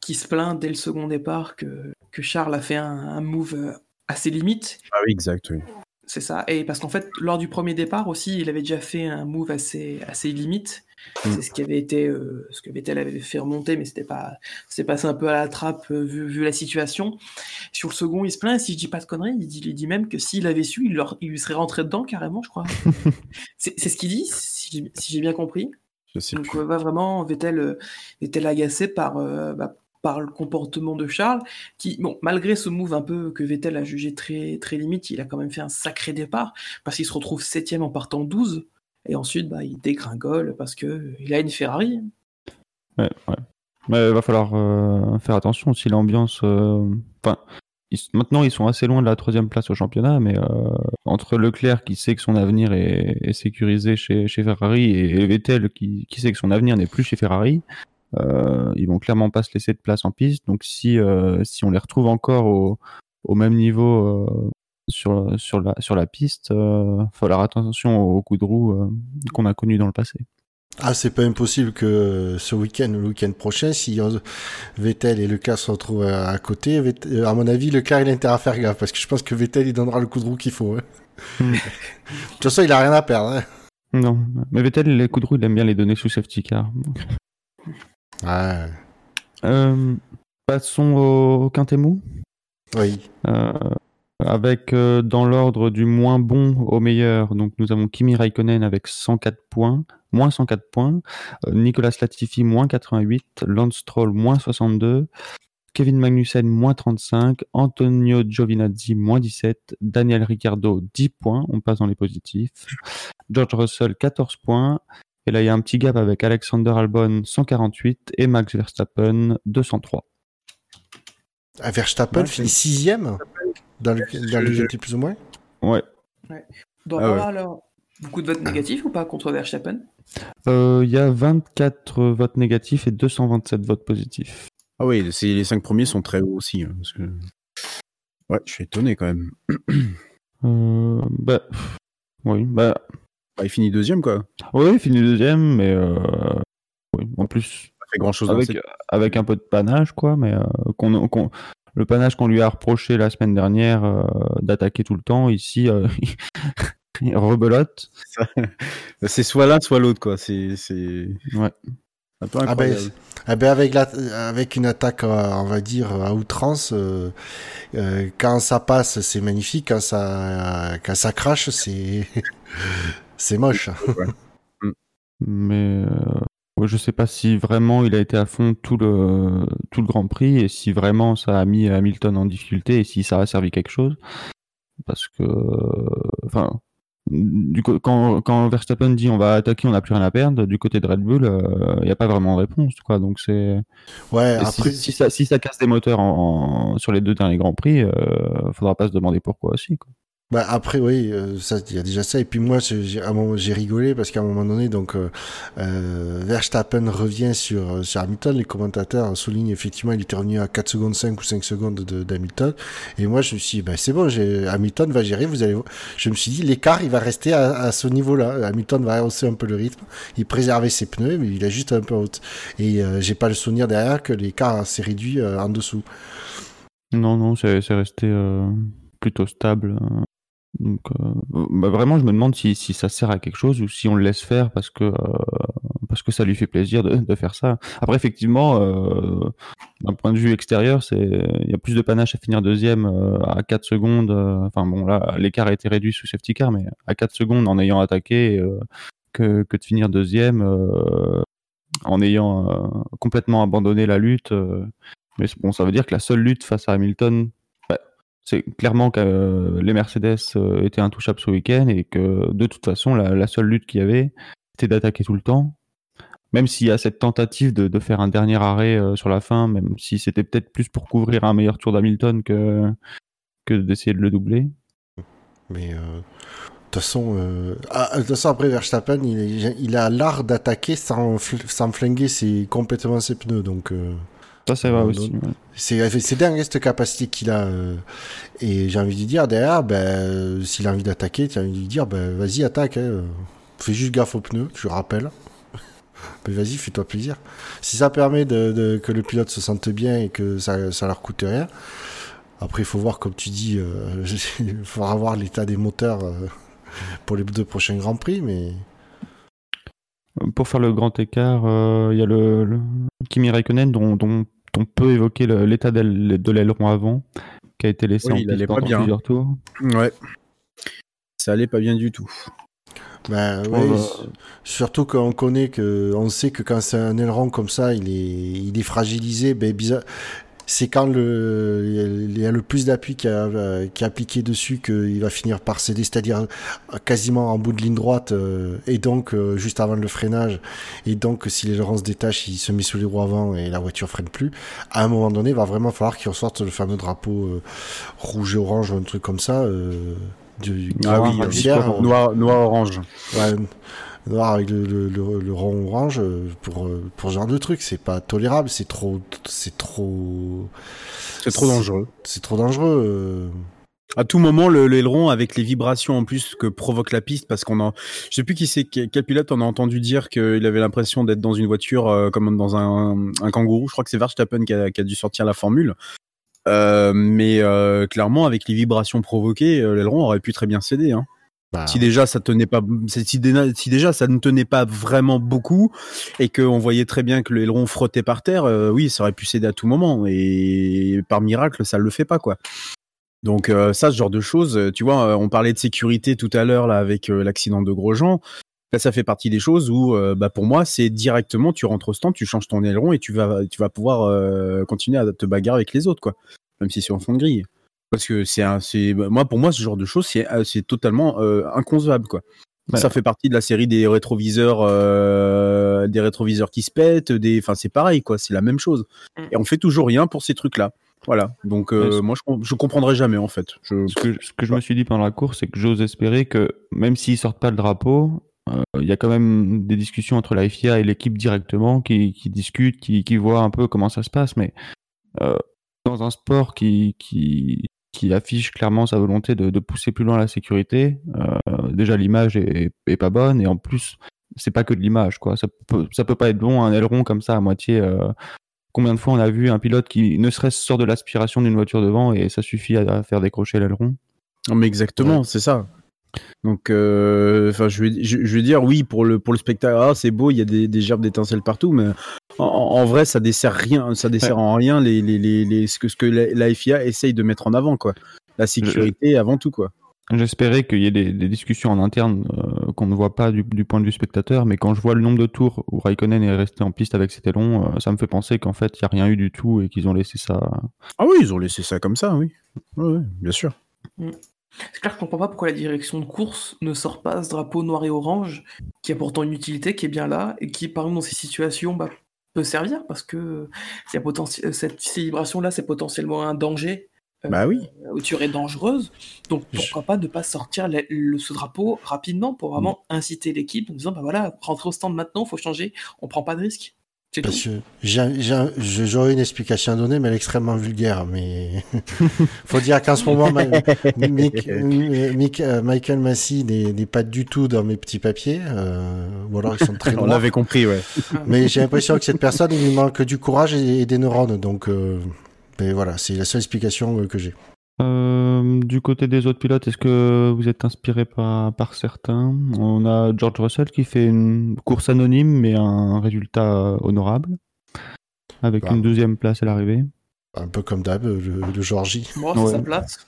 qui se plaint dès le second départ que, que Charles a fait un, un move euh, à ses limites. Ah oui, exact, oui. C'est ça. Et parce qu'en fait, lors du premier départ aussi, il avait déjà fait un move assez, assez limite. Mm. C'est ce qui avait été, euh, ce que Vettel avait fait remonter, mais c'était pas, c'est passé un peu à la trappe euh, vu, vu la situation. Sur le second, il se plaint. Si je dis pas de conneries, il dit, il dit même que s'il avait su, il, leur- il lui serait rentré dedans carrément, je crois. c'est ce qu'il dit, si j'ai si bien compris. Je sais Donc plus. euh, va vraiment Vettel euh, était agacé par euh, bah, par le comportement de Charles qui bon malgré ce move un peu que Vettel a jugé très très limite il a quand même fait un sacré départ parce qu'il se retrouve septième en partant 12 et ensuite bah, il dégringole parce que euh, il a une Ferrari Ouais, ouais. Mais il va falloir euh, faire attention aussi l'ambiance. euh, Enfin, maintenant ils sont assez loin de la troisième place au championnat, mais euh, entre Leclerc qui sait que son avenir est, est sécurisé chez, chez Ferrari et Vettel qui, sait que son avenir n'est plus chez Ferrari, euh, ils vont clairement pas se laisser de place en piste. Donc si euh, si on les retrouve encore au, même niveau euh, sur sur la piste, euh, faut faire attention aux coups de roue euh, qu'on a connus dans le passé. Ah, c'est pas impossible que ce week-end ou le week-end prochain, si Vettel et Leclerc se retrouvent à, côté, euh, à mon avis, Leclerc, il a intérêt à faire gaffe, parce que je pense que Vettel, il donnera le coup de roue qu'il faut. hein. Hmm. de toute façon, il a rien à perdre. hein. Non, mais Vettel, les coups de roue, il aime bien les donner sous safety car. Ouais. Euh, passons au, au quintet mou. Oui. Euh, avec euh, dans l'ordre du moins bon au meilleur, donc nous avons Kimi Raikkonen avec 104 points, moins 104 points, euh, Nicolas Latifi moins 88, Lance Stroll moins 62, Kevin Magnussen moins 35, Antonio Giovinazzi moins 17, Daniel Ricciardo 10 points, on passe dans les positifs, George Russell 14 points, Et là, il y a un petit gap avec Alexander Albon 148 et Max Verstappen 203. Ah, Verstappen Ouais, finit sixième dans le, dans le plus ou moins? Ouais. Ah ouais. avoir alors beaucoup de votes négatifs ou pas contre Verstappen? Euh, Il y a 24 votes négatifs et 227 votes positifs. Ah oui, c'est- les cinq premiers sont très hauts aussi. hein, parce que... Ouais, je suis étonné quand même. Euh, bah, pff, oui, bah, Bah, il finit deuxième, quoi. oui, il finit deuxième, mais euh, oui, en plus, Pas fait grand chose avec, avec un peu de panache, quoi, mais euh, qu'on, qu'on- le panache qu'on lui a reproché la semaine dernière euh, d'attaquer tout le temps, ici, euh, rebelote. C'est soit l'un, soit l'autre, quoi. C'est c'est Ouais. un peu Ah ben, ah ben avec, la, avec une attaque, euh, on va dire, à outrance, euh, euh, quand ça passe, c'est magnifique. Quand ça, quand ça crache, c'est c'est moche. Mais euh, ouais, je sais pas si vraiment il a été à fond tout le, tout le Grand Prix et si vraiment ça a mis Hamilton en difficulté et si ça a servi quelque chose. Parce que, enfin, du coup, quand, quand Verstappen dit on va attaquer, on n'a plus rien à perdre, du côté de Red Bull, il n'y a pas vraiment de réponse. Quoi. Donc c'est. Ouais, si- ça, si ça casse des moteurs en, en- sur les deux derniers Grands Prix, euh, faudra pas se demander pourquoi aussi. Quoi. Bah après oui, euh, ça il y a déjà ça et puis moi j'ai rigolé parce qu'à un moment donné donc euh, euh, Verstappen revient sur sur Hamilton, les commentateurs soulignent effectivement il était revenu à 4 secondes 5 ou 5 secondes de- d'Hamilton et moi je me suis dit bah c'est bon, Hamilton va gérer, vous allez. Je me suis dit l'écart il va rester à, ce niveau-là, Hamilton va hausser un peu le rythme, il préservait ses pneus mais il a juste un peu haute et euh, j'ai pas le souvenir derrière que l'écart s'est réduit en dessous. Non, non, c'est resté plutôt stable. Donc, euh, bah, vraiment, je me demande si, ça sert à quelque chose ou si on le laisse faire parce que, euh, parce que ça lui fait plaisir de, faire ça. Après, effectivement, euh, d'un point de vue extérieur, il y a plus de panache à finir deuxième à 4 secondes. Enfin bon, là, l'écart a été réduit sous safety car, mais à 4 secondes en ayant attaqué que, de finir deuxième en ayant complètement abandonné la lutte. mais bon, ça veut dire que la seule lutte face à Hamilton, c'est clairement que euh, les Mercedes euh, étaient intouchables ce week-end et que de toute façon, la, seule lutte qu'il y avait, c'était d'attaquer tout le temps. Même s'il y a cette tentative de, faire un dernier arrêt euh, sur la fin, même si c'était peut-être plus pour couvrir un meilleur tour d'Hamilton que, d'essayer de le doubler. Mais de toute façon, ah, de toute façon après Verstappen, il, a l'art d'attaquer sans, fl- sans flinguer complètement ses pneus. Donc Ça, c'est vrai Euh, aussi. ouais. c'est dingue hein, cette capacité qu'il a. euh, et j'ai envie de dire derrière, ben, euh, s'il a envie d'attaquer, tu as envie de dire, ben, vas-y attaque. Hein, euh, fais juste gaffe aux pneus, je rappelle. Mais vas-y, fais-toi plaisir. Si ça permet de, de- que le pilote se sente bien et que ça, ça leur coûte rien. Après, il faut voir, comme tu dis, euh, il faudra voir l'état des moteurs euh, pour les deux prochains Grands Prix, mais Pour faire le grand écart, euh, il y a le, le Kimi Raikkonen dont, dont on peut évoquer l'état de l'aileron avant, qui a été laissé Oui, en piste pendant bien. plusieurs tours. Ouais. Ça allait pas bien du tout. On ouais, va- s- surtout qu'on connaît que, on sait que quand c'est un aileron comme ça, il est, il est fragilisé. Ben, bizarre, c'est quand le, il y a le plus d'appui qui a, qui a appliqué dessus qu'il va finir par céder, c'est-à-dire quasiment en bout de ligne droite, euh, et donc euh, juste avant le freinage. Et donc, si l'aileron se détache, il se met sous les roues avant et la voiture freine plus. À un moment donné, il va vraiment falloir qu'il ressorte le fameux drapeau euh, rouge et orange ou un truc comme ça. Du, Ah noir, noir, noir orange. Ouais, noir avec le, le, le, le rond orange euh, pour, euh, pour ce genre de truc, c'est pas tolérable, c'est trop, c'est trop, C'est trop dangereux. c'est trop dangereux. euh. À tout moment, le l'aileron avec les vibrations en plus que provoque la piste, parce qu'on en, je sais plus qui c'est, quel pilote on a entendu dire qu'il avait l'impression d'être dans une voiture euh, comme dans un, un kangourou. Je crois que c'est Verstappen qui a, qui a dû sortir la formule. Euh, mais euh, clairement, avec les vibrations provoquées, l'aileron aurait pu très bien céder. Hein. Bah, Si déjà ça tenait pas, si, dé- si déjà ça ne tenait pas vraiment beaucoup et qu'on voyait très bien que l'aileron frottait par terre, euh, oui, ça aurait pu céder à tout moment. Et par miracle, ça le fait pas, quoi. Donc euh, ça, ce genre de choses, euh, tu vois, on parlait de sécurité tout à l'heure là avec l'accident de Grosjean. Là, ça fait partie des choses où, bah, pour moi, c'est directement, tu rentres au stand, tu changes ton aileron et tu vas, tu vas pouvoir continuer à te bagarrer avec les autres, quoi. Même si c'est en fond de grille. Parce que c'est, un- c'est, bah, moi, pour moi, ce genre de choses, c'est, euh, c'est totalement euh, inconcevable, quoi. Ça fait partie de la série des rétroviseurs, euh, des rétroviseurs qui se pètent, des, enfin c'est pareil quoi, c'est la même chose. Mm. Et on fait toujours rien pour ces trucs-là. Voilà. Donc euh, moi je, je comprendrai jamais en fait. Je... Ce que, ce que je me suis dit pendant la course, c'est que j'ose espérer que même s'ils sortent pas le drapeau, euh, il y a quand même des discussions entre la FIA et l'équipe directement qui, qui discutent, qui, qui voient un peu comment ça se passe. Mais euh, dans un sport qui, qui, qui affiche clairement sa volonté de, de pousser plus loin la sécurité, euh, déjà l'image est, est pas bonne et en plus c'est pas que de l'image quoi. Ça peut, ça peut pas être bon un aileron comme ça à moitié. euh, Combien de fois on a vu un pilote qui ne serait-ce sort de l'aspiration d'une voiture devant et ça suffit à, à faire décrocher l'aileron? Non, mais exactement, Ouais. c'est ça. Donc, euh, enfin, je, vais, je, je vais dire oui pour le pour le spectacle. Ah, c'est beau, il y a des, des gerbes d'étincelles partout, mais en, en vrai, ça dessert rien, ça dessert en rien les, les, les, les- ce que ce que la, la FIA essaye de mettre en avant, quoi. La sécurité avant tout, quoi. J'espérais qu'il y ait des, des discussions en interne euh, qu'on ne voit pas du, du point de vue spectateur, mais quand je vois le nombre de tours où Raikkonen est resté en piste avec cet aileron, euh, ça me fait penser qu'en fait, il n'y a rien eu du tout et qu'ils ont laissé ça. Ah oui, ils ont laissé ça comme ça, oui. Ouais, bien sûr. C'est clair que je comprends pas pourquoi la direction de course ne sort pas ce drapeau noir et orange, qui a pourtant une utilité, qui est bien là, et qui, par exemple, dans ces situations, bah, peut servir, parce que s'il y a potenti- euh, cette célébration-là, c'est potentiellement un danger, euh, Bah oui. où tu es dangereuse. Donc pourquoi pas ne pas sortir le- le- ce drapeau rapidement pour vraiment inciter l'équipe en disant, bah voilà, rentrez au stand maintenant, faut changer, on prend pas de risque. C'est tout. Parce que j'ai- j'ai- je- j'aurais une explication à donner, mais elle est extrêmement vulgaire. Mais faut dire qu'en ce moment, ma- Mick- euh, Mick- euh, Michael Massey n'est n'est pas du tout dans mes petits papiers, euh, ou alors ils sont très On l'avait compris, ouais. Mais j'ai l'impression que cette personne, il lui manque du courage et, et des neurones. Donc, euh, mais voilà, c'est la seule explication euh, que j'ai. Euh, du côté des autres pilotes, est-ce que vous êtes inspiré par, par certains? On a George Russell qui fait une course anonyme, mais un résultat honorable, avec Bah. une deuxième place à l'arrivée. Un peu comme d'hab, le, le Georgie. Bon, c'est Ouais. sa place.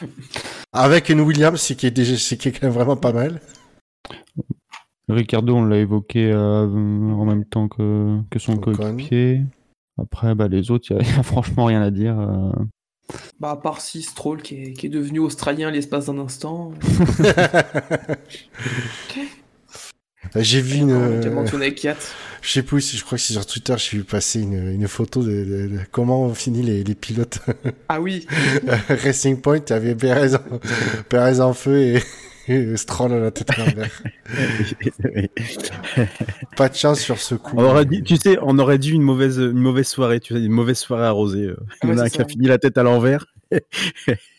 Avec une Williams, c'est qui est déjà, qui est quand même vraiment pas mal. Ricardo, on l'a évoqué euh, en même temps que, que son coéquipier. Après, bah, les autres, il n'y a, y a franchement rien à dire. euh. Bah, à part si Stroll qui est, qui est devenu australien l'espace d'un instant. J'ai vu une, euh, je sais plus, si- je crois que c'est sur Twitter, j'ai vu passer une, une photo de, de- de comment on finit les, les pilotes. Ah oui, Racing Point, il y avait Perez en, Perez en feu et Stroll à la tête à l'envers. Pas de chance sur ce coup. On aurait dit, tu sais, on aurait dû une mauvaise, une mauvaise soirée, tu sais, une mauvaise soirée arrosée. euh. Il y en a un c'est qui a fini la tête à l'envers et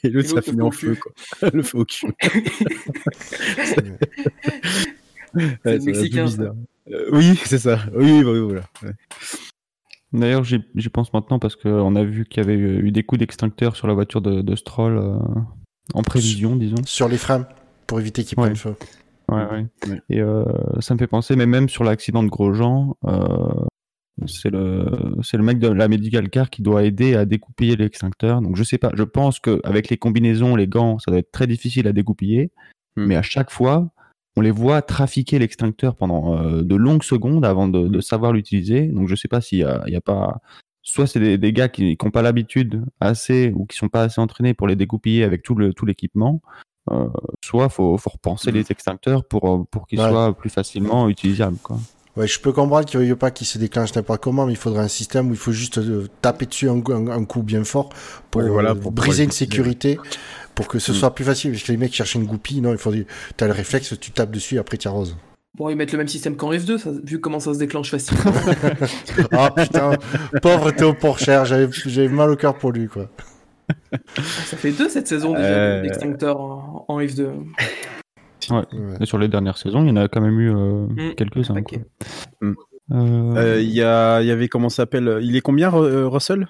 l'autre ça a fini en feu, cul. quoi. le cul. Le ça va être Mexicain. Euh, oui, c'est ça. Oui, voilà. Ouais. D'ailleurs, j'y j'y pense maintenant parce qu'on a vu qu'il y avait eu des coups d'extincteur sur la voiture de, de Stroll euh, en prévision, disons. Sur les freins, pour éviter qu'ils Ouais. prennent feu. Ouais, ouais. Ouais. Et euh, ça me fait penser, mais même sur l'accident de Grosjean, euh, c'est le c'est le mec de la medical car qui doit aider à découpiller l'extincteur. Donc je sais pas, je pense que avec les combinaisons, les gants, ça doit être très difficile à découpiller, Hmm. mais à chaque fois, on les voit trafiquer l'extincteur pendant euh, de longues secondes avant de, de savoir l'utiliser. Donc je sais pas s'il y y a pas soit c'est des, des gars qui n'ont pas l'habitude assez ou qui sont pas assez entraînés pour les découpiller avec tout le tout l'équipement. Euh, soit faut faut repenser Mhm. les extincteurs pour euh, pour qu'ils Ouais. soient plus facilement utilisables quoi. Ouais, je peux comprendre qu'il ne veuille pas qu'il se déclenche n'importe comment, mais il faudrait un système où il faut juste euh, taper dessus un, un- un coup bien fort pour, Ouais, voilà, pour briser une sécurité, pour que ce Mm. soit plus facile. Parce que les mecs cherchent une goupille, non, il faut du... t'as le réflexe, tu tapes dessus, après tu arroses. Bon, ils mettent le même système qu'en F2, ça, vu comment ça se déclenche facilement. Ah putain, pauvre Théo Porcher, j'avais mal au cœur pour lui, quoi. ça fait deux cette saison déjà, Euh. l'extincteur en, en F2. Ouais. Et sur les dernières saisons, il y en a quand même eu euh, Mm. quelques-uns. Mm. Euh, Euh, Il y, avait, comment ça s'appelle Il est combien, Ru- Russell?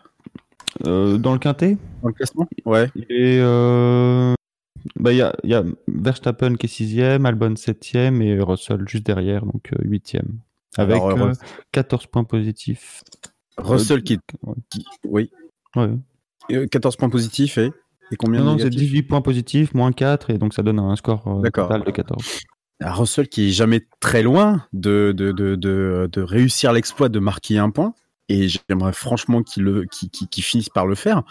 Euh, dans le quintet, Dans le classement? Ouais. il est euh, bah, il y a, il y a Verstappen qui est sixième, Albon septième et Russell juste derrière, donc euh, huitième, avec Alors, euh, euh, 14 points positifs. Russell qui, Oui. Ouais. Euh, 14 points positifs et, et combien Non, c'est négatifs 18 points positifs, moins 4, et donc ça donne un score euh, total de 14. Ah, Russell qui est jamais très loin de, de, de, de, de réussir l'exploit de marquer un point. Et j'aimerais franchement qu'il finisse par le faire.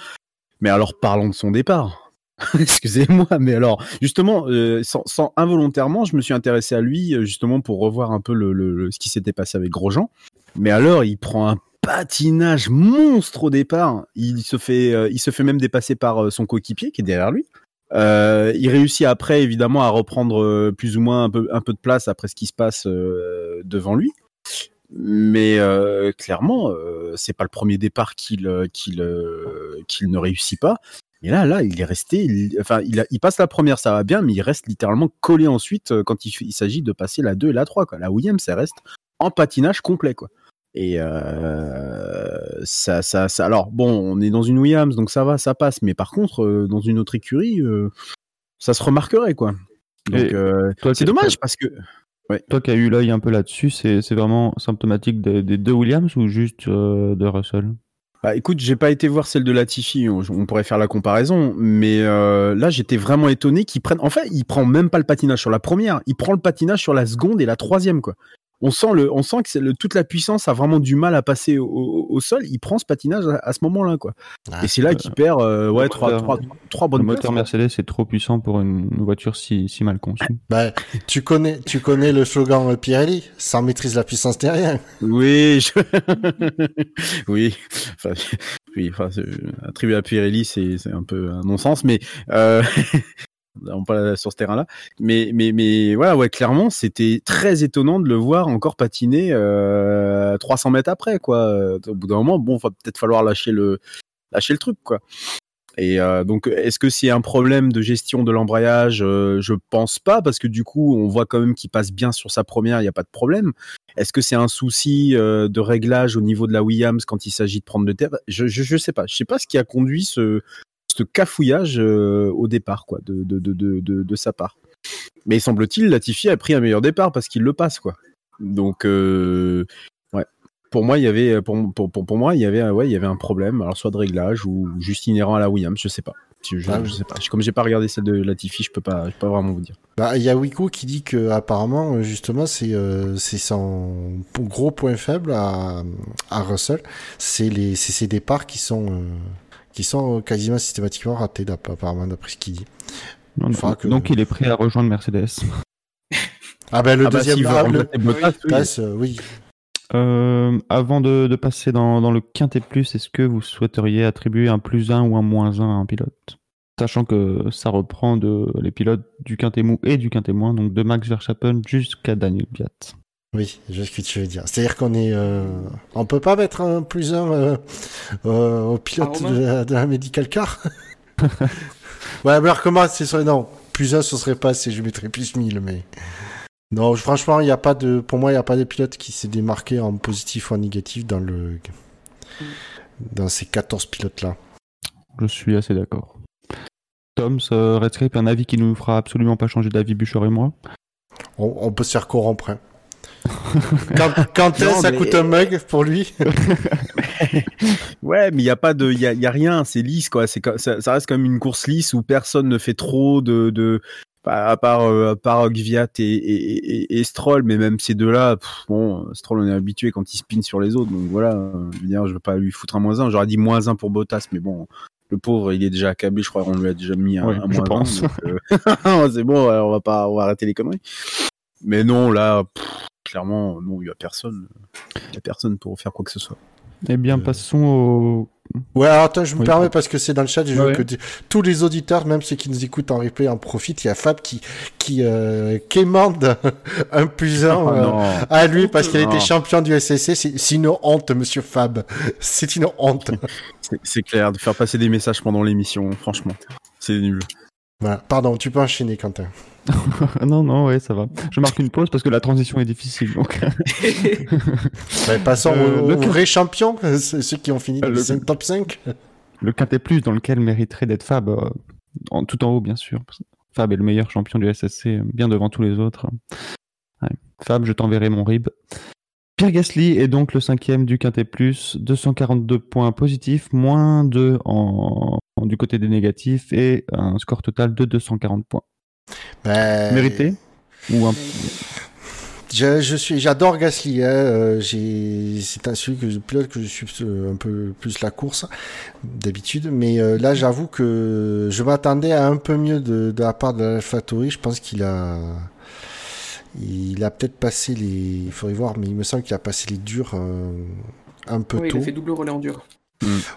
Mais alors parlons de son départ. Excusez-moi, mais alors justement, euh, sans, sans- involontairement, je me suis intéressé à lui euh, justement pour revoir un peu le, le- le- ce qui s'était passé avec Grosjean. Mais alors, il prend un patinage monstre au départ. Il se fait, euh, il se fait même dépasser par euh, son coéquipier qui est derrière lui. Euh, il réussit après évidemment à reprendre plus ou moins un peu, un peu de place après ce qui se passe devant lui. Mais clairement, c'est pas le premier départ qu'il ne réussit pas. Et là, là, il est resté. il- enfin, il, passe la première, ça va bien, mais il reste littéralement collé ensuite quand il, il s'agit de passer la 2 et la 3. Quoi. La Williams, ça reste en patinage complet. Quoi. Et euh, ça, ça, ça. Alors, bon, on est dans une Williams, donc ça va, ça passe. Mais par contre, euh, dans une autre écurie, euh, ça se remarquerait. quoi. Donc, c'est dommage parce que. Toi qui as eu l'œil un peu là-dessus, c'est c'est vraiment symptomatique des, des deux Williams ou juste de Russell? Bah, écoute, j'ai pas été voir celle de Latifi, on, on pourrait faire la comparaison, mais euh, là j'étais vraiment étonné qu'il prenne. En fait, il prend même pas le patinage sur la première, il prend le patinage sur la seconde et la troisième quoi. On sent le, on sent que le, toute la puissance a vraiment du mal à passer au, au- au sol. Il prend ce patinage à, à ce moment-là quoi. Ah, et c'est là qu'il perd euh, ouais le trois, trois, trois Le bonnes moteur places. Mercedes est trop puissant pour une voiture si, si mal conçue. Bah, tu connais, tu connais le slogan euh, Pirelli, sans maîtrise la puissance n'est rien. Oui, je... oui, enfin, oui, enfin, c'est- attribuer à Pirelli, c'est c'est un peu un non-sens, mais euh... on pas sur ce terrain-là. Mais, mais, mais voilà, ouais, clairement, c'était très étonnant de le voir encore patiner euh, 300 mètres après, quoi. Au bout d'un moment, bon, va peut-être falloir lâcher le, lâcher le truc, quoi. Et euh, donc, est-ce que c'est un problème de gestion de l'embrayage? Euh, Je pense pas, parce que du coup, on voit quand même qu'il passe bien sur sa première, il n'y a pas de problème. Est-ce que c'est un souci euh, de réglage au niveau de la Williams quand il s'agit de prendre de terre? Je, je sais pas. Je sais pas ce qui a conduit ce, ce cafouillage euh, au départ, quoi, de, de, de, de, sa part. Mais semble-t-il, Latifi a pris un meilleur départ parce qu'il le passe, quoi. Donc, euh, ouais. Pour moi, il y avait, pour, pour, pour, pour moi, il y avait, un- ouais, il y avait un problème. Alors, soit de réglage ou juste inhérent à la Williams, je sais pas. Je, je, Ah je sais pas. Comme j'ai pas regardé celle de Latifi, je peux pas, je peux pas vraiment vous dire. Bah, il y a Wico qui dit que apparemment, euh, justement, c'est euh, c'est son gros point faible à, à Russell, c'est les c'est ses départs qui sont euh, qui sont quasiment systématiquement ratés d'ap- apparemment d'après ce qu'il dit. Donc, Faudra que- donc il est prêt à rejoindre Mercedes. Ah ben le Ah bah, deuxième s'il veut ah, le- Bottas, oui. passe, euh, oui. Euh, avant de, de passer dans, dans le quintet plus, est-ce que vous souhaiteriez attribuer un plus 1 ou un moins 1 à un pilote? Sachant que ça reprend de, les pilotes du quintet mou et du quintet moins, donc de Max Verstappen jusqu'à Daniel Biat. Oui, je vois ce que tu veux dire. C'est-à-dire qu'on est, euh, on peut pas mettre un plus un euh, euh, au pilote de la, de la medical car. ouais, mais alors comment c'est ça Non, plus un, ce serait pas assez. Je mettrais plus 1000, mais non, franchement, il y a pas de, pour moi, il y a pas de pilote qui s'est démarqué en positif ou en négatif dans le, dans ces 14 pilotes là. Je suis assez d'accord. Tom, ce Redscape, un avis qui ne nous fera absolument pas changer d'avis, Bouchard et moi? On, on peut se faire corrompre. hein. Quand quand Non, ça mais- coûte un mug pour lui? Ouais, mais il y a pas de, il y a, y a rien, c'est lisse quoi. C'est ça, ça reste comme une course lisse où personne ne fait trop de, de bah, à part euh, à part Gviat et, et, et, et Stroll, mais même ces deux-là, bon, Stroll on est habitué quand il spin sur les autres, donc voilà. euh, Je veux dire, je veux pas lui foutre un moins un. J'aurais dit moins un pour Bottas, mais bon. Le pauvre, il est déjà accablé, je crois qu'on lui a déjà mis un, Oui, un je moins pense. un, euh, c'est bon, on va pas, on va arrêter les conneries. Mais non, là, pff, clairement, non, il y a personne, il y a personne pour faire quoi que ce soit. Eh bien, Euh, passons au. Ouais, alors attends, je me Oui, permets parce que c'est dans le chat, je Ouais, veux que tu- tous les auditeurs, même ceux qui nous écoutent en replay, en profitent. Il y a Fab qui qui euh, quémande un un Oh, euh, à lui parce qu'il a été Non. champion du SSC. C'est une honte, monsieur Fab. C'est une honte. C'est- C'est clair, de faire passer des messages pendant l'émission, franchement, c'est nul. Voilà. Pardon, tu peux enchaîner, Quentin. non, non, ouais, ça va. Je marque une pause parce que la transition est difficile. Donc... Ouais, passons Euh, aux, le aux vrais champions, ceux qui ont fini Euh, le top 5. le quintet plus dans lequel mériterait d'être Fab, euh, en, tout en haut, bien sûr. Fab est le meilleur champion du SSC, euh, bien devant tous les autres. Ouais. Fab, je t'enverrai mon rib. Pierre Gasly est donc le cinquième du Quintet Plus, 242 points positifs, moins 2 en, en- du côté des négatifs et un score total de 240 points. Ben, Mérité Ou un... Je, je suis, j'adore Gasly. Hein. euh, c'est un celui que je pilote que je suis un peu plus la course d'habitude, mais euh, là, j'avoue que je m'attendais à un peu mieux de, de la part de l'AlphaTauri. Je pense qu'il a, il a peut-être passé les, il faudrait voir, mais il me semble qu'il a passé les durs euh, un peu Oui, il tôt. a fait double relais en dur.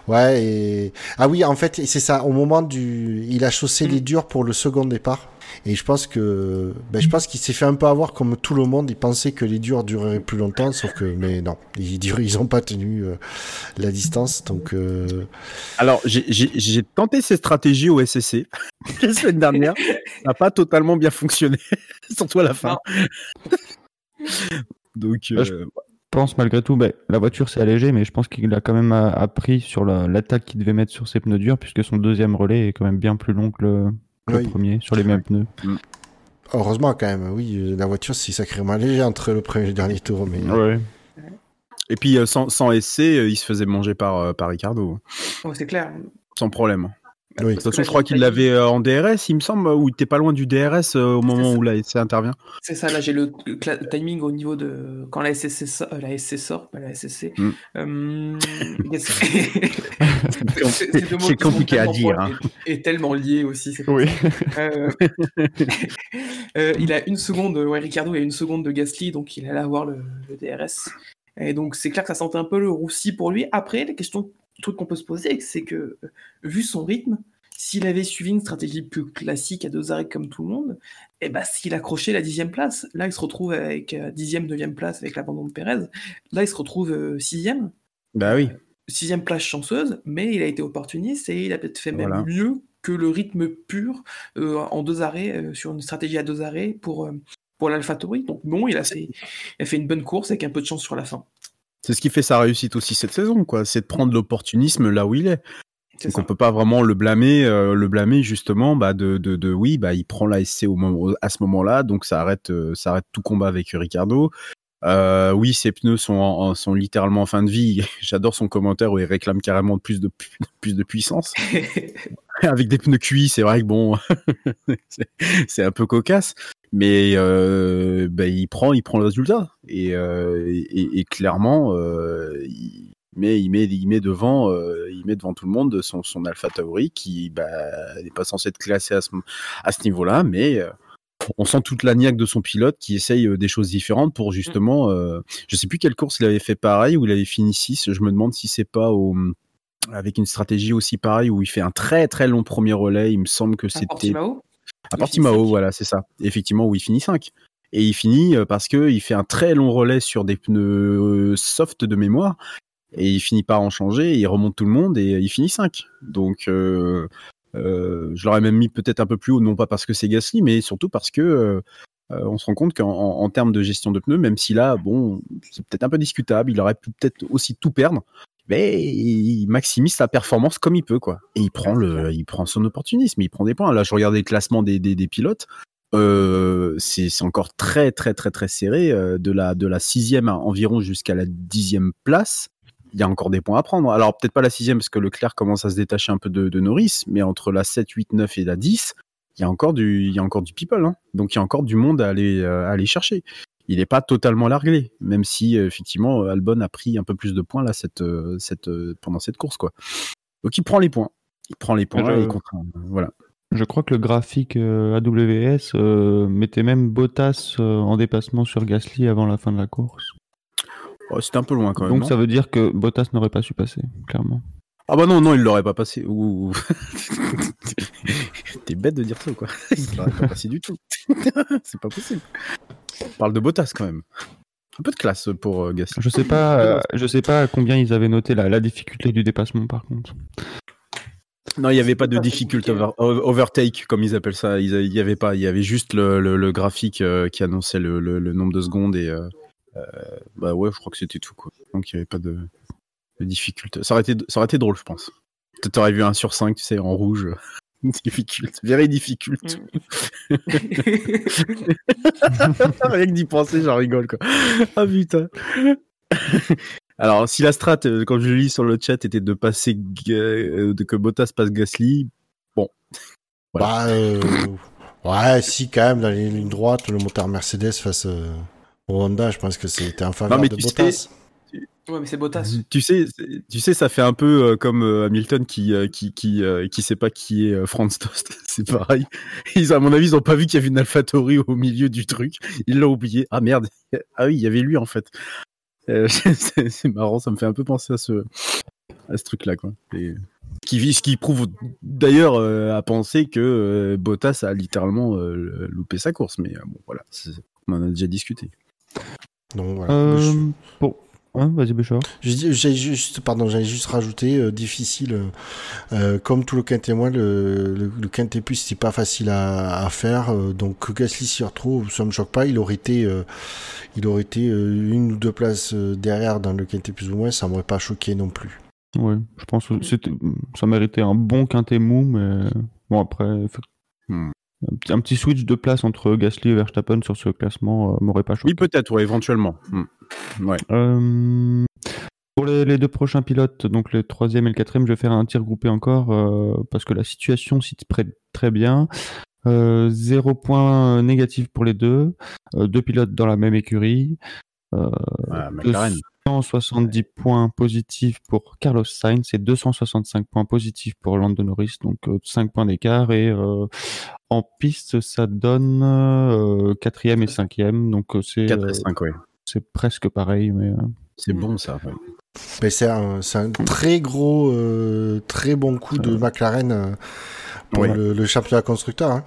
Ouais, et... ah oui, en fait, c'est ça. Au moment du, il a chaussé Mm. les durs pour le second départ. Et je pense que, ben, je pense qu'il s'est fait un peu avoir comme tout le monde. Il pensait que les durs dureraient plus longtemps, sauf que, mais non, ils, durent- ils ont pas tenu euh, la distance. Donc, euh, Alors, j'ai- j'ai j'ai tenté cette stratégie au SSC la semaine dernière. Ça n'a pas totalement bien fonctionné, surtout à la fin. Donc, Bah, euh, Je pense malgré tout, ben, la voiture s'est allégée, mais je pense qu'il a quand même a- appris sur la- l'attaque qu'il devait mettre sur ses pneus durs, puisque son deuxième relais est quand même bien plus long que le, que le Oui. premier sur les mêmes pneus. heureusement quand même, oui, euh, la voiture c'est sacrément léger entre le premier et le dernier tour, mais Ouais. Et puis, euh, sans, sans essai, euh, il se faisait manger par, euh, par Ricardo, Ouais, c'est clair. sans problème. Oui. De toute façon, je crois qu'il l'avait euh, en DRS, il me semble, ou il était pas loin du DRS euh, au moment ça. où l'essai intervient. C'est ça, là j'ai le, timing au niveau de quand la SSC sort, euh, la SC sort, pas la SSC. Mm. Euh, C'est- compliqué à dire, proches Et, et tellement liés aussi. Oui. Euh, euh, il a une seconde, ouais, Ricardo il a une seconde de Gasly, donc il allait avoir le, le DRS. Et donc c'est clair que ça sentait un peu le roussi pour lui. Après, la question, truc qu'on peut se poser, c'est que euh, vu son rythme, s'il avait suivi une stratégie plus classique à deux arrêts comme tout le monde, et ben s'il accrochait la dixième place, là il se retrouve avec euh, dixième, neuvième place avec l'abandon de Pérez. Là il se retrouve euh, sixième, Bah oui. sixième place chanceuse, mais il a été opportuniste et il a peut-être fait même mieux que le rythme pur euh, en deux arrêts euh, sur une stratégie à deux arrêts pour pour l'AlphaTauri. Donc non, il a fait il a fait une bonne course avec un peu de chance sur la fin. C'est ce qui fait sa réussite aussi cette saison, quoi. C'est de prendre l'opportunisme là où il est. Donc ça. on peut pas vraiment le blâmer, euh, le blâmer justement, bah de, de, de oui, bah il prend la SC au moment, à ce moment-là, donc ça arrête, euh, ça arrête tout combat avec Ricardo. Euh, oui, ses pneus sont, en- en- sont littéralement en fin de vie. J'adore son commentaire où il réclame carrément plus de, pu- plus de puissance. Avec des pneus cuits, c'est vrai que bon, c'est un peu cocasse, mais euh, bah, il prend, il prend le résultat. Et, euh, et, et clairement, euh, il met, il met, il met devant, il met devant tout le monde son, son Alpha Tauri qui bah, n'est pas censé être classé à ce, à ce niveau-là, mais on sent toute la niaque de son pilote qui essaye des choses différentes pour justement, euh, je sais plus quelle course il avait fait pareil où il avait fini 6 Je me demande si c'est pas au avec une stratégie aussi pareille où il fait un très très long premier relais. Il me semble que c'était à finit cinq. voilà, c'est ça. Effectivement, où il finit 5. Et il finit euh, parce que il fait un très long relais sur des pneus euh, soft de mémoire. Et il finit par en changer, il remonte tout le monde et il finit 5. Donc, euh, euh, je l'aurais même mis peut-être un peu plus haut, non pas parce que c'est Gasly, mais surtout parce que euh, euh, on se rend compte qu'en en, en termes de gestion de pneus, même si là, bon, c'est peut-être un peu discutable, il aurait pu peut-être aussi tout perdre, mais il maximise sa performance comme il peut, quoi. Et il prend le, il prend son opportunisme, il prend des points. Là, je regardais le classement des, des, des pilotes. Euh, c'est encore très très très très serré euh, de la de la sixième à environ jusqu'à la dixième place. Il y a encore des points à prendre. Alors peut-être pas la sixième parce que Leclerc commence à se détacher un peu de, de Norris, mais entre la 7, 8, 9 et la 10, il y a encore du il y a encore du people. Hein. Donc il y a encore du monde à aller euh, à aller chercher. Il n'est pas totalement largué, même si euh, effectivement Albon a pris un peu plus de points là cette euh, cette euh, pendant cette course quoi. Donc il prend les points. Il prend les points Je- et il contre- voilà. Je crois que le graphique euh, AWS euh, mettait même Bottas euh, en dépassement sur Gasly avant la fin de la course. Oh, C'était un peu loin quand même. Donc non ça veut dire que Bottas n'aurait pas su passer, clairement. Ah bah non, non, il l'aurait pas passé. T'es bête de dire ça, quoi? Il l'aurait pas passé du tout. C'est pas possible. On parle de Bottas quand même. Un peu de classe pour euh, Gasly. Je sais pas, euh, je sais pas combien ils avaient noté la, la difficulté du dépassement par contre. Non, il n'y avait pas de pas difficult compliqué. over- overtake, comme ils appellent ça. Il il y avait pas, il y avait juste le, le- le graphique euh, qui annonçait le, le- le nombre de secondes et euh, euh, bah ouais, je crois que c'était tout quoi. Donc il n'y avait pas de, de difficulté. Ça aurait été, ça aurait été drôle, je pense. Peut-être aurais vu un sur 5, tu sais, en rouge. difficult, very difficult. Rien que d'y penser, j'en rigole quoi. Ah putain. Alors, si la strat, euh, quand je lis sur le chat, était de passer euh, de que Bottas passe Gasly, bon. Voilà. Bah, euh, ouais, si, quand même, dans les lignes droites, le moteur Mercedes face, euh, Pour Honda, je pense que c'était en faveur Non, mais de tu Bottas. sais- Ouais, mais c'est Bottas. Tu sais, tu sais, ça fait un peu euh, comme euh, Hamilton qui euh, qui qui qui sait pas qui est Franz Tost. C'est pareil. Ils, à mon avis, ils ont pas vu qu'il y avait une AlphaTauri au milieu du truc. Ils l'ont oublié. Ah merde. Ah oui, il y avait lui en fait. Euh, c'est marrant. Ça me fait un peu penser à ce à ce truc-là, quoi. Et qui vit, ce qui prouve d'ailleurs euh, à penser que euh, Bottas a littéralement loupé sa course. Mais bon, voilà, c'est- on en a déjà discuté. Donc voilà. Euh, Je- bon. Hein, Vas-y, Béchard. J'ai juste, pardon, j'allais juste rajouter euh, difficile. euh, euh, comme tout le quintet moins, le, le, le quintet plus c'était pas facile à, à faire. euh, donc que Gasly s'y retrouve, ça me choque pas. Il aurait été, euh, il aurait été euh, une ou deux places derrière dans le quintet plus ou moins, ça m'aurait pas choqué non plus. Ouais, je pense que c'était, ça méritait un bon quintet mou, mais bon après, Hmm. Un, petit, un petit switch de place entre Gasly et Verstappen sur ce classement euh, m'aurait pas choqué. Oui, peut-être, ouais, éventuellement. Hmm. Ouais. Euh, pour les, les deux prochains pilotes, donc le troisième et le quatrième, je vais faire un tir groupé encore euh, parce que la situation s'y prête très bien. Euh, zéro point négatif pour les deux, Euh, deux pilotes dans la même écurie. McLaren. 270 points positifs pour Carlos Sainz et 265 points positifs pour Lando Norris, donc 5 points d'écart. Et euh, en piste, ça donne euh, quatrième et cinquième, donc euh, c'est 4 euh, et 5, ouais. c'est presque pareil. Mais, euh, C'est bon, ça. ouais. Mais c'est un, c'est un très gros, euh, très bon coup de McLaren euh, pour Ouais. le, le championnat constructeur. Hein.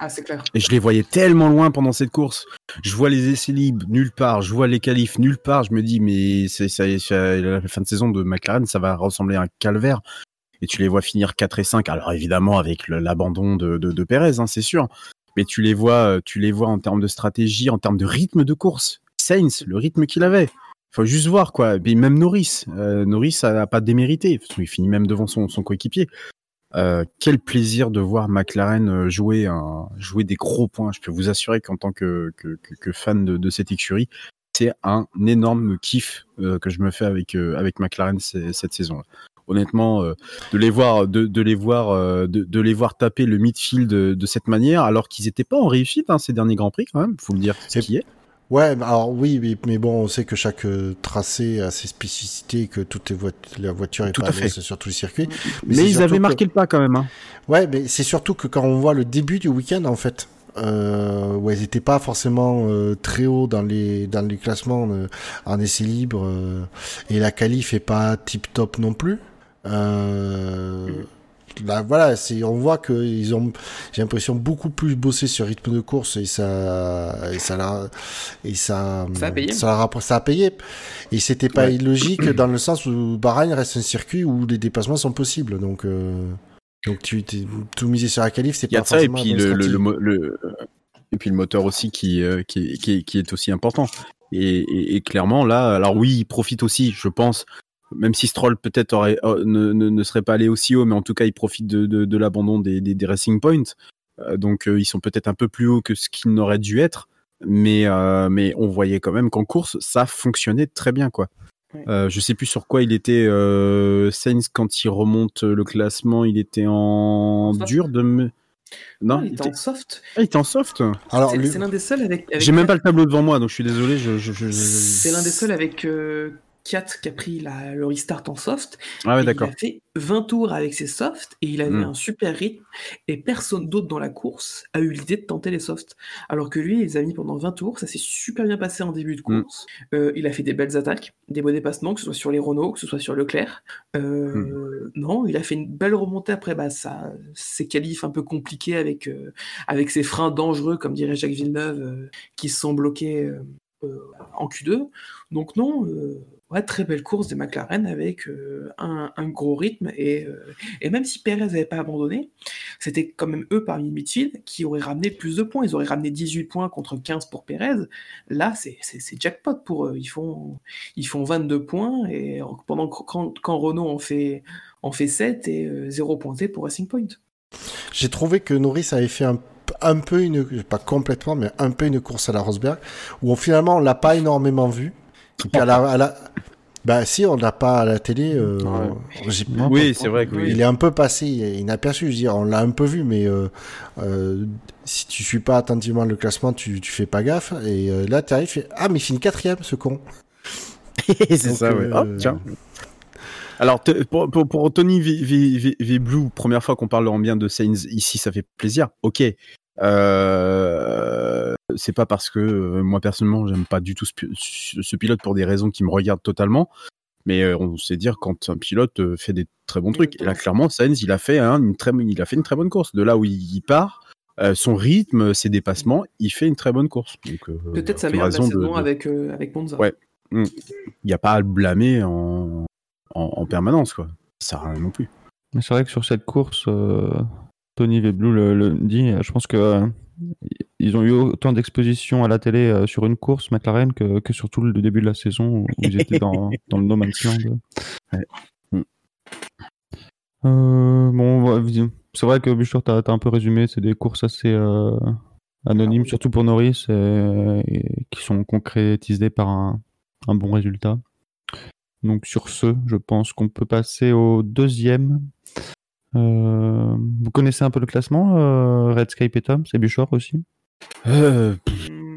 Ah, c'est clair. Et je les voyais tellement loin pendant cette course. Je vois les essais libres nulle part, je vois les qualifs nulle part. Je me dis, mais c'est ça, ça- la fin de saison de McLaren, ça va ressembler à un calvaire. Et tu les vois finir 4 et 5. Alors évidemment, avec l'abandon de, de, de Perez, hein, c'est sûr. Mais tu les vois, euh, tu les vois en termes de stratégie, en termes de rythme de course. Sainz, le rythme qu'il avait. Faut juste voir quoi. Et même Norris, euh, Norris a pas démérité. Il finit même devant son, son coéquipier. Euh, quel plaisir de voir McLaren euh, jouer, un, jouer des gros points. Je peux vous assurer qu'en tant que, que, que- que fan de, de cette écurie, c'est un énorme kiff euh, que je me fais avec, euh, avec McLaren cette saison. Honnêtement, de les voir, de, de les voir, de, de les voir taper le midfield de, de cette manière, alors qu'ils n'étaient pas en réussite hein, ces derniers grands prix quand même. Faut le dire, ce qui est. Ouais, bah alors oui, mais, mais bon, on sait que chaque euh, tracé a ses spécificités, que toutes les voitures, la voiture est Tout pas à fait. sur tous les circuits. Mais, ils avaient que- marqué le pas quand même. Hein. Ouais, mais c'est surtout que quand on voit le début du week-end, en fait, euh, ouais, ils n'étaient pas forcément euh, très haut dans les dans les classements euh, en essai libre, euh, et la qualif est pas tip top non plus. Euh, là, voilà, c'est on voit que ils ont, j'ai l'impression beaucoup plus bossé sur rythme de course et ça et ça l'a et ça Ça a payé. ça a, ça a payé et c'était pas Ouais. illogique dans le sens où Bahreïn reste un circuit où les déplacements sont possibles donc euh, donc tu t'es tout misé sur la qualif c'est Il y a pas ça et forcément puis la bonne le, le, stratégie. le, mo- le- et puis le moteur aussi qui, euh, qui, est- qui, est- qui est aussi important. Et, et, et clairement là, alors oui, il profite aussi, je pense. Même si Stroll peut-être aurait euh, ne, ne, ne serait pas allé aussi haut, mais en tout cas il profite de, de, de l'abandon des, des, des Racing Points. Euh, donc euh, ils sont peut-être un peu plus hauts que ce qu'ils n'auraient dû être. Mais, euh, mais on voyait quand même qu'en course, ça fonctionnait très bien. quoi. Ouais. Euh, je sais plus sur quoi il était. Euh, Sainz, quand il remonte le classement, il était en Soft. dur de me. Non, il il était en soft. Ah, il était en soft. alors C'est l'un des seuls avec. avec J'ai même pas le tableau devant moi, donc je suis désolé. Je, je, je- je- C'est l'un des seuls avec 4 qui a pris la, le restart en soft. Ah ouais, Et d'accord. Il a fait 20 tours avec ses softs et il avait Mm. un super rythme. Et personne d'autre dans la course a eu l'idée de tenter les softs. Alors que lui, il les a mis pendant 20 tours. Ça s'est super bien passé en début de Mm. course. Euh, il a fait des belles attaques, des beaux dépassements, que ce soit sur les Renault, que ce soit sur Leclerc. Euh, Mm. Non, il a fait une belle remontée après bah, ça, ses qualifs un peu compliqués avec, euh, avec ses freins dangereux, comme dirait Jacques Villeneuve, qui sont bloqués en Q2. Donc non, euh, ouais, très belle course des McLaren avec euh, un, gros rythme. Et, euh, même si Perez n'avait pas abandonné, c'était quand même eux parmi midfield qui auraient ramené plus de points. Ils auraient ramené 18 points contre 15 pour Perez. Là, c'est jackpot pour eux. Ils font, ils font 22 points et pendant quand, quand Renault en fait, en fait 7 et euh, 0 pointé pour Racing Point. J'ai trouvé que Norris avait fait un, peu une, pas complètement, mais un peu une course à la Rosberg, où finalement on l'a pas énormément vu. Et puis à la, à la- bah si, on l'a pas à la télé. euh, Oui, c'est vrai que oui. Il est un peu passé inaperçu, je veux dire, on l'a un peu vu, mais euh, euh, si tu suis pas attentivement le classement, tu, tu fais pas gaffe. Et euh, là, tu arrives, tu fais Ah, mais il finit quatrième, ce con. c'est ça, ouais. Hop, tiens. Alors, pour, pour, pour Tony V, V- V- V Blue, première fois qu'on parle en bien de Sainz ici, ça fait plaisir. Ok. Euh, c'est pas parce que euh, moi personnellement j'aime pas du tout ce, pi- ce pilote pour des raisons qui me regardent totalement, mais euh, on sait dire quand un pilote euh, fait des très bons trucs. Et là clairement Sainz il a fait hein, une très il a fait une très bonne course. De là où il, il part, euh, son rythme, ses dépassements, il fait une très bonne course. Donc, euh, Peut-être sa meilleure saison de- avec, euh, avec Monza. Ouais. il n'y a pas à le blâmer en, en, en permanence, quoi. Ça sert à rien non plus. Mais c'est vrai que sur cette course, euh, Tony Veblou le, le dit, euh, je pense que euh, ils ont eu autant d'exposition à la télé euh, sur une course McLaren que, que sur tout le début de la saison où ils étaient dans, dans le no man's land. Ouais. Mm. Euh, bon, c'est vrai que Bouchard, t'as as un peu résumé, c'est des courses assez anonymes, surtout pour Norris, et, et qui sont concrétisées par un, un bon résultat. Donc sur ce, je pense qu'on peut passer au deuxième. Euh, vous connaissez un peu le classement, euh, Redscape et Tom, c'est Bouchard aussi Euh,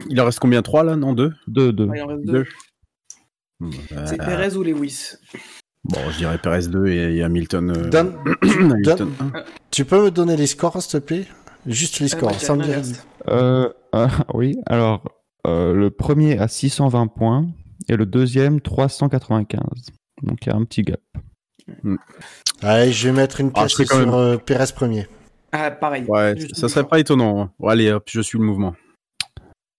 il en reste combien? Trois là Non, deux? Deux, deux. ouais, il en reste Deux. deux. Euh, C'est Perez ou Lewis? Bon, je dirais Perez 2 et, et Hamilton. euh, Dan, Hamilton Dan- tu peux me donner les scores, s'il te plaît? Juste les Ah, scores, je sans me dire. Euh, oui, alors euh, le premier à 620 points et le deuxième 395. Donc il y a un petit gap. Allez, je vais mettre une Ah, pièce sur même- euh, Pérez premier. Ah, pareil. Ouais, ça serait pas étonnant. hein. Bon, allez, hop, je suis le mouvement.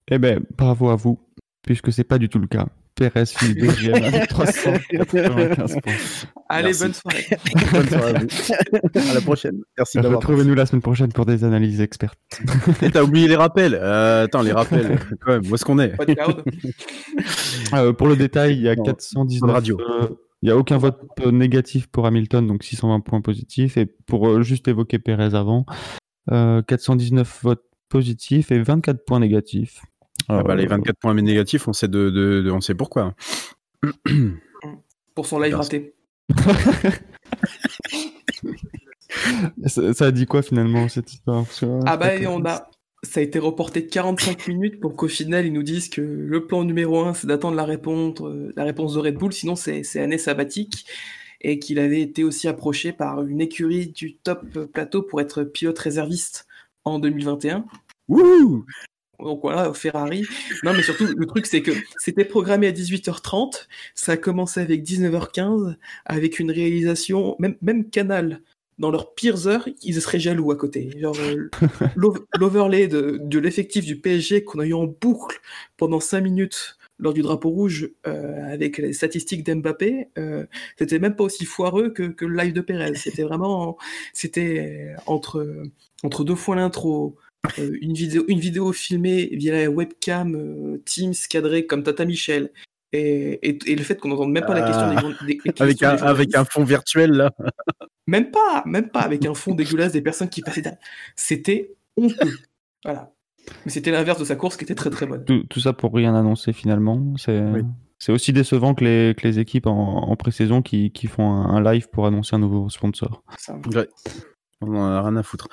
Eh ben, bravo à vous, puisque c'est pas du tout le cas. Pérez finit deuxième avec 395 points. Allez, Merci. bonne soirée. Bonne soirée à vous. à la prochaine. Merci d'avoir. Retrouvez-nous la semaine prochaine pour des analyses expertes. Et T'as oublié les rappels. Euh, attends, les rappels. Quand même, où est-ce qu'on est? Pas de cloud. Euh, pour le détail, il y a Non, 419 radio. euh, il n'y a aucun vote euh, négatif pour Hamilton, donc 620 points positifs. Et pour euh, juste évoquer Pérez avant, euh, 419 votes positifs et 24 points négatifs. Ah bah, Euh, Les 24 points négatifs, on sait, de, de- de- on sait pourquoi. Pour son live raté. ça, ça a dit quoi finalement cette histoire Ah bah, on a... Ça a été reporté de 45 minutes pour qu'au final, ils nous disent que le plan numéro 1, c'est d'attendre la réponse, euh, la réponse de Red Bull, sinon c'est c'est année sabbatique, et qu'il avait été aussi approché par une écurie du top plateau pour être pilote réserviste en 2021. Wouh Donc voilà, Ferrari. Non, mais surtout, le truc, c'est que c'était programmé à 18h30. Ça a commencé avec 19h15, avec une réalisation, même, même Canal, dans leurs pires heures, ils seraient jaloux à côté. Genre, euh, l'ov- l'overlay de, de l'effectif du PSG qu'on a eu en boucle pendant 5 minutes lors du drapeau rouge euh, avec les statistiques d'Mbappé, euh, c'était même pas aussi foireux que, que le live de Perez. C'était vraiment, c'était entre, entre deux fois l'intro, euh, une, vidéo, une vidéo filmée via la webcam euh, Teams cadrée comme Tata Michel. Et, et, et le fait qu'on n'entende même pas la question des, des- des avec un, des avec un journalistes. fond virtuel, là. Même pas, même pas avec un fond dégueulasse des personnes qui passaient. derrière. C'était honteux. Voilà. Mais c'était l'inverse de sa course qui était très très bonne. tout, tout ça pour rien annoncer finalement. C'est Oui. aussi décevant que les, que les équipes en, en pré-saison qui, qui font un, un live pour annoncer un nouveau sponsor. Ça. Ouais. On en a rien à foutre.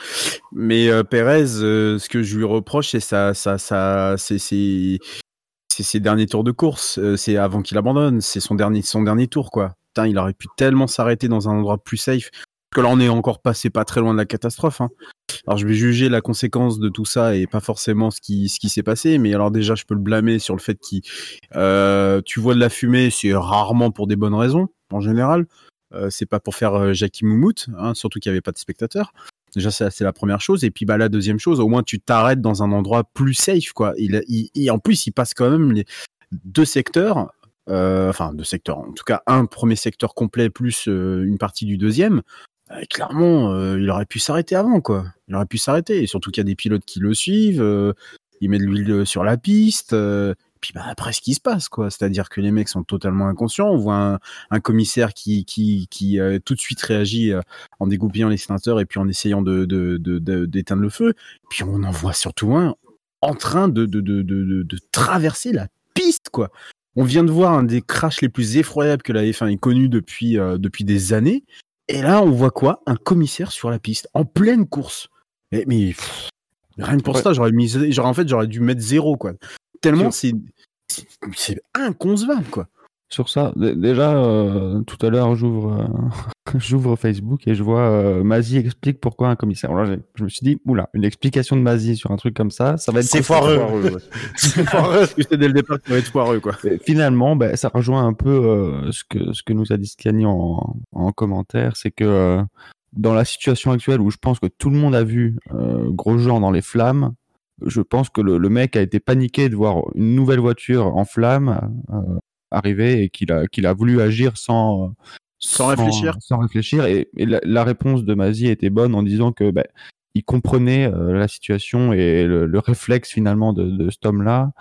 Mais euh, Pérez, euh, ce que je lui reproche, c'est ça, ça, ça, c'est c'est- c'est ses derniers tours de course. Euh, c'est avant qu'il abandonne. C'est son dernier, son dernier tour, quoi. Il aurait pu tellement s'arrêter dans un endroit plus safe. Que là, on est encore passé pas très loin de la catastrophe. hein. Alors, je vais juger la conséquence de tout ça et pas forcément ce qui, s'est passé. Mais alors, déjà, je peux le blâmer sur le fait qu'il, euh, tu vois de la fumée, c'est rarement pour des bonnes raisons, en général. Euh, c'est pas pour faire euh, Jackie Moumout, hein, surtout qu'il n'y avait pas de spectateurs. Déjà, c'est la première chose. Et puis, bah, la deuxième chose, au moins, tu t'arrêtes dans un endroit plus safe, quoi. Et en plus, il passe quand même les deux secteurs, enfin, deux secteurs, en tout cas, un premier secteur complet plus euh, une partie du deuxième. Euh, clairement, euh, il aurait pu s'arrêter avant, quoi. Il aurait pu s'arrêter. Et surtout qu'il y a des pilotes qui le suivent, euh, ils mettent de l'huile sur la piste. euh, puis bah après ce qui se passe quoi c'est-à-dire que les mecs sont totalement inconscients on voit un, commissaire qui qui qui euh, tout de suite réagit euh, en dégoupillant l'extincteur et puis en essayant de d'éteindre le feu puis on en voit surtout un en train de, de, de- de traverser la piste quoi on vient de voir un des crashs les plus effroyables que la F1 ait connu depuis euh, depuis des années et là on voit quoi? Un commissaire sur la piste en pleine course mais, mais pff, Rien que pour Ouais. ça, j'aurais mis, en fait, j'aurais dû mettre zéro, quoi. Tellement c'est, c'est- inconcevable, quoi. Sur ça, déjà, euh, tout à l'heure, j'ouvre euh, j'ouvre Facebook et je vois euh, Mazie explique pourquoi un commissaire. Alors, je me suis dit, oula, une explication de Mazie sur un truc comme ça, ça va être C'est foireux. ouais. C'est foireux. Je sais dès le départ que ça va être foireux, quoi. Et Finalement, ben, ça rejoint un peu euh, ce, que, ce que nous a dit Scani en, en commentaire, c'est que euh, dans la situation actuelle où je pense que tout le monde a vu euh, Grosjean dans les flammes, je pense que le, le mec a été paniqué de voir une nouvelle voiture en flammes euh, arriver et qu'il a, qu'il a voulu agir sans, Sans réfléchir. Sans réfléchir. Et, et la, la réponse de Mazie était bonne en disant que ben, il comprenait euh, la situation et le, le réflexe finalement de, de cet homme-là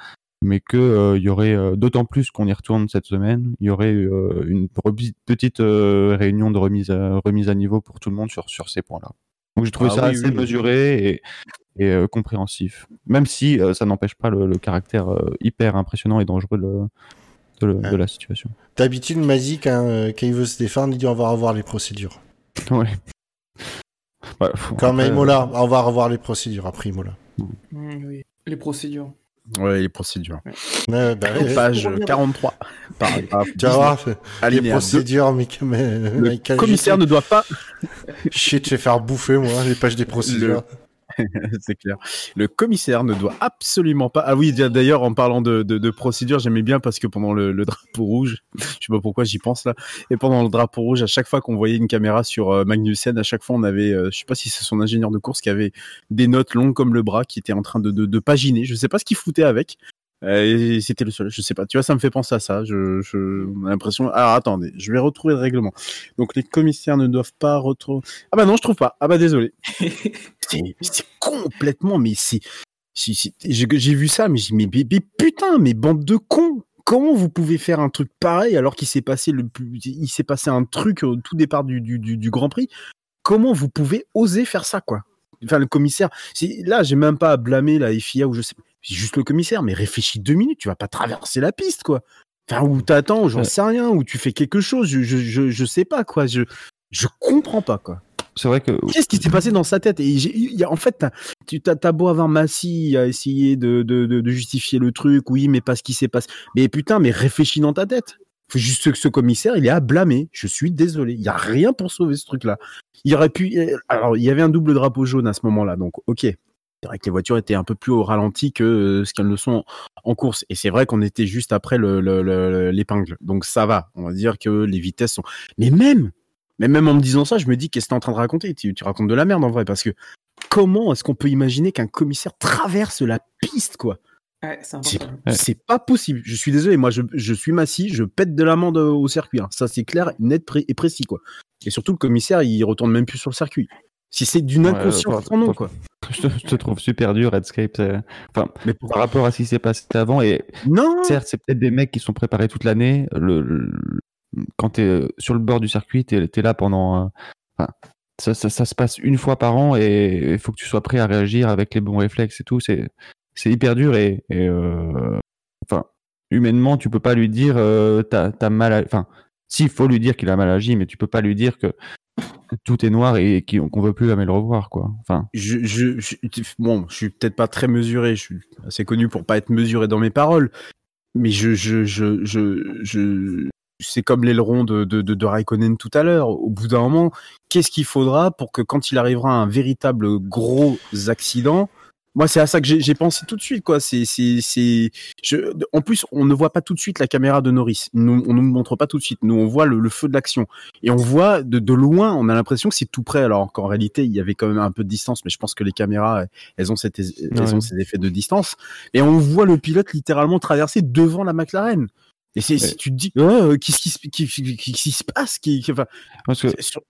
mais que euh, y aurait euh, d'autant plus qu'on y retourne cette semaine, il y aurait euh, une petite réunion de remise à, remise à niveau pour tout le monde sur sur ces points-là. Donc j'ai trouvé Ah ça oui, assez oui, mesuré et, et compréhensif, même si ça n'empêche pas le, le caractère hyper impressionnant et dangereux de, de, le- de la situation. D'habitude, Mazie, quand, euh, quand il veut se défendre, il dit on va revoir les procédures. Ouais. Ouais, faut- Comme après, Imola, on va revoir les procédures après Imola. Mmh, oui. Les procédures. Ouais, les procédures. Ouais, bah. Page Pour revenir- 43. Paragraphe Tu vas voir, les procédures, mais, mais Le Michael, commissaire ne doit pas je vais faire bouffer, moi, les pages des procédures. c'est clair. Le commissaire ne doit absolument pas. Ah oui, d'ailleurs, en parlant de, de, procédure, j'aimais bien parce que pendant le, le drapeau rouge, je sais pas pourquoi j'y pense là, et pendant le drapeau rouge, à chaque fois qu'on voyait une caméra sur euh, Magnussen, à chaque fois on avait, euh, je sais pas si c'est son ingénieur de course qui avait des notes longues comme le bras, qui était en train de, de, de paginer. Je sais pas ce qu'il foutait avec. Euh, et c'était le seul, je sais pas. Tu vois, ça me fait penser à ça. Je, je, on a l'impression. Alors attendez, je vais retrouver le règlement. Donc les commissaires ne doivent pas retrouver. Ah bah non, je trouve pas. Ah bah désolé. C'est complètement, mais c'est. J'ai vu ça, mais j'ai mais, mais, mais putain, mais bande de cons! Comment vous pouvez faire un truc pareil alors qu'il s'est passé le plus, il s'est passé un truc au tout départ du, du, du, du Grand Prix? Comment vous pouvez oser faire ça, quoi? Enfin, le commissaire, là, j'ai même pas à blâmer la FIA ou je sais, c'est juste le commissaire, mais réfléchis deux minutes, tu vas pas traverser la piste, quoi. Enfin, ou t'attends, j'en Ouais. sais rien, ou tu fais quelque chose, je, je, je, je sais pas, quoi. Je, je comprends pas, quoi. C'est vrai que Qu'est-ce qui s'est passé dans sa tête? Et j'ai- il y a- en fait, t'as- tu t'as t'as beau avoir Massy à essayer de, de, de, de justifier le truc, oui, mais pas ce qui s'est passé. Mais putain, mais réfléchis dans ta tête. Faut juste que ce commissaire, il est à blâmer. Je suis désolé. Il y a rien pour sauver ce truc-là. Il aurait pu. euh, Alors, il y avait un double drapeau jaune à ce moment-là, donc ok. C'est vrai que les voitures étaient un peu plus au ralenti que euh, ce qu'elles le sont en course. Et c'est vrai qu'on était juste après le- le- le- l'épingle. Donc ça va. On va dire que les vitesses sont. Mais même, mais même en me disant ça, je me dis qu'est-ce que t'es en train de raconter? Tu, tu racontes de la merde en vrai, parce que comment est-ce qu'on peut imaginer qu'un commissaire traverse la piste, quoi? Ouais, c'est C'est important. Ouais. c'est pas possible. Je suis désolé, moi je, je suis massif, je pète de l'amende au circuit. hein. Ça c'est clair, net pré- et précis, quoi. Et surtout le commissaire, il retourne même plus sur le circuit. Si c'est d'une Ouais, inconscience euh, franchement, quoi. je te, je te trouve super dur, Redscape. Enfin, Mais pour... par rapport à ce qui s'est passé avant et Non Certes, c'est peut-être des mecs qui sont préparés toute l'année. Le, le- quand tu es sur le bord du circuit, tu es, là pendant. euh, enfin, ça, ça- ça se passe une fois par an et il faut que tu sois prêt à réagir avec les bons réflexes et tout. C'est hyper dur et, et, euh, enfin, humainement, tu peux pas lui dire euh, t'as as mal. à- Enfin, si, faut lui dire qu'il a mal agi, mais tu peux pas lui dire que tout est noir et qu'on veut plus jamais le revoir, quoi. Enfin, je, je, je- bon, je suis peut-être pas très mesuré, je suis assez connu pour pas être mesuré dans mes paroles, mais je, je, je, je, je c'est comme l'aileron de, de, de, de Raikkonen tout à l'heure. Au bout d'un moment, qu'est-ce qu'il faudra pour que quand il arrivera un véritable gros accident, moi, c'est à ça que j'ai pensé tout de suite, quoi. C'est, c'est, c'est, je, en plus, on ne voit pas tout de suite la caméra de Norris. Nous, on nous montre pas tout de suite. Nous, on voit le, le feu de l'action. Et on voit de, de loin, on a l'impression que c'est tout près. Alors qu'en réalité, il y avait quand même un peu de distance, mais je pense que les caméras, elles ont, cette, elles Ouais. ont ces effets de distance. Et on voit le pilote littéralement traverser devant la McLaren. Et c'est, si tu te dis, oh, qu'est-ce qui, se- qui, qui, qui- qui se passe? Qui, qui- enfin, parce que sur,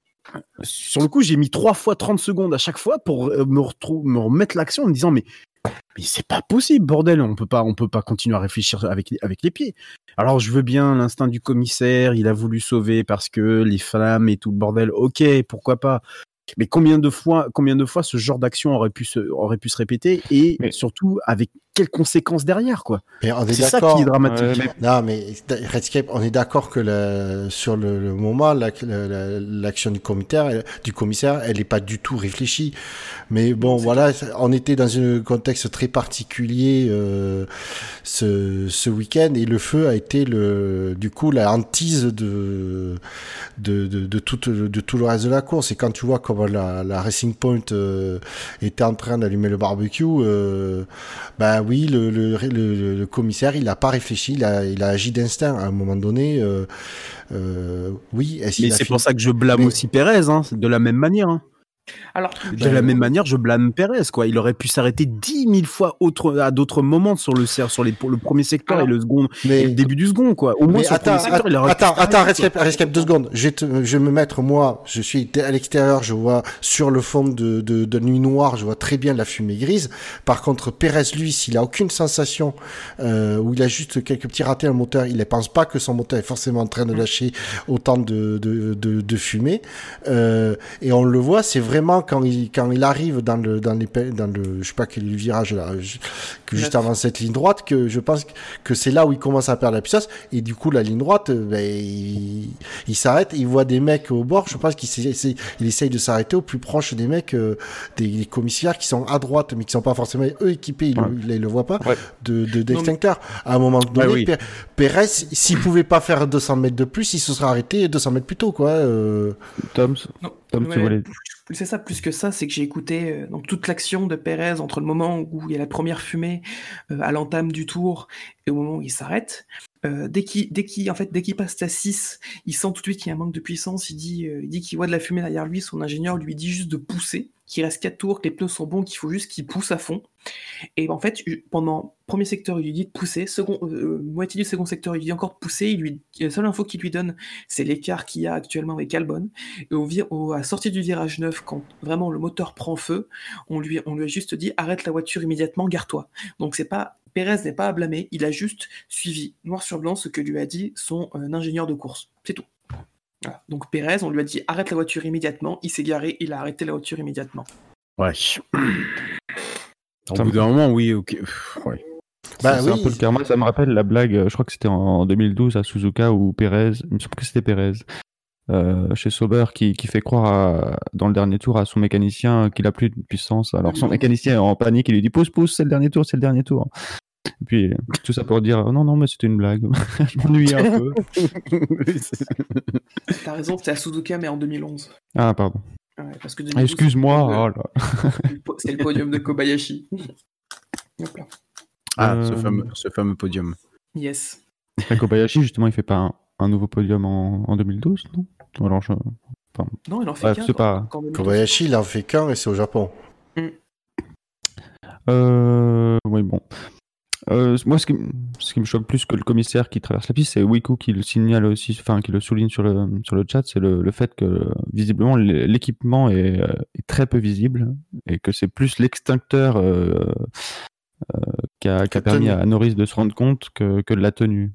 sur le coup, j'ai mis trois fois 30 secondes à chaque fois pour euh, me, me remettre l'action en me disant, mais, mais c'est pas possible, bordel, on peut pas, on peut pas continuer à réfléchir avec, les- avec les pieds. Alors, je veux bien l'instinct du commissaire, il a voulu sauver parce que les flammes et tout le bordel, ok, pourquoi pas. Mais combien de fois, combien de fois ce genre d'action aurait pu se, aurait pu se répéter et Mais- surtout avec quelles conséquences derrière, quoi. Mais on est C'est ça d'accord. qui est dramatique. Ouais, mais- Non, mais Redscape, on est d'accord que la- sur le, le moment, la- la- la- l'action du commissaire, elle- du commissaire, elle n'est pas du tout réfléchie. Mais bon, voilà, on était dans un contexte très particulier euh, ce, ce week-end et le feu a été le, du coup la hantise de de, de, de, tout, de tout le reste de la course. Et quand tu vois comment la, la Racing Point euh, était en train d'allumer le barbecue, euh, bah oui, le, le, le, le commissaire, il n'a pas réfléchi, il a, il a agi d'instinct à un moment donné. Euh, euh, oui, est-ce Mais c'est pour ça que je blâme Mais- aussi Pérez, hein, de la même manière. hein. Alors, De Ben, la même manière, je blâme Pérez, quoi. Il aurait pu s'arrêter dix mille fois autre, à d'autres moments sur le, sur les, pour le premier secteur Alors, et le second, et Mais le début du second, quoi. Au moins Mais sur le attends, premier secteur, il aurait pu attends, deux secondes. Je vais, te- je vais me mettre, moi, je suis à l'extérieur, je vois sur le fond de, de, de nuit noire, je vois très bien la fumée grise. Par contre, Pérez, lui, s'il a aucune sensation, euh, ou il a juste quelques petits ratés le moteur, il ne pense pas que son moteur est forcément en train de lâcher autant de, de, de, de fumée. Euh, et on le voit, c'est vraiment quand il, quand il arrive dans le, dans les, pe- dans le, je sais pas quel virage là, je- que juste avant cette ligne droite, que je pense que c'est là où il commence à perdre la puissance. Et du coup, la ligne droite, euh, ben, il, il s'arrête, il voit des mecs au bord. Je pense qu'il il essaye de s'arrêter au plus proche des mecs, euh, des, des commissaires qui sont à droite, mais qui sont pas forcément eux équipés. Il, Ouais. le, il le voit pas Ouais. de de- d'extincteurs. À un moment donné, Ouais, oui. Pé- Pérez, s'il pouvait pas faire 200 mètres de plus, il se serait arrêté 200 mètres plus tôt, quoi. euh. Non, Tom, tu voulais. C'est ça, plus que ça, c'est que j'ai écouté euh, donc toute l'action de Pérez entre le moment où il y a la première fumée euh, à l'entame du tour et au moment où il s'arrête. Euh, dès qu'il en fait dès qu'il passe à 6, il sent tout de suite qu'il y a un manque de puissance, il dit euh, il dit qu'il voit de la fumée derrière lui, son ingénieur lui dit juste de pousser, qu'il reste 4 tours, que les pneus sont bons, qu'il faut juste qu'il pousse à fond. Et en fait, pendant premier secteur, il lui dit de pousser, second euh, moitié du second secteur, il lui dit encore de pousser, il lui la seule info qu'il lui donne, c'est l'écart qu'il y a actuellement avec Albon. Et au, au- à sortie du virage 9, quand vraiment le moteur prend feu, on lui, on lui a juste dit arrête la voiture immédiatement, gare-toi. Donc c'est pas Pérez n'est pas à blâmer, il a juste suivi noir sur blanc ce que lui a dit son euh, ingénieur de course. C'est tout. Voilà. Donc Pérez, on lui a dit arrête la voiture immédiatement, il s'est garé, il a arrêté la voiture immédiatement. Ouais. Au Ça bout d'un moment, oui, ok. Ouais. Bah c'est c'est un oui. peu le karma. Ça me rappelle la blague, je crois que c'était en 2012 à Suzuka où Pérez, il me semble que c'était Pérez, euh, chez Sauber, qui, qui fait croire à- dans le dernier tour à son mécanicien qu'il a plus de puissance. Alors son mécanicien est en panique, il lui dit pousse, pousse, c'est le dernier tour, c'est le dernier tour. Et puis tout ça pour dire non, non, mais c'était une blague. je m'ennuie un peu. T'as raison, c'était à Suzuka, mais en 2011. Ah, pardon. Ouais, parce que Ah, 2012, Excuse-moi. c'est le- oh c'est le podium de Kobayashi. Hop là. Ah, Euh, ce, fameux, ce fameux podium. Yes. Kobayashi, justement, il fait pas un, un nouveau podium en, en 2012, non? Ou alors je- Non, il en fait qu'un. pas- quand 2012. Kobayashi, il en fait qu'un et c'est au Japon. Euh, oui, bon. Euh, moi, ce qui, ce qui me choque plus que le commissaire qui traverse la piste, c'est Wiku qui le signale aussi, enfin, qui le souligne sur le, sur le chat, c'est le, le fait que, visiblement, l'é- l'équipement est, euh, est très peu visible et que c'est plus l'extincteur euh, euh, qui a, a permis à Norris de se rendre compte que, que de la tenue.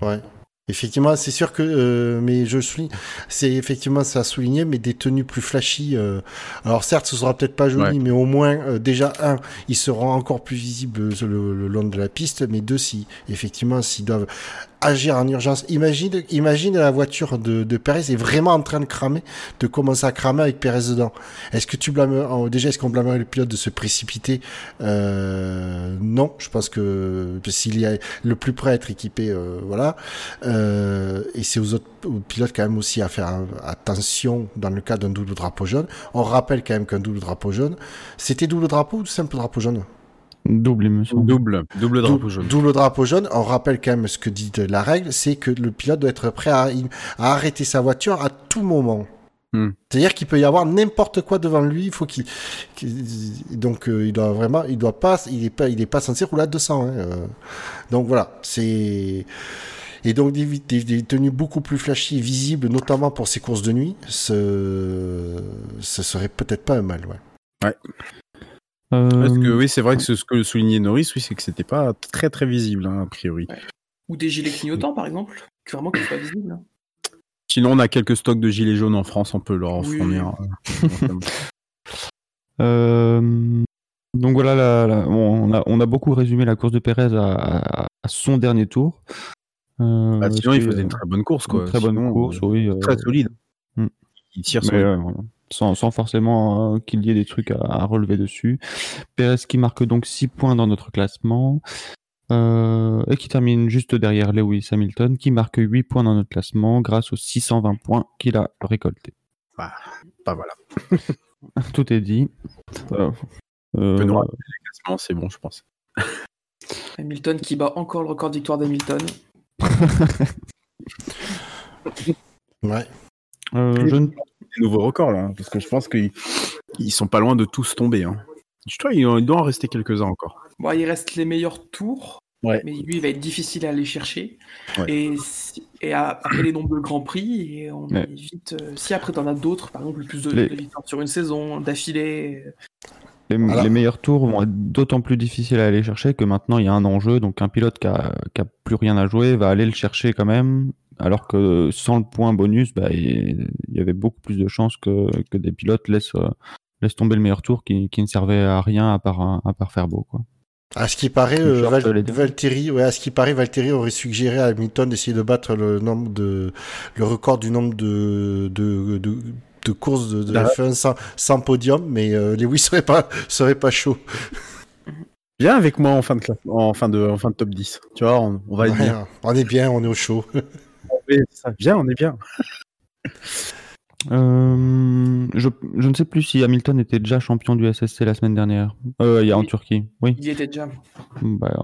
Ouais. Effectivement, c'est sûr que, euh, mais je souligne, c'est effectivement ça a souligné, mais des tenues plus flashy. euh, alors certes, ce sera peut-être pas joli, Ouais. mais au moins euh, déjà un, ils seront encore plus visibles sur le, le long de la piste, mais deux, si effectivement, s'ils doivent agir en urgence. Imagine, imagine la voiture de, de Perez est vraiment en train de cramer, de commencer à cramer avec Perez dedans. Est-ce que tu blâmes, déjà, est-ce qu'on blâmerait le pilote de se précipiter? Euh, Non, je pense que s'il y a le plus près à être équipé, euh, voilà. Euh, et c'est aux autres pilotes quand même aussi à faire euh, attention dans le cas d'un double drapeau jaune. On rappelle quand même qu'un double drapeau jaune, c'était double drapeau ou simple drapeau jaune? Double. Double, double drapeau jaune. Double drapeau jaune. On rappelle quand même ce que dit la règle, c'est que le pilote doit être prêt à, à arrêter sa voiture à tout moment. Hmm. C'est-à-dire qu'il peut y avoir n'importe quoi devant lui. Il faut qu'il, donc euh, il doit vraiment, il doit pas, il est pas, il est pas censé rouler à 200. hein, euh. Donc voilà, c'est et donc des, des- des tenues beaucoup plus flashy, visibles, notamment pour ces courses de nuit. Ce, ce serait peut-être pas un mal, ouais. Euh, Parce que oui, c'est vrai que ce, ce que soulignait Norris, oui, c'est que c'était pas très très visible, hein, a priori. Ou des gilets clignotants, par exemple. Que Vraiment qu'ils soient visibles. Sinon, on a quelques stocks de gilets jaunes en France, on peut leur en Oui. fournir. Euh, donc voilà, la- la- on, a, on a beaucoup résumé la course de Pérez à, à- à son dernier tour. Euh, Bah, sinon, il faisait euh, une très bonne course, quoi. une très bonne course, euh, oui. euh, Très solide. Hmm. Il tire euh, voilà. Sans, sans forcément euh, qu'il y ait des trucs à, à relever dessus. Pérez qui marque donc 6 points dans notre classement. euh, et qui termine juste derrière Lewis Hamilton, qui marque 8 points dans notre classement grâce aux 620 points qu'il a récoltés. Bah voilà. Tout est dit. Euh, euh, C'est bon, je pense. Hamilton qui bat encore le record de victoire d'Hamilton. Ouais. euh, je ne Des nouveaux records, là, hein, parce que je pense qu'ils ils sont pas loin de tous tomber. Hein. Je crois qu'il doit en rester quelques-uns encore. Bon, il reste les meilleurs tours, Ouais. mais lui, il va être difficile à aller chercher. Ouais. Et, si- et à- après les nombres de grands prix, et on Ouais. évite. euh, si après t'en as d'autres, par exemple, plus de, Les- de victoires sur une saison, d'affilée. euh, Les, Voilà. les meilleurs tours vont être d'autant plus difficiles à aller chercher que maintenant il y a un enjeu. Donc un pilote qui a, qui a plus rien à jouer va aller le chercher quand même. Alors que sans le point bonus, bah, il y avait beaucoup plus de chances que, que des pilotes laissent, euh, laissent tomber le meilleur tour qui, qui ne servait à rien à part, à part faire beau. Quoi. À ce qui paraît, euh, Val-. Valtteri, ouais, à ce qui paraît, Valtteri aurait suggéré à Hamilton d'essayer de battre le nombre de, le record du nombre de, de, de, de courses de, de Ah. F1 sans, sans podium, mais euh, Lewis serait pas, serait pas chaud. Viens avec moi en fin de, classe- en fin de, en fin de top 10. Tu vois, on, on va être Ouais, bien. on est bien, on est au chaud. Ouais, ça. On est bien. Euh, je, je ne sais plus si Hamilton était déjà champion du SSC la semaine dernière. Euh, il y a en. Turquie. Oui. il y était déjà. Bah,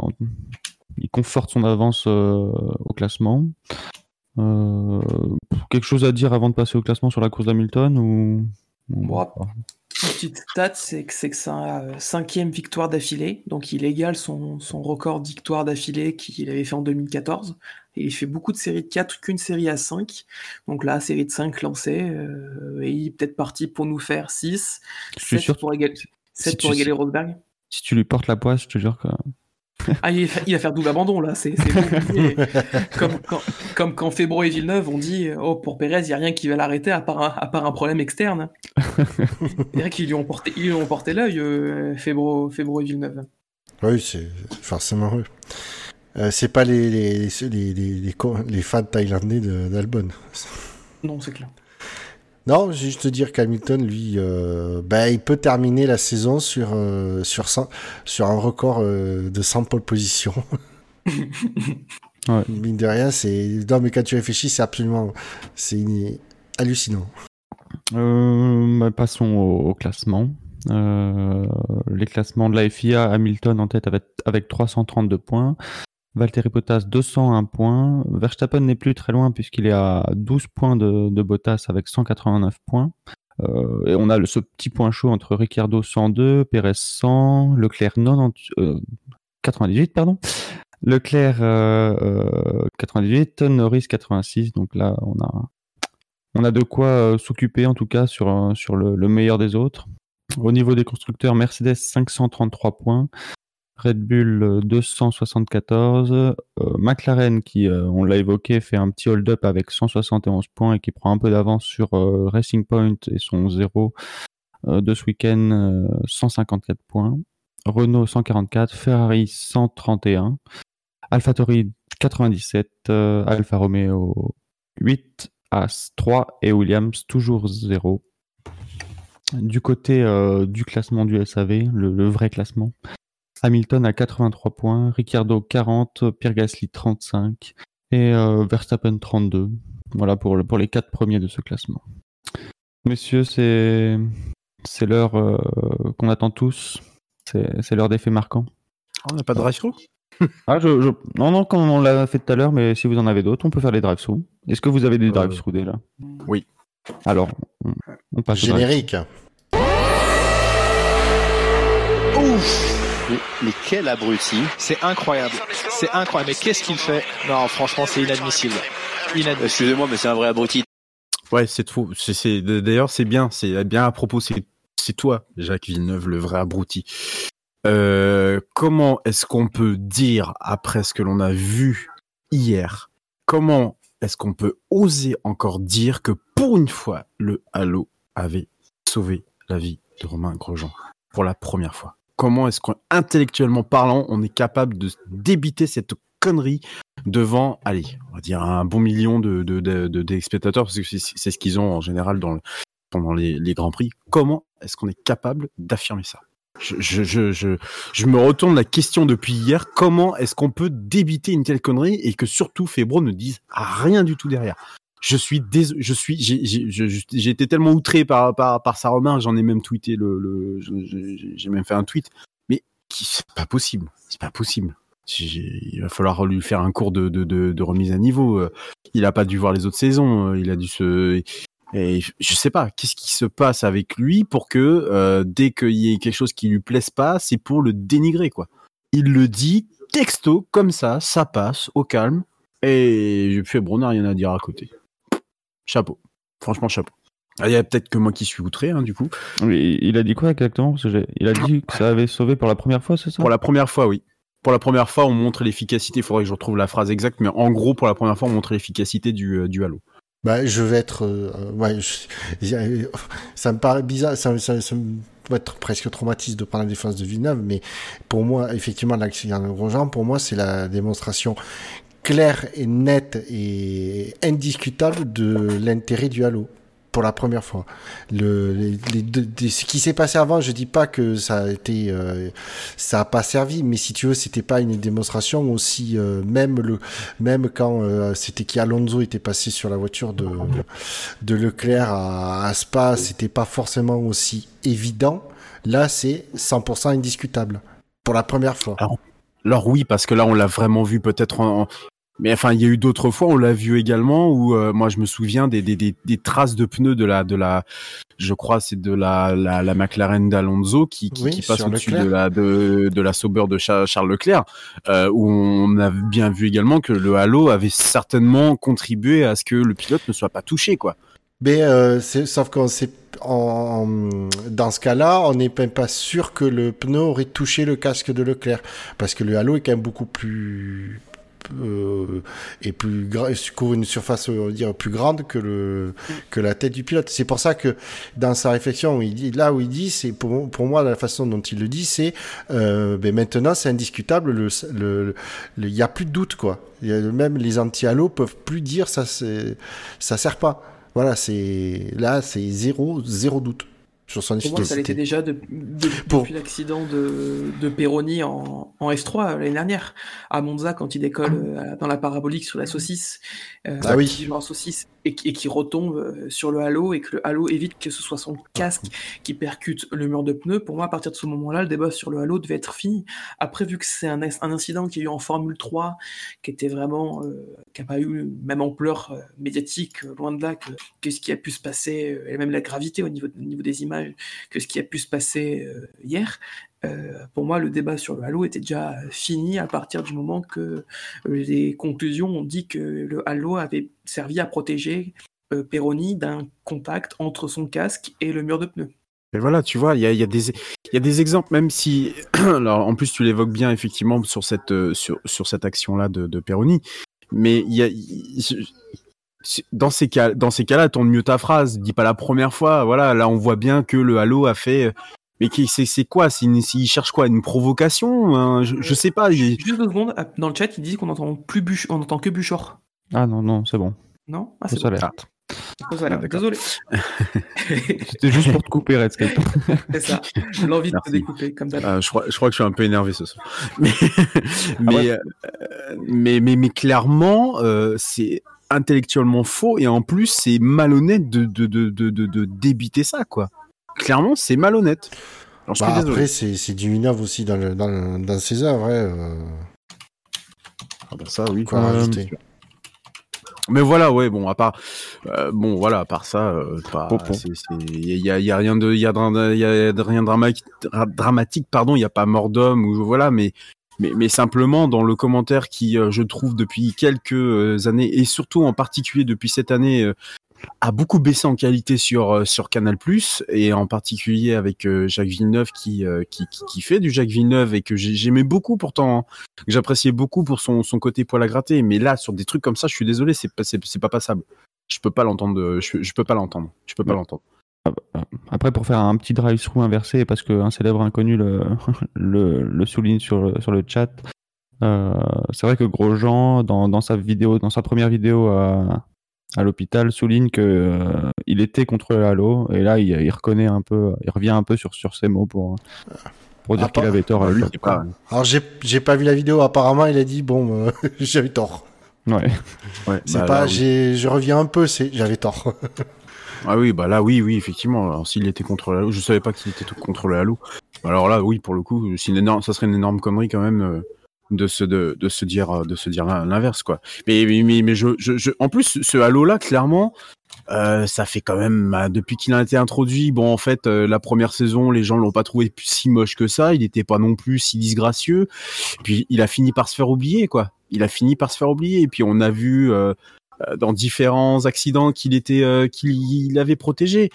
il conforte son avance euh, au classement. Euh, quelque chose à dire avant de passer au classement sur la course d'Hamilton ou petite stat, c'est que c'est que sa cinquième victoire d'affilée, donc il égale son, son record de victoire d'affilée qu'il avait fait en 2014. Et il fait beaucoup de séries de 4 qu'une série à 5. Donc là, série de 5 lancée, euh, et il est peut-être parti pour nous faire 6, Je suis 7 sûr. pour égaler, 7 si pour tu égaler sais- Rosberg. Si tu lui portes la poisse, je te jure que. Ah, il, va- il va faire double abandon là, c'est comme, quand, comme quand Febro et Villeneuve ont dit Oh, pour Pérez, il n'y a rien qui va l'arrêter à, part un- à part un problème externe. C'est vrai qu'ils lui ont porté, ils lui ont porté l'œil, euh, Febro, Febro et Villeneuve. oui, c'est forcément eux. Euh, c'est pas les, les, les, les, fans thaïlandais d'Albon. Non, c'est clair. Non, j'ai juste te dire qu'Hamilton, lui, euh, ben, il peut terminer la saison sur, euh, sur, 100 sur un record euh, de 100 pole position. Ouais. Mine de rien, c'est. Non, mais quand tu réfléchis, c'est absolument. C'est une- hallucinant. Euh, bah, passons au, au classement. Euh, les classements de la FIA, Hamilton en tête avec, avec 332 points. Valtteri Bottas 201 points. Verstappen n'est plus très loin puisqu'il est à 12 points de, Bottas avec 189 points. Euh, et on a le- ce petit point chaud entre Ricciardo 102, Perez 100, Leclerc 90, euh, 98, pardon. Leclerc euh, euh, 98, Norris 86. Donc là, on a, de quoi s'occuper en tout cas sur, sur le, le meilleur des autres. Au niveau des constructeurs, Mercedes 533 points, Red Bull euh, 274, euh, McLaren qui, euh, on l'a évoqué, fait un petit hold-up avec 171 points et qui prend un peu d'avance sur euh, Racing Point et son zéro euh, de ce week-end, euh, 154 points. Renault 144, Ferrari 131, AlphaTauri 97, euh, Alfa Romeo 8, As 3 et Williams toujours 0. Du côté euh, du classement du SAV, le vrai classement, Hamilton à 83 points, Ricciardo 40, Pierre Gasly 35 et euh, Verstappen 32. Voilà pour, le- pour les quatre premiers de ce classement. Messieurs, c'est c'est l'heure euh, qu'on attend tous. C'est c'est l'heure des faits marquants. On n'a pas de drive-thru Ah, je, je- Non, non, comme on l'a fait tout à l'heure, mais si vous en avez d'autres, on peut faire les drive-through. Est-ce que vous avez des Euh, drive-through déjà? oui. Alors, on, on passe au drive-through. Mais, mais quel abruti. C'est incroyable. C'est incroyable. Mais qu'est-ce qu'il fait? Non, franchement, c'est inadmissible. Inadmissible. Excusez-moi, mais c'est un vrai abruti. Ouais, c'est faux. C'est, c'est- d'ailleurs, c'est bien. C'est bien à propos. C'est, c'est toi, Jacques Villeneuve, le vrai abruti. Euh, comment est-ce qu'on peut dire après ce que l'on a vu hier Comment est-ce qu'on peut oser encore dire que pour une fois, le Halo avait sauvé la vie de Romain Grosjean pour la première fois? Comment est-ce qu'intellectuellement parlant, on est capable de débiter cette connerie devant, allez, on va dire un bon million de, spectateurs, parce que c'est ce qu'ils ont en général pendant les, grands prix. Comment est-ce qu'on est capable d'affirmer ça? Je me retourne la question depuis hier. Comment est-ce qu'on peut débiter une telle connerie et que surtout Febro ne dise rien du tout derrière? Je suis dés... je suis j'ai été tellement outré par par, par sa remarque j'en ai même tweeté le, le j'ai même fait un tweet. Mais c'est pas possible. C'est pas possible. Il va falloir lui faire un cours de, de, de, remise à niveau. Il a pas dû voir les autres saisons. Il a dû se et je sais pas, qu'est-ce qui se passe avec lui pour que euh, dès qu'il y ait quelque chose qui lui plaise pas, c'est pour le dénigrer quoi. Il le dit texto comme ça, ça passe au calme. Et fais bon, n'a rien à dire à côté. Chapeau, franchement chapeau. Ah, il y a peut-être que moi qui suis outré, hein, du coup. Oui, il a dit quoi exactement? Il a dit que ça avait sauvé pour la première fois, c'est ça? Pour la première fois, oui. Pour la première fois, on montre l'efficacité. Il faudrait que je retrouve la phrase exacte, mais en gros, pour la première fois, on montre l'efficacité du, euh, du Halo. Bah, je vais être, euh, ouais, je, ça me paraît bizarre, ça, ça, ça me va être presque traumatiste de parler de la défense de Villeneuve, mais pour moi, effectivement, l'accident de Grosjean, pour moi, c'est la démonstration claire et nette et indiscutable de l'intérêt du Halo pour la première fois. Le, ce qui s'est passé avant, je dis pas que ça a été, euh, ça a pas servi, mais si tu veux, c'était pas une démonstration aussi, euh, même le, même quand euh, c'était qui Alonso était passé sur la voiture de, de Leclerc à, à Spa, c'était pas forcément aussi évident. Là, c'est 100% indiscutable pour la première fois. Alors oui, parce que là, on l'a vraiment vu peut-être en, mais enfin, il y a eu d'autres fois, on l'a vu également, où euh, moi je me souviens des, des, des, des, traces de pneus de la, de la je crois c'est de la, la, la McLaren d'Alonso qui, qui, Oui, qui passe au-dessus de la, de, de la Sauber de Cha- Charles Leclerc, euh, où on a bien vu également que le halo avait certainement contribué à ce que le pilote ne soit pas touché, quoi. Mais euh, sauf qu'on sait, en, dans ce cas-là, on n'est même pas sûr que le pneu aurait touché le casque de Leclerc, parce que le halo est quand même beaucoup plus euh, et plus couvre une surface on va dire plus grande que le que la tête du pilote. C'est pour ça que dans sa réflexion, il dit là où il dit, c'est pour, pour moi la façon dont il le dit, c'est euh, ben maintenant c'est indiscutable, le le le- il y a plus de doute quoi. Il même les anti-halo peuvent plus dire ça c'est ça sert pas. Voilà, c'est là, c'est zéro, zéro doute sur son Pour moi, ça l'était efficacité. déjà de, de- Pour- depuis l'accident de, de Peroni en, en F3 l'année dernière, à Monza, quand il décolle euh, dans la parabolique sur la saucisse, euh, Ah oui. saucisse, et, qui- et qui retombe euh, sur le halo, et que le halo évite que ce soit son casque qui percute le mur de pneus. Pour moi, à partir de ce moment-là, le débat sur le halo devait être fini. Après, vu que c'est un, incident qui a eu en Formule 3, qui était vraiment, euh, qui n'a pas eu même ampleur euh, médiatique, euh, loin de là, que, ce qui a pu se passer, et même la gravité au niveau, au niveau des images, que ce qui a pu se passer hier. Euh, pour moi, le débat sur le halo était déjà fini à partir du moment que euh, les conclusions ont dit que le halo avait servi à protéger euh, d'un contact entre son casque et le mur de pneus. Et voilà, tu vois, il y a, y, a y a des exemples, même si, alors en plus tu l'évoques bien effectivement sur cette, euh, sur, sur cette action-là de, de mais il y a, dans ces cas, dans ces cas-là, tourne mieux ta phrase, dis pas la première fois, voilà, là on voit bien que le Halo a fait, euh, mais qui- c'est c'est quoi, c'est une- il cherche quoi, une provocation, hein, je, je sais pas, il- Juste deux secondes, ah, dans le chat, ils disent qu'on entend plus Buch- on entend que Buchor. Ah non, non, c'est bon. Non? Ah, c'est bon. alerte. Ah. Désolé. C'était juste pour te couper, Redscape. c'est ça. L'envie de te découper, comme d'hab. Euh, je, crois, je crois que je suis un peu énervé ce soir. Mais, mais, euh, mais, mais, mais clairement, euh, c'est intellectuellement faux et en plus, c'est malhonnête de, de, de, de, de, de débiter ça, quoi. Clairement, c'est malhonnête. Alors, Bah, après, c'est c'est du Villeneuve aussi dans, le, dans, le- dans ses œuvres. hein, euh, Ah bah ça, oui. quoi Euh, rajouter. Mais voilà, ouais, bon, à part, euh, bon, voilà, à part ça, euh, c'est, c'est, y a, y a- y a rien de, y a, de- y a rien de dramatique, dra- dramatique, pardon, il y a pas mort d'homme ou voilà, mais, mais, mais simplement dans le commentaire qui, euh, je trouve, depuis quelques années et surtout en particulier depuis cette année, euh, a beaucoup baissé en qualité sur euh, sur Canal et en particulier avec euh, Jacques Villeneuve qui, euh, qui, qui qui fait du Jacques Villeneuve et que j'ai- j'aimais beaucoup pourtant que j'appréciais beaucoup pour son son côté poil à gratter. Mais là sur des trucs comme ça je suis désolé c'est pas c'est c'est pas passable. Je peux pas l'entendre je, je peux pas l'entendre. Je peux pas Ouais. l'entendre. Après, pour faire un petit drive-through inversé, parce qu'un célèbre inconnu le, le, le souligne sur le, sur le chat, euh, c'est vrai que Grosjean, dans, dans sa vidéo, dans sa première vidéo à, à l'hôpital, souligne que euh, il était contre le Halo, et là, il, il reconnaît un peu, il revient un peu sur, sur ses mots pour, pour dire Ah, qu'il avait tort. à lui quoi. pas Alors j'ai j'ai pas vu la vidéo. Apparemment, il a dit bon, euh, j'avais tort. Ouais. ouais, C'est bah, pas, là, oui. je reviens un peu. C'est, j'avais tort. Ah oui, bah là, oui, oui, effectivement. Alors, s'il était contre le Halo, je savais pas qu'il était contre le Halo. Alors là, oui, pour le coup, c'est une énorme, ça serait une énorme connerie quand même euh, de se de, de se dire euh, de se dire l'in- l'inverse quoi. Mais mais mais, je, je, je en plus ce Halo là clairement. euh, ça fait quand même bah, depuis qu'il a été introduit. Bon, en fait, euh, la première saison, les gens l'ont pas trouvé si moche que ça. Il n'était pas non plus si disgracieux. Puis il a fini par se faire oublier, quoi. Il a fini par se faire oublier. Et puis on a vu euh, euh, dans différents accidents qu'il était euh, qu'il il avait protégé.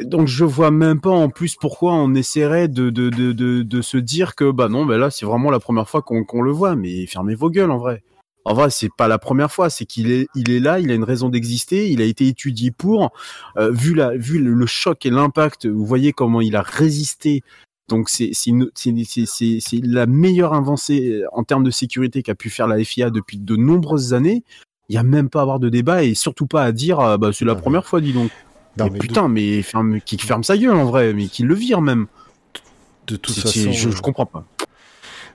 Donc je vois même pas en plus pourquoi on essaierait de de, de, de, de se dire que bah non bah là c'est vraiment la première fois qu'on le voit mais fermez vos gueules en vrai. En vrai c'est pas la première fois c'est qu'il est il est là il a une raison d'exister il a été étudié pour euh, vu la vu le, choc et l'impact vous voyez comment il a résisté donc c'est la meilleure avancée en termes de sécurité qu'a pu faire la FIA depuis de nombreuses années il y a même pas à avoir de débat et surtout pas à dire euh, bah c'est la ouais. première fois dis donc Non, mais mais putain, mais ferme, qui ferme sa gueule en vrai, mais qui le vire même. de, toute façon, c'est- je, euh, je comprends pas.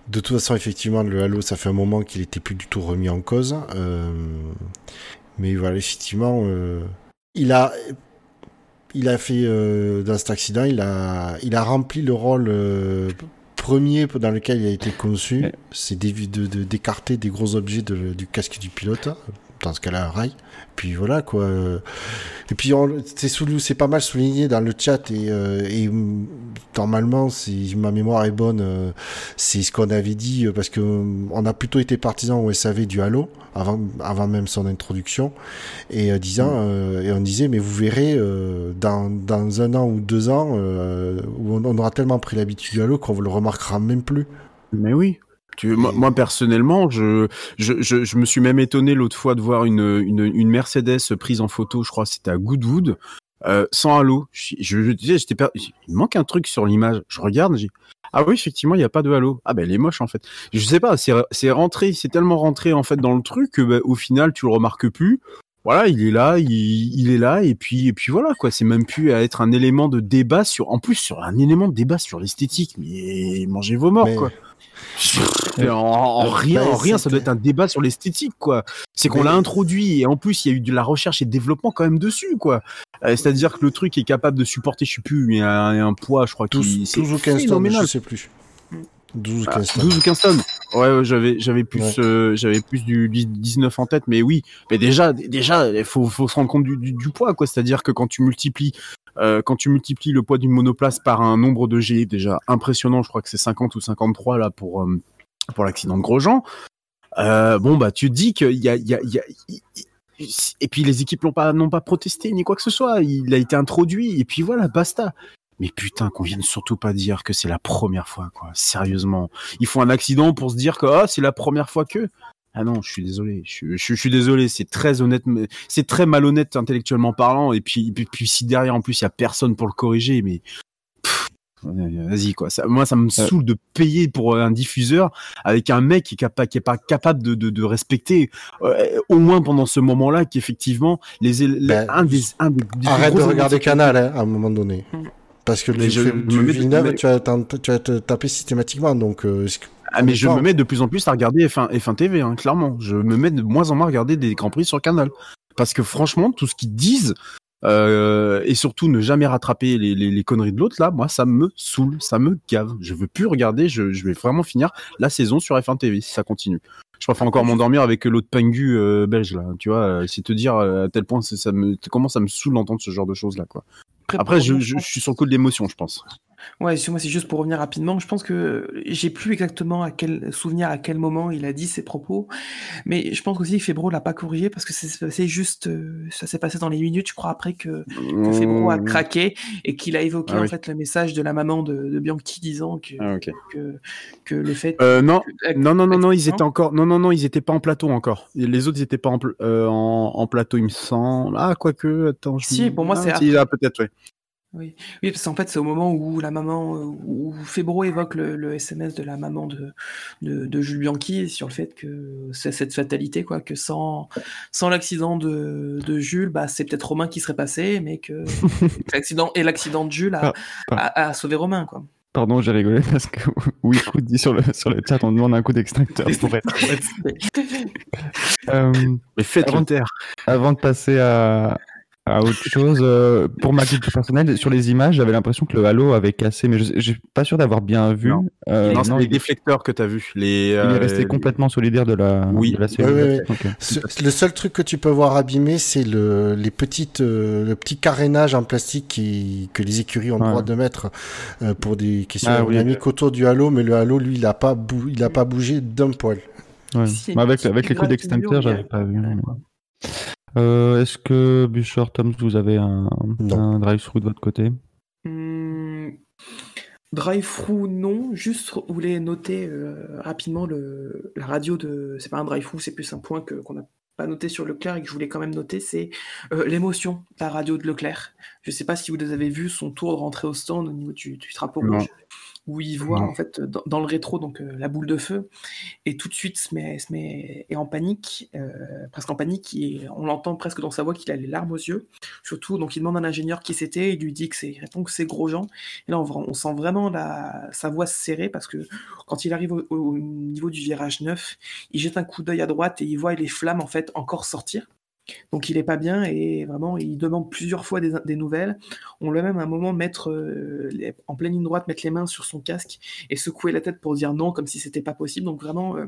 De toute façon, effectivement, le Halo, ça fait un moment qu'il était plus du tout remis en cause. Euh, mais voilà, effectivement, euh, il a, il a fait euh, dans cet accident, il a, il a rempli le rôle euh, premier dans lequel il a été conçu, Ouais. c'est d'évi- de- de- d'écarter des gros objets de- du casque du pilote. Dans ce cas-là, un rail. Puis voilà quoi. Et puis on- c'est pas mal souligné dans le chat et, euh, et mm, normalement, si ma mémoire est bonne, euh, c'est ce qu'on avait dit euh, parce que on a plutôt été partisan au SAV du Halo avant, avant même son introduction et euh, disant euh, et on disait mais vous verrez euh, dans, dans un an ou deux ans euh, où on, on aura tellement pris l'habitude du Halo qu'on le remarquera même plus. Mais oui. Tu, moi, moi, personnellement, je, je, je, je me suis même étonné l'autre fois de voir une, une, une Mercedes prise en photo, je crois c'était à Goodwood, euh, sans halo. Je, je, j'étais per- il manque un truc sur l'image. Je regarde, j'ai ah oui, effectivement, il n'y a pas de halo. Ah ben, elle est moche en fait. Je sais pas, c'est c'est rentré, c'est tellement rentré en fait dans le truc que bah, au final, tu le remarques plus. Voilà, il est là, il, il est là, et puis et puis voilà quoi. C'est même plus à être un élément de débat sur, en plus sur un élément de débat sur l'esthétique. Mais mangez vos morts Mais- quoi. En, en rien, Bah, en rien, ça doit être un débat sur l'esthétique, quoi. C'est qu'on l'a introduit et en plus il y a eu de la recherche et de développement quand même dessus, quoi. Euh, C'est-à-dire que le truc est capable de supporter, je sais plus, mais un, un poids, je crois, 12, qui 12 ou 15 tonnes, phénoménal. je sais plus. 12 ou Ah, 15 tonnes. 12 ou 15 tonnes. Ouais, ouais, j'avais, j'avais plus, Ouais. euh, j'avais plus du 10 19 en tête, mais oui. Mais déjà, déjà, il faut, faut se rendre compte du, du, du poids, quoi. C'est-à-dire que quand tu multiplies, euh, quand tu multiplies le poids d'une monoplace par un nombre de G déjà impressionnant, je crois que c'est 50 ou 53 là pour, euh, pour l'accident de Grosjean. Euh, bon, bah, tu te dis qu'il y a, il y a, il y a, il- il- et puis les équipes n'ont pas, n'ont pas protesté ni quoi que ce soit. Il a été introduit et puis voilà, basta. Mais putain, qu'on vienne surtout pas dire que c'est la première fois, quoi. Sérieusement. Ils font un accident pour se dire que ah, c'est la première fois que. Ah non, je suis désolé. Je, suis- je, je suis désolé. C'est très honnête, c'est très malhonnête intellectuellement parlant. Et puis, puis, puis si derrière en plus il y a personne pour le corriger, mais euh, vas-y quoi. Ça, moi, ça me saoule de payer pour euh, un diffuseur avec un mec qui est, capa- qui est pas capable de, de, de respecter euh, au moins pendant ce moment-là qu'effectivement les, éle- Ben, un des un des, des Arrête de regarder Canal hein, à un moment donné. Parce que fais me du Villeneuve, tu vas, tu vas te taper systématiquement. Donc, euh, Ah mais je me mets de plus en plus à regarder F1, F1 TV, hein, clairement. Je me mets de moins en moins à regarder des Grands Prix sur Canal. Parce que franchement, tout ce qu'ils disent, euh, et surtout ne jamais rattraper les, les, les conneries de l'autre, là, moi, ça me saoule, ça me gave. Je veux plus regarder, je, je vais vraiment finir la saison sur F1 TV si ça continue. Je préfère encore m'endormir avec l'autre pingu euh, belge, là, tu vois. C'est te dire à tel point ça me, comment ça me saoule d'entendre ce genre de choses, là, quoi. Après, je, je, je suis sur le coup de l'émotion, je pense. Ouais, moi c'est juste pour revenir rapidement. Je pense que j'ai plus exactement à quel souvenir à quel moment il a dit ses propos, mais je pense aussi que Febro l'a pas corrigé parce que c'est juste euh, ça s'est passé dans les minutes, je crois après que, que Febro a Mmh. craqué et qu'il a évoqué Ah en oui. fait le message de la maman de, de Bianchi disant que, Ah, que que le fait Euh, non, que- non, non, non, non, ils étaient encore, non, non, non, ils étaient pas en plateau encore. Les autres, ils étaient pas en, pl- euh, en, en plateau, il me semble. Ah, quoique, attends. Je... Si, pour moi, ah, c'est si, peut-être, ouais. Oui, oui, parce qu'en fait, c'est au moment où la maman, euh, où Febro évoque le, le SMS de la maman de, de, de Jules Bianchi sur le fait que c'est cette fatalité, quoi, que sans, sans l'accident de, de Jules, bah, c'est peut-être Romain qui serait passé, mais que l'accident et l'accident de Jules a, Ah, a, a sauvé Romain, quoi. Pardon, j'ai rigolé parce que Wicoud dit sur le, sur le chat, on demande un coup d'extracteur pour être. Euh, Mais faites Avant- avant de passer à, à autre chose, euh, pour ma culture personnelle, sur les images, j'avais l'impression que le halo avait cassé, mais je je suis pas sûr d'avoir bien vu. Non. Euh, non, c'est non, les il, déflecteurs que t'as vu. Les, il est euh, resté complètement solidaire de la, Oui. de la cellule. Ouais, ouais, Ok. Ce- le seul truc que tu peux voir abîmé, c'est le, les petites, euh, le petit carénage en plastique qui, que les écuries ont le droit de mettre euh, pour des questions. Ah on oui. a mis qu'autour du halo, mais le halo, lui, il a pas, bou- il a pas bougé d'un poil. Ouais. Mais avec, avec les coups d'extincteur, j'avais pas vu. Mais- Euh, Est-ce que Bouchard, Tom, vous avez un, drive-through de votre côté Hum, Drive-through, non. Juste, vous voulez noter euh, rapidement le, la radio de. C'est pas un drive-through, c'est plus un point que qu'on n'a pas noté sur Leclerc et que je voulais quand même noter, c'est euh, l'émotion de la radio de Leclerc. Je sais pas si vous avez vu son tour de rentrée au stand au niveau du, du drapeau Non. rouge, où il voit Non. en fait dans, dans le rétro donc euh, la boule de feu et tout de suite se met, se met est en panique, euh, presque en panique. Et on l'entend presque dans sa voix qu'il a les larmes aux yeux. Surtout, donc il demande à l'ingénieur qui c'était, il lui dit que c'est, il répond que c'est Grosjean. Et là, on, on sent vraiment la, sa voix se serrer parce que quand il arrive au, au niveau du virage 9, il jette un coup d'œil à droite et il voit les flammes en fait encore sortir. Donc il est pas bien et vraiment il demande plusieurs fois des, des nouvelles. On le même à un moment mettre euh, les- en pleine ligne droite, mettre les mains sur son casque et secouer la tête pour dire non comme si c'était pas possible. Donc vraiment euh,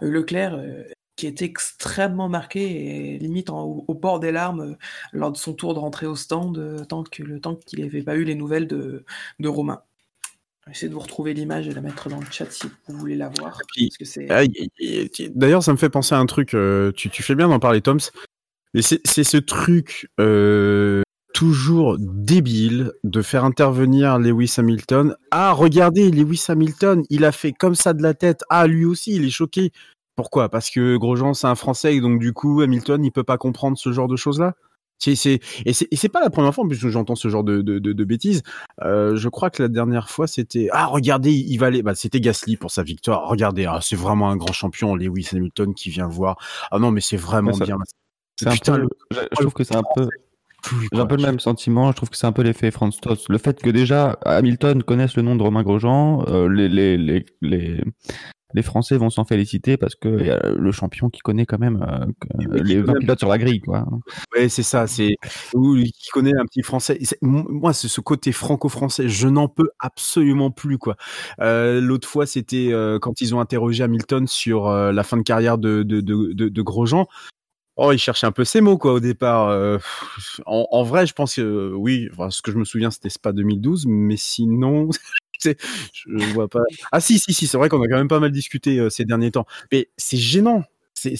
Leclerc euh, qui était extrêmement marqué et limite en- au, au bord des larmes lors de son tour de rentrée au stand tant que le temps qu'il n'avait pas eu les nouvelles de, de Romain. Essayez de vous retrouver l'image et la mettre dans le chat si vous voulez la voir. Ah, D'ailleurs, ça me fait penser à un truc. euh, tu, tu fais bien d'en parler, Toms. Mais c'est ce truc euh, toujours débile de faire intervenir Lewis Hamilton. Ah, regardez, Lewis Hamilton, il a fait comme ça de la tête. Ah, lui aussi, il est choqué. Pourquoi? Parce que Grosjean, c'est un Français et donc du coup, Hamilton, il peut pas comprendre ce genre de choses-là. Et c'est pas la première fois en plus que j'entends ce genre de, de, de, de bêtises. Euh, je crois que la dernière fois c'était ah regardez il va aller bah c'était Gasly pour sa victoire regardez ah, c'est vraiment un grand champion Lewis Hamilton qui vient voir ah non mais c'est vraiment ça- bien C'est un Putain, peu, le- je, je trouve que c'est un peu, j'ai un peu le même sentiment. Je trouve que c'est un peu l'effet Franz Tost. Le fait que déjà Hamilton connaisse le nom de Romain Grosjean, euh, les, les, les, les, les Français vont s'en féliciter parce que y a le champion qui connaît quand même euh, les 20 connaît- pilotes sur la grille, quoi. Ouais, c'est ça, c'est qui connaît un petit français. Moi, c'est ce côté franco-français, je n'en peux absolument plus quoi. Euh, L'autre fois, c'était euh, quand ils ont interrogé Hamilton sur la fin de carrière de de, de, de, de Grosjean. Oh, il cherchait un peu ses mots quoi au départ. Euh, en, vrai, je pense que euh, oui. Ce que je me souviens, c'était Spa 2012, mais sinon. c'est- Je vois pas. Ah si si si, c'est vrai qu'on a quand même pas mal discuté euh, ces derniers temps. Mais c'est gênant. C'est,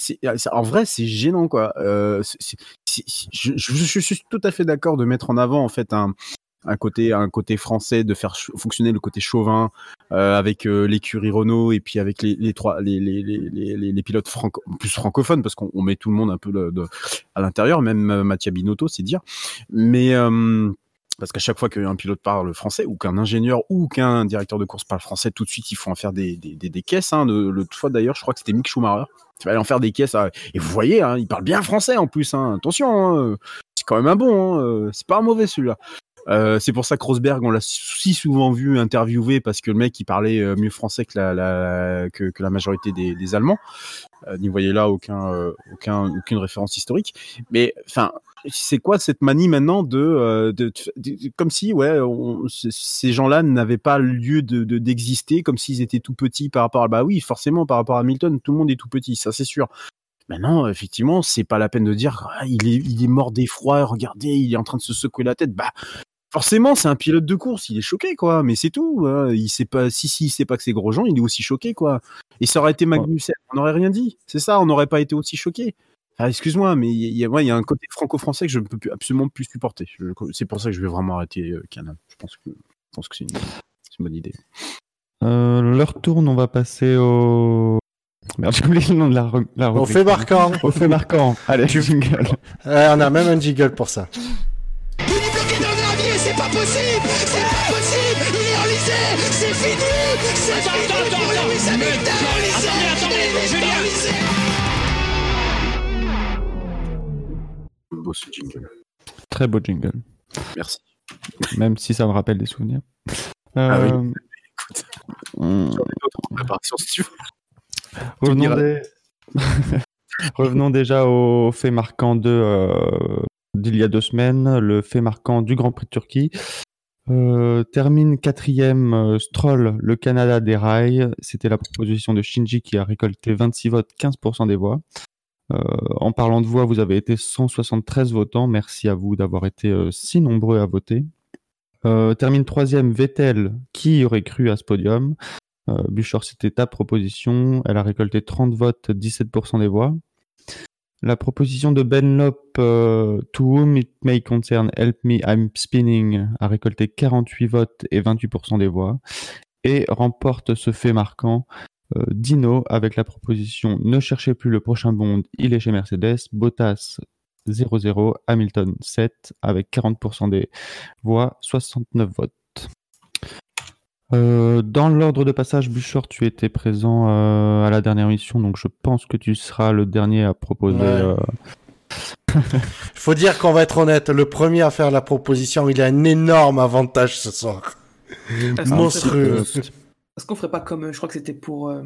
en vrai, c'est gênant quoi. Je, je- je suis tout à fait d'accord de mettre en avant en fait un, un côté un côté français, de faire fonctionner le côté chauvin euh, avec euh, l'écurie Renault et puis avec les, trois les, les, les, les, pilotes franco plus francophones parce qu'on on met tout le monde un peu à l'intérieur, même euh, Mattia Binotto, c'est dire. Mais euh, parce qu'à chaque fois qu'un pilote parle français ou qu'un ingénieur ou qu'un directeur de course parle français, tout de suite il faut en faire des, des, des, caisses. Hein. Le- fois d'ailleurs, je crois que c'était Mick Schumacher. Il fallait en faire des caisses. Et vous voyez, hein, il parle bien français en plus. Hein. Attention, hein. c'est quand même un bon. C'est pas un mauvais celui-là. Euh, c'est pour ça que Rosberg, on l'a si souvent vu interviewé parce que le mec il parlait euh, mieux français que la, majorité des, Allemands. Euh, N'y voyez là euh, aucun aucune référence historique. Mais enfin, c'est quoi cette manie maintenant de, comme si ouais, ces gens-là n'avaient pas lieu de de- d'exister, comme s'ils étaient tout petits par rapport à bah oui, forcément par rapport à Hamilton, tout le monde est tout petit, ça c'est sûr. Maintenant, effectivement, c'est pas la peine de dire ah, est il est mort d'effroi, regardez, il est en train de se secouer la tête. Bah forcément, c'est un pilote de course, il est choqué, quoi. Mais c'est tout. hein. Il sait pas, si, si, il sait pas que c'est Grosjean, il est aussi choqué, quoi. Et ça aurait été Magnussen, on n'aurait rien dit. C'est ça, on n'aurait pas été aussi choqué. Ah, excuse-moi, mais il y, a, ouais, il y a un côté franco-français que je ne peux plus, absolument plus supporter. Je- C'est pour ça que je vais vraiment arrêter euh, Canal. Je pense que, je pense que c'est une, bonne idée. Euh, leur tourne, on va passer au. Merde, j'ai oublié le nom de la, rubrique. fait marquant. Au fait marquant. Allez, jingle. Ouais, on a même un jingle pour ça. Beau ce jingle. Très beau jingle. Merci. Même si ça me rappelle des souvenirs. Ah oui. Écoute, on- si Revenons déjà au fait marquant de, euh, d'il y a deux semaines, le fait marquant du Grand Prix de Turquie. Euh, termine quatrième euh, Stroll, le Canada des rails. C'était la proposition de Shinji qui a récolté 26 votes, 15% des voix. Euh, en parlant de voix, vous avez été 173 votants. Merci à vous d'avoir été euh, si nombreux à voter. Euh, termine troisième Vettel. Qui aurait cru à ce podium? Buchor, c'était ta proposition. Elle a récolté 30 votes, 17% des voix. La proposition de Ben Lop, To whom it may concern, help me, I'm spinning, a récolté 48 votes et 28% des voix. Et remporte ce fait marquant Dino avec la proposition Ne cherchez plus le prochain Bond, il est chez Mercedes. Bottas 0-0, Hamilton 7 avec 40% des voix, 69 votes. Euh, dans l'ordre de passage, Buchor, tu étais présent euh, à la dernière émission, donc je pense que tu seras le dernier à proposer. Ouais. euh, Faut dire qu'on va être honnête, le premier à faire la proposition, il a un énorme avantage ce soir. Monstrueux. Est-ce qu'on ferait pas comme, euh, je crois que c'était pour, euh,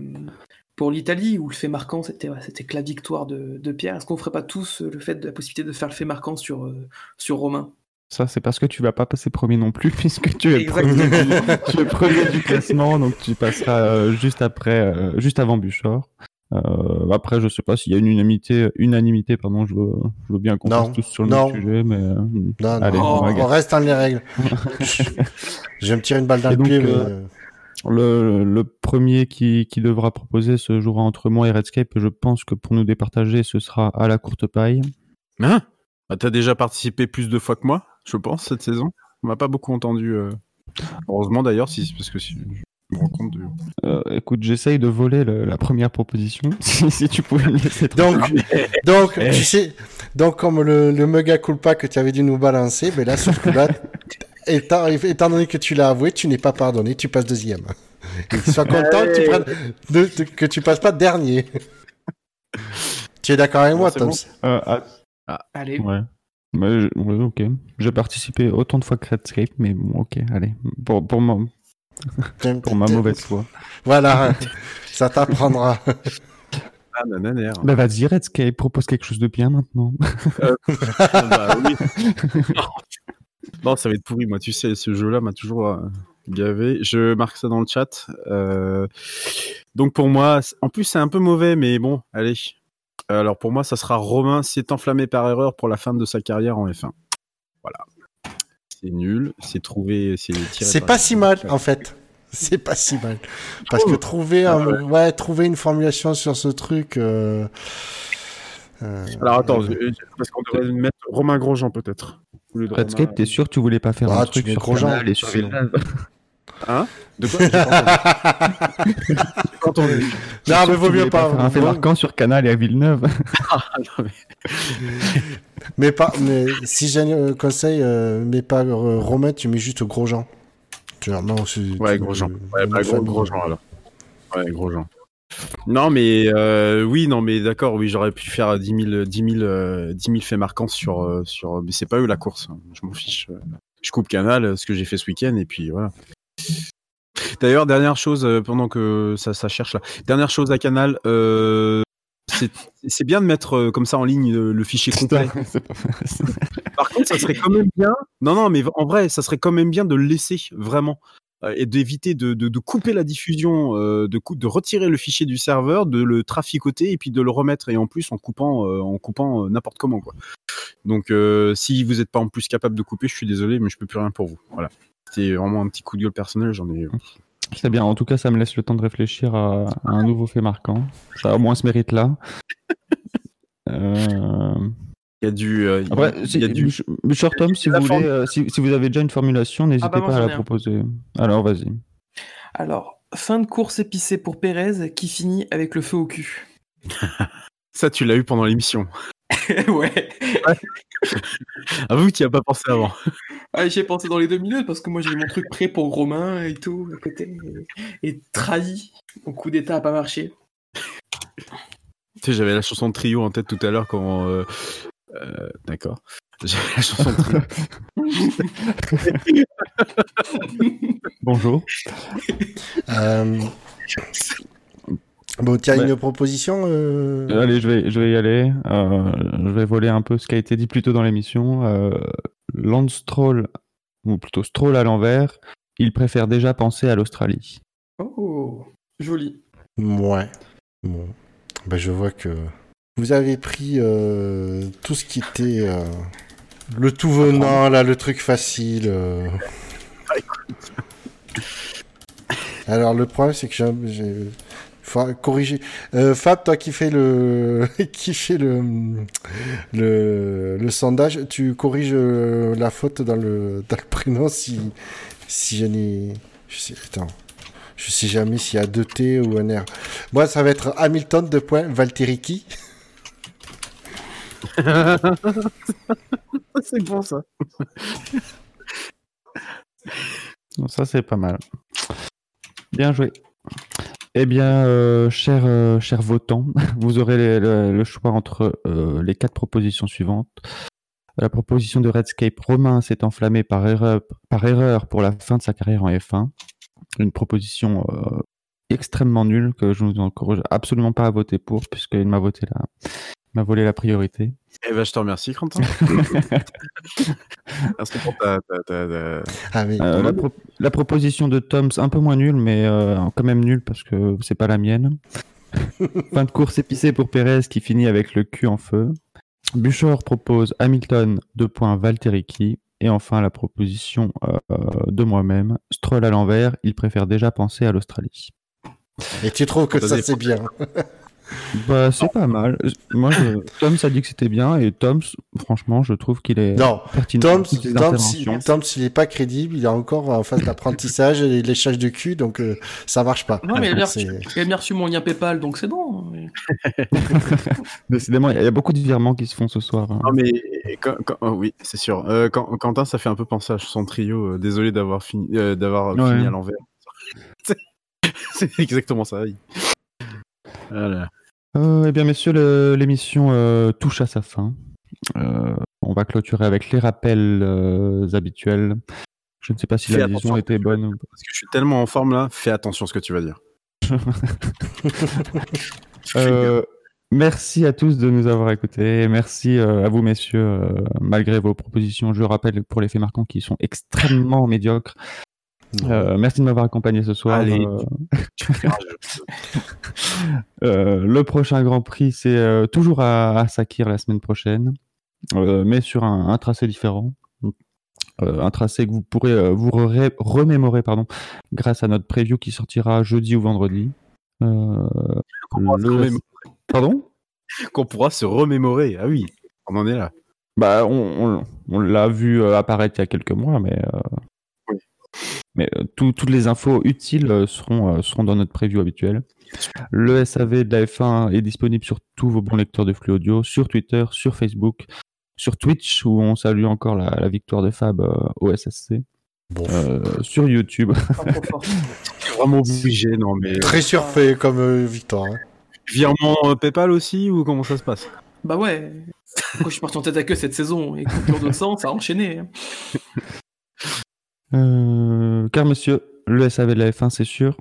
pour l'Italie, où le fait marquant, c'était ouais, c'était que la victoire de, de Pierre. Est-ce qu'on ferait pas tous euh, le fait de la possibilité de faire le fait marquant sur, euh, sur Romain? Ça, c'est parce que tu vas pas passer premier non plus, puisque tu es, premier, tu es premier du classement, donc tu passeras euh, juste après, euh, juste avant Buchor. Euh, après, je sais pas s'il y a une unanimité, unanimité, pardon, je veux, je veux bien qu'on passe tous sur le Non. même sujet, mais euh, Non, Allez, on on, va on reste dans les règles. Je vais me tirer une balle dans le donc, pied. mais, Le, le premier qui, qui devra proposer se jouera entre moi et Redscape. Je pense que pour nous départager, ce sera à la courte paille. Hein? Bah, T'as déjà participé plus de fois que moi, je pense, cette saison. On m'a pas beaucoup entendu. euh. Heureusement d'ailleurs, si, parce que si, je me rends compte de. Euh, écoute, j'essaye de voler le- la première proposition. si, si tu pouvais me laisser Donc, tranquille. donc, Eh. tu sais, donc comme le, le mega culpa que tu avais dû nous balancer, ben là, ce coup-là, étant, étant donné que tu l'as avoué, tu n'es pas pardonné, tu passes deuxième. Et sois content que tu, prennes- de- de- que tu passes pas dernier. tu es d'accord avec Bon, moi, Tom bon. Euh, ah, Allez, ouais. Ouais, je- ouais, ok. J'ai participé autant de fois que Redscape, mais bon, ok, allez. Pour, pour, ma, pour ma mauvaise foi. Voilà, ça t'apprendra. Ah, nananère. Bah vas-y, Redscape, propose quelque chose de bien maintenant. Bah, oui. non, ça va être pourri, moi. Tu sais, ce jeu-là m'a toujours euh, gavé. Je marque ça dans le chat. Euh, Donc pour moi, en plus c'est un peu mauvais, mais bon, allez. Alors pour moi, ça sera Romain s'est enflammé par erreur pour la fin de sa carrière en F1. Voilà. C'est nul, c'est trouvé, c'est pas si mal, en fait. C'est pas si mal. Parce que trouver, Ah un- ouais, trouver une formulation sur ce truc. euh, euh, Alors attends, je- parce qu'on devrait mettre Romain Grosjean peut-être. Redscape, Romain- t'es sûr que tu voulais pas faire Ah, un truc mets sur Grosjean, Canal et sur. Villeneuve Hein De quoi J'ai pas entendu. Pas. Non, mais vaut mieux pas. faire un fait marquant sur Canal et à Villeneuve. Ah, non, mais- Mais pas, mais si j'ai un conseil, euh, mais pas euh, Romain, tu mets juste Grosjean. Tu vois, non, c'est- Ouais, Grosjean. tu- Ouais, bah. Grosjean alors. Ouais, Grosjean. Non, mais euh, oui, non, mais d'accord, oui, j'aurais pu faire 10 000, 10 000, euh, 10 000 faits marquants sur, euh, sur. Mais c'est pas eux la course, hein. je m'en fiche. Je coupe Canal, ce que j'ai fait ce week-end, et puis voilà. D'ailleurs, dernière chose, pendant que ça, ça cherche là. Dernière chose à Canal, euh, c'est bien de mettre euh, comme ça en ligne le fichier complet. Par contre, ça serait quand même bien. Non, non, mais en vrai, ça serait quand même bien de le laisser vraiment. Euh, et d'éviter de, de, de couper la diffusion, euh, de, cou- de retirer le fichier du serveur, de le traficoter et puis de le remettre et en plus en coupant, euh, en coupant n'importe comment quoi. Donc euh, si vous n'êtes pas en plus capable de couper, je suis désolé, mais je peux plus rien pour vous. Voilà. C'était vraiment un petit coup de gueule personnel. J'en ai. C'est bien, en tout cas, ça me laisse le temps de réfléchir à, à un nouveau fait marquant. Ça au moins ce mérite-là. Euh, Il y a du. euh, Après, il y a du. Bouchard Tom, si vous, voulez, euh, si, si vous avez déjà une formulation, n'hésitez bah, moi, pas à la proposer. Alors, vas-y. Alors, fin de course épicée pour Pérez qui finit avec le feu au cul. Ça, tu l'as eu pendant l'émission. ouais. Avoue que tu n'y as pas pensé avant. Ah, J'y ai pensé dans les deux minutes parce que moi j'ai mon truc prêt pour Romain et tout à côté. Et, et trahi. Mon coup d'état a pas marché. Tu sais, j'avais la chanson de trio en tête tout à l'heure quand. euh, euh, D'accord. La chanson de. Bonjour. Euh, Bon, tiens, Ouais. une proposition euh, Allez, je vais, je vais y aller. Euh, je vais voler un peu ce qui a été dit plus tôt dans l'émission. Euh, Lance Stroll, ou plutôt Stroll à l'envers, il préfère déjà penser à l'Australie. Oh, joli. Ouais. Bon. Ben, je vois que vous avez pris euh, tout ce qui était euh, le tout venant, là, le truc facile. euh. Alors, le problème, c'est que j'ai. faut corriger. Fab, toi qui fais le qui fait le le, le sondage, tu corriges la faute dans le dans le prénom si si je n'ai je sais attends je sais jamais s'il y a deux T ou un R. Moi, ça va être Hamilton de point Valtteri C'est bon ça. Ça, c'est pas mal. Bien joué. Eh bien, euh, chers, euh, chers votants, vous aurez le, choix entre euh, les quatre propositions suivantes. La proposition de Redscape, Romain s'est enflammé par erreur, par erreur pour la fin de sa carrière en F1. Une proposition euh, extrêmement nulle que je ne vous encourage absolument pas à voter pour, puisqu'il m'a voté la, m'a volé la priorité. Eh ben, je te remercie, Quentin. Merci pour ta. ta, ta, ta- Ah oui. Euh, la, pro- la proposition de Toms, un peu moins nulle, mais euh, quand même nulle parce que c'est pas la mienne. fin de course épicée pour Pérez qui finit avec le cul en feu. Buchor propose Hamilton, 2 points Valtteri Et enfin, la proposition euh, de moi-même, Stroll à l'envers, il préfère déjà penser à l'Australie. Et tu trouves que Ça c'est bien Bah, c'est pas mal. Moi, je... Toms a dit que c'était bien, et Toms, franchement, je trouve qu'il est Non, pertinent. Tom, Tom, Tom, s'il est pas crédible, il est encore en phase d'apprentissage et léchage de cul, donc euh, ça marche pas. Non, mais il a bien reçu, il a bien reçu mon lien PayPal, donc c'est bon. Décidément, il y a beaucoup de virements qui se font ce soir. hein. Non, mais quand- quand- oh, oui, c'est sûr. Euh, quand- Quentin, ça fait un peu penser à son trio. euh, désolé d'avoir fini, euh, d'avoir Ouais. fini à l'envers. C'est- exactement ça. Voilà. Euh, eh bien, messieurs, l'émission euh, touche à sa fin. Euh, on va clôturer avec les rappels euh, habituels. Je ne sais pas si Fais la vision était bonne. ou pas. Parce que je suis tellement en forme là. Fais attention à ce que tu vas dire. Euh, merci à tous de nous avoir écoutés. Merci euh, à vous, messieurs, euh, malgré vos propositions. Je rappelle pour les faits marquants qui sont extrêmement médiocres. Euh, merci de m'avoir accompagné ce soir. Allez. Euh, Euh, le prochain Grand Prix, c'est toujours à, à Sakir la semaine prochaine, mais sur un, un tracé différent. Un tracé que vous pourrez vous re- remémorer pardon, grâce à notre preview qui sortira jeudi ou vendredi. Qu'on pourra se le- remémorer. Pardon? Qu'on pourra se remémorer. Ah oui, on en est là. bah, on, on- on l'a vu apparaître il y a quelques mois, mais, euh, Oui. Mais euh, tout- toutes les infos utiles euh, seront, euh, seront dans notre preview habituel. Le SAV de la F1 est disponible sur tous vos bons lecteurs de flux audio, sur Twitter, sur Facebook, sur Twitch, où on salue encore la, la victoire de Fab euh, au SSC, Bon. euh, sur YouTube. Vraiment obligé, non mais. Très surfait comme euh, victoire. hein. Virement euh, PayPal aussi ou comment ça se passe? Bah ouais. Moi, je suis parti en tête à queue cette saison? Et coupure de sang, ça a enchaîné. hein. Euh, car monsieur, le SAV de la F1 c'est sûr,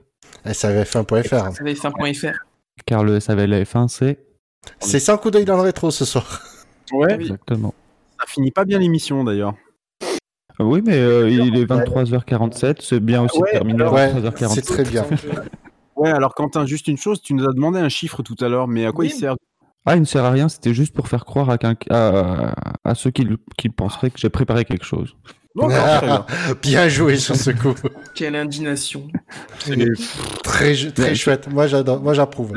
SAVF1.fr. Ça va être fin.fr. car le SAV de la F1 c'est C'est sans coup d'œil dans le rétro ce soir. Ouais. Oui. exactement. Ça finit pas bien l'émission d'ailleurs. Euh, Oui, mais euh, il est 23h47, c'est bien aussi de terminer à alors- Ouais, 23h47. c'est très bien. Ouais, alors Quentin, juste une chose, tu nous as demandé un chiffre tout à l'heure, mais à quoi Oui. il sert? Ah, il ne sert à rien, c'était juste pour faire croire à, à, à ceux qui, qui penseraient que j'ai préparé quelque chose. Bien. Bien joué sur ce coup. Quelle indignation. Très, très chouette. Moi, j'adore. Moi, j'approuve.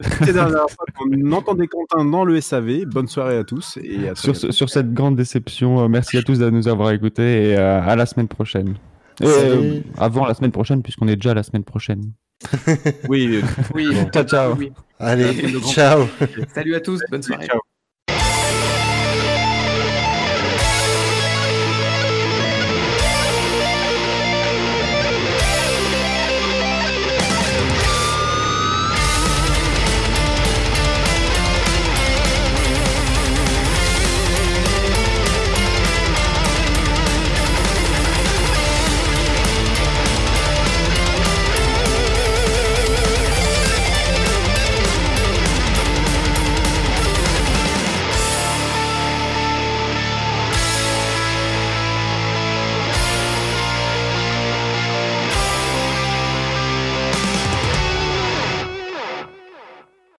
C'était la dernière fois qu'on entendait Quentin dans le SAV. Bonne soirée à tous et à Sur, ce- sur cette grande déception, euh, merci à tous de nous avoir écoutés et euh, à la semaine prochaine. Euh, avant la semaine prochaine, puisqu'on est déjà la semaine prochaine. Oui, Oui, Ciao, ciao. oui. Allez, ciao. Salut à tous, bonne soirée. ciao.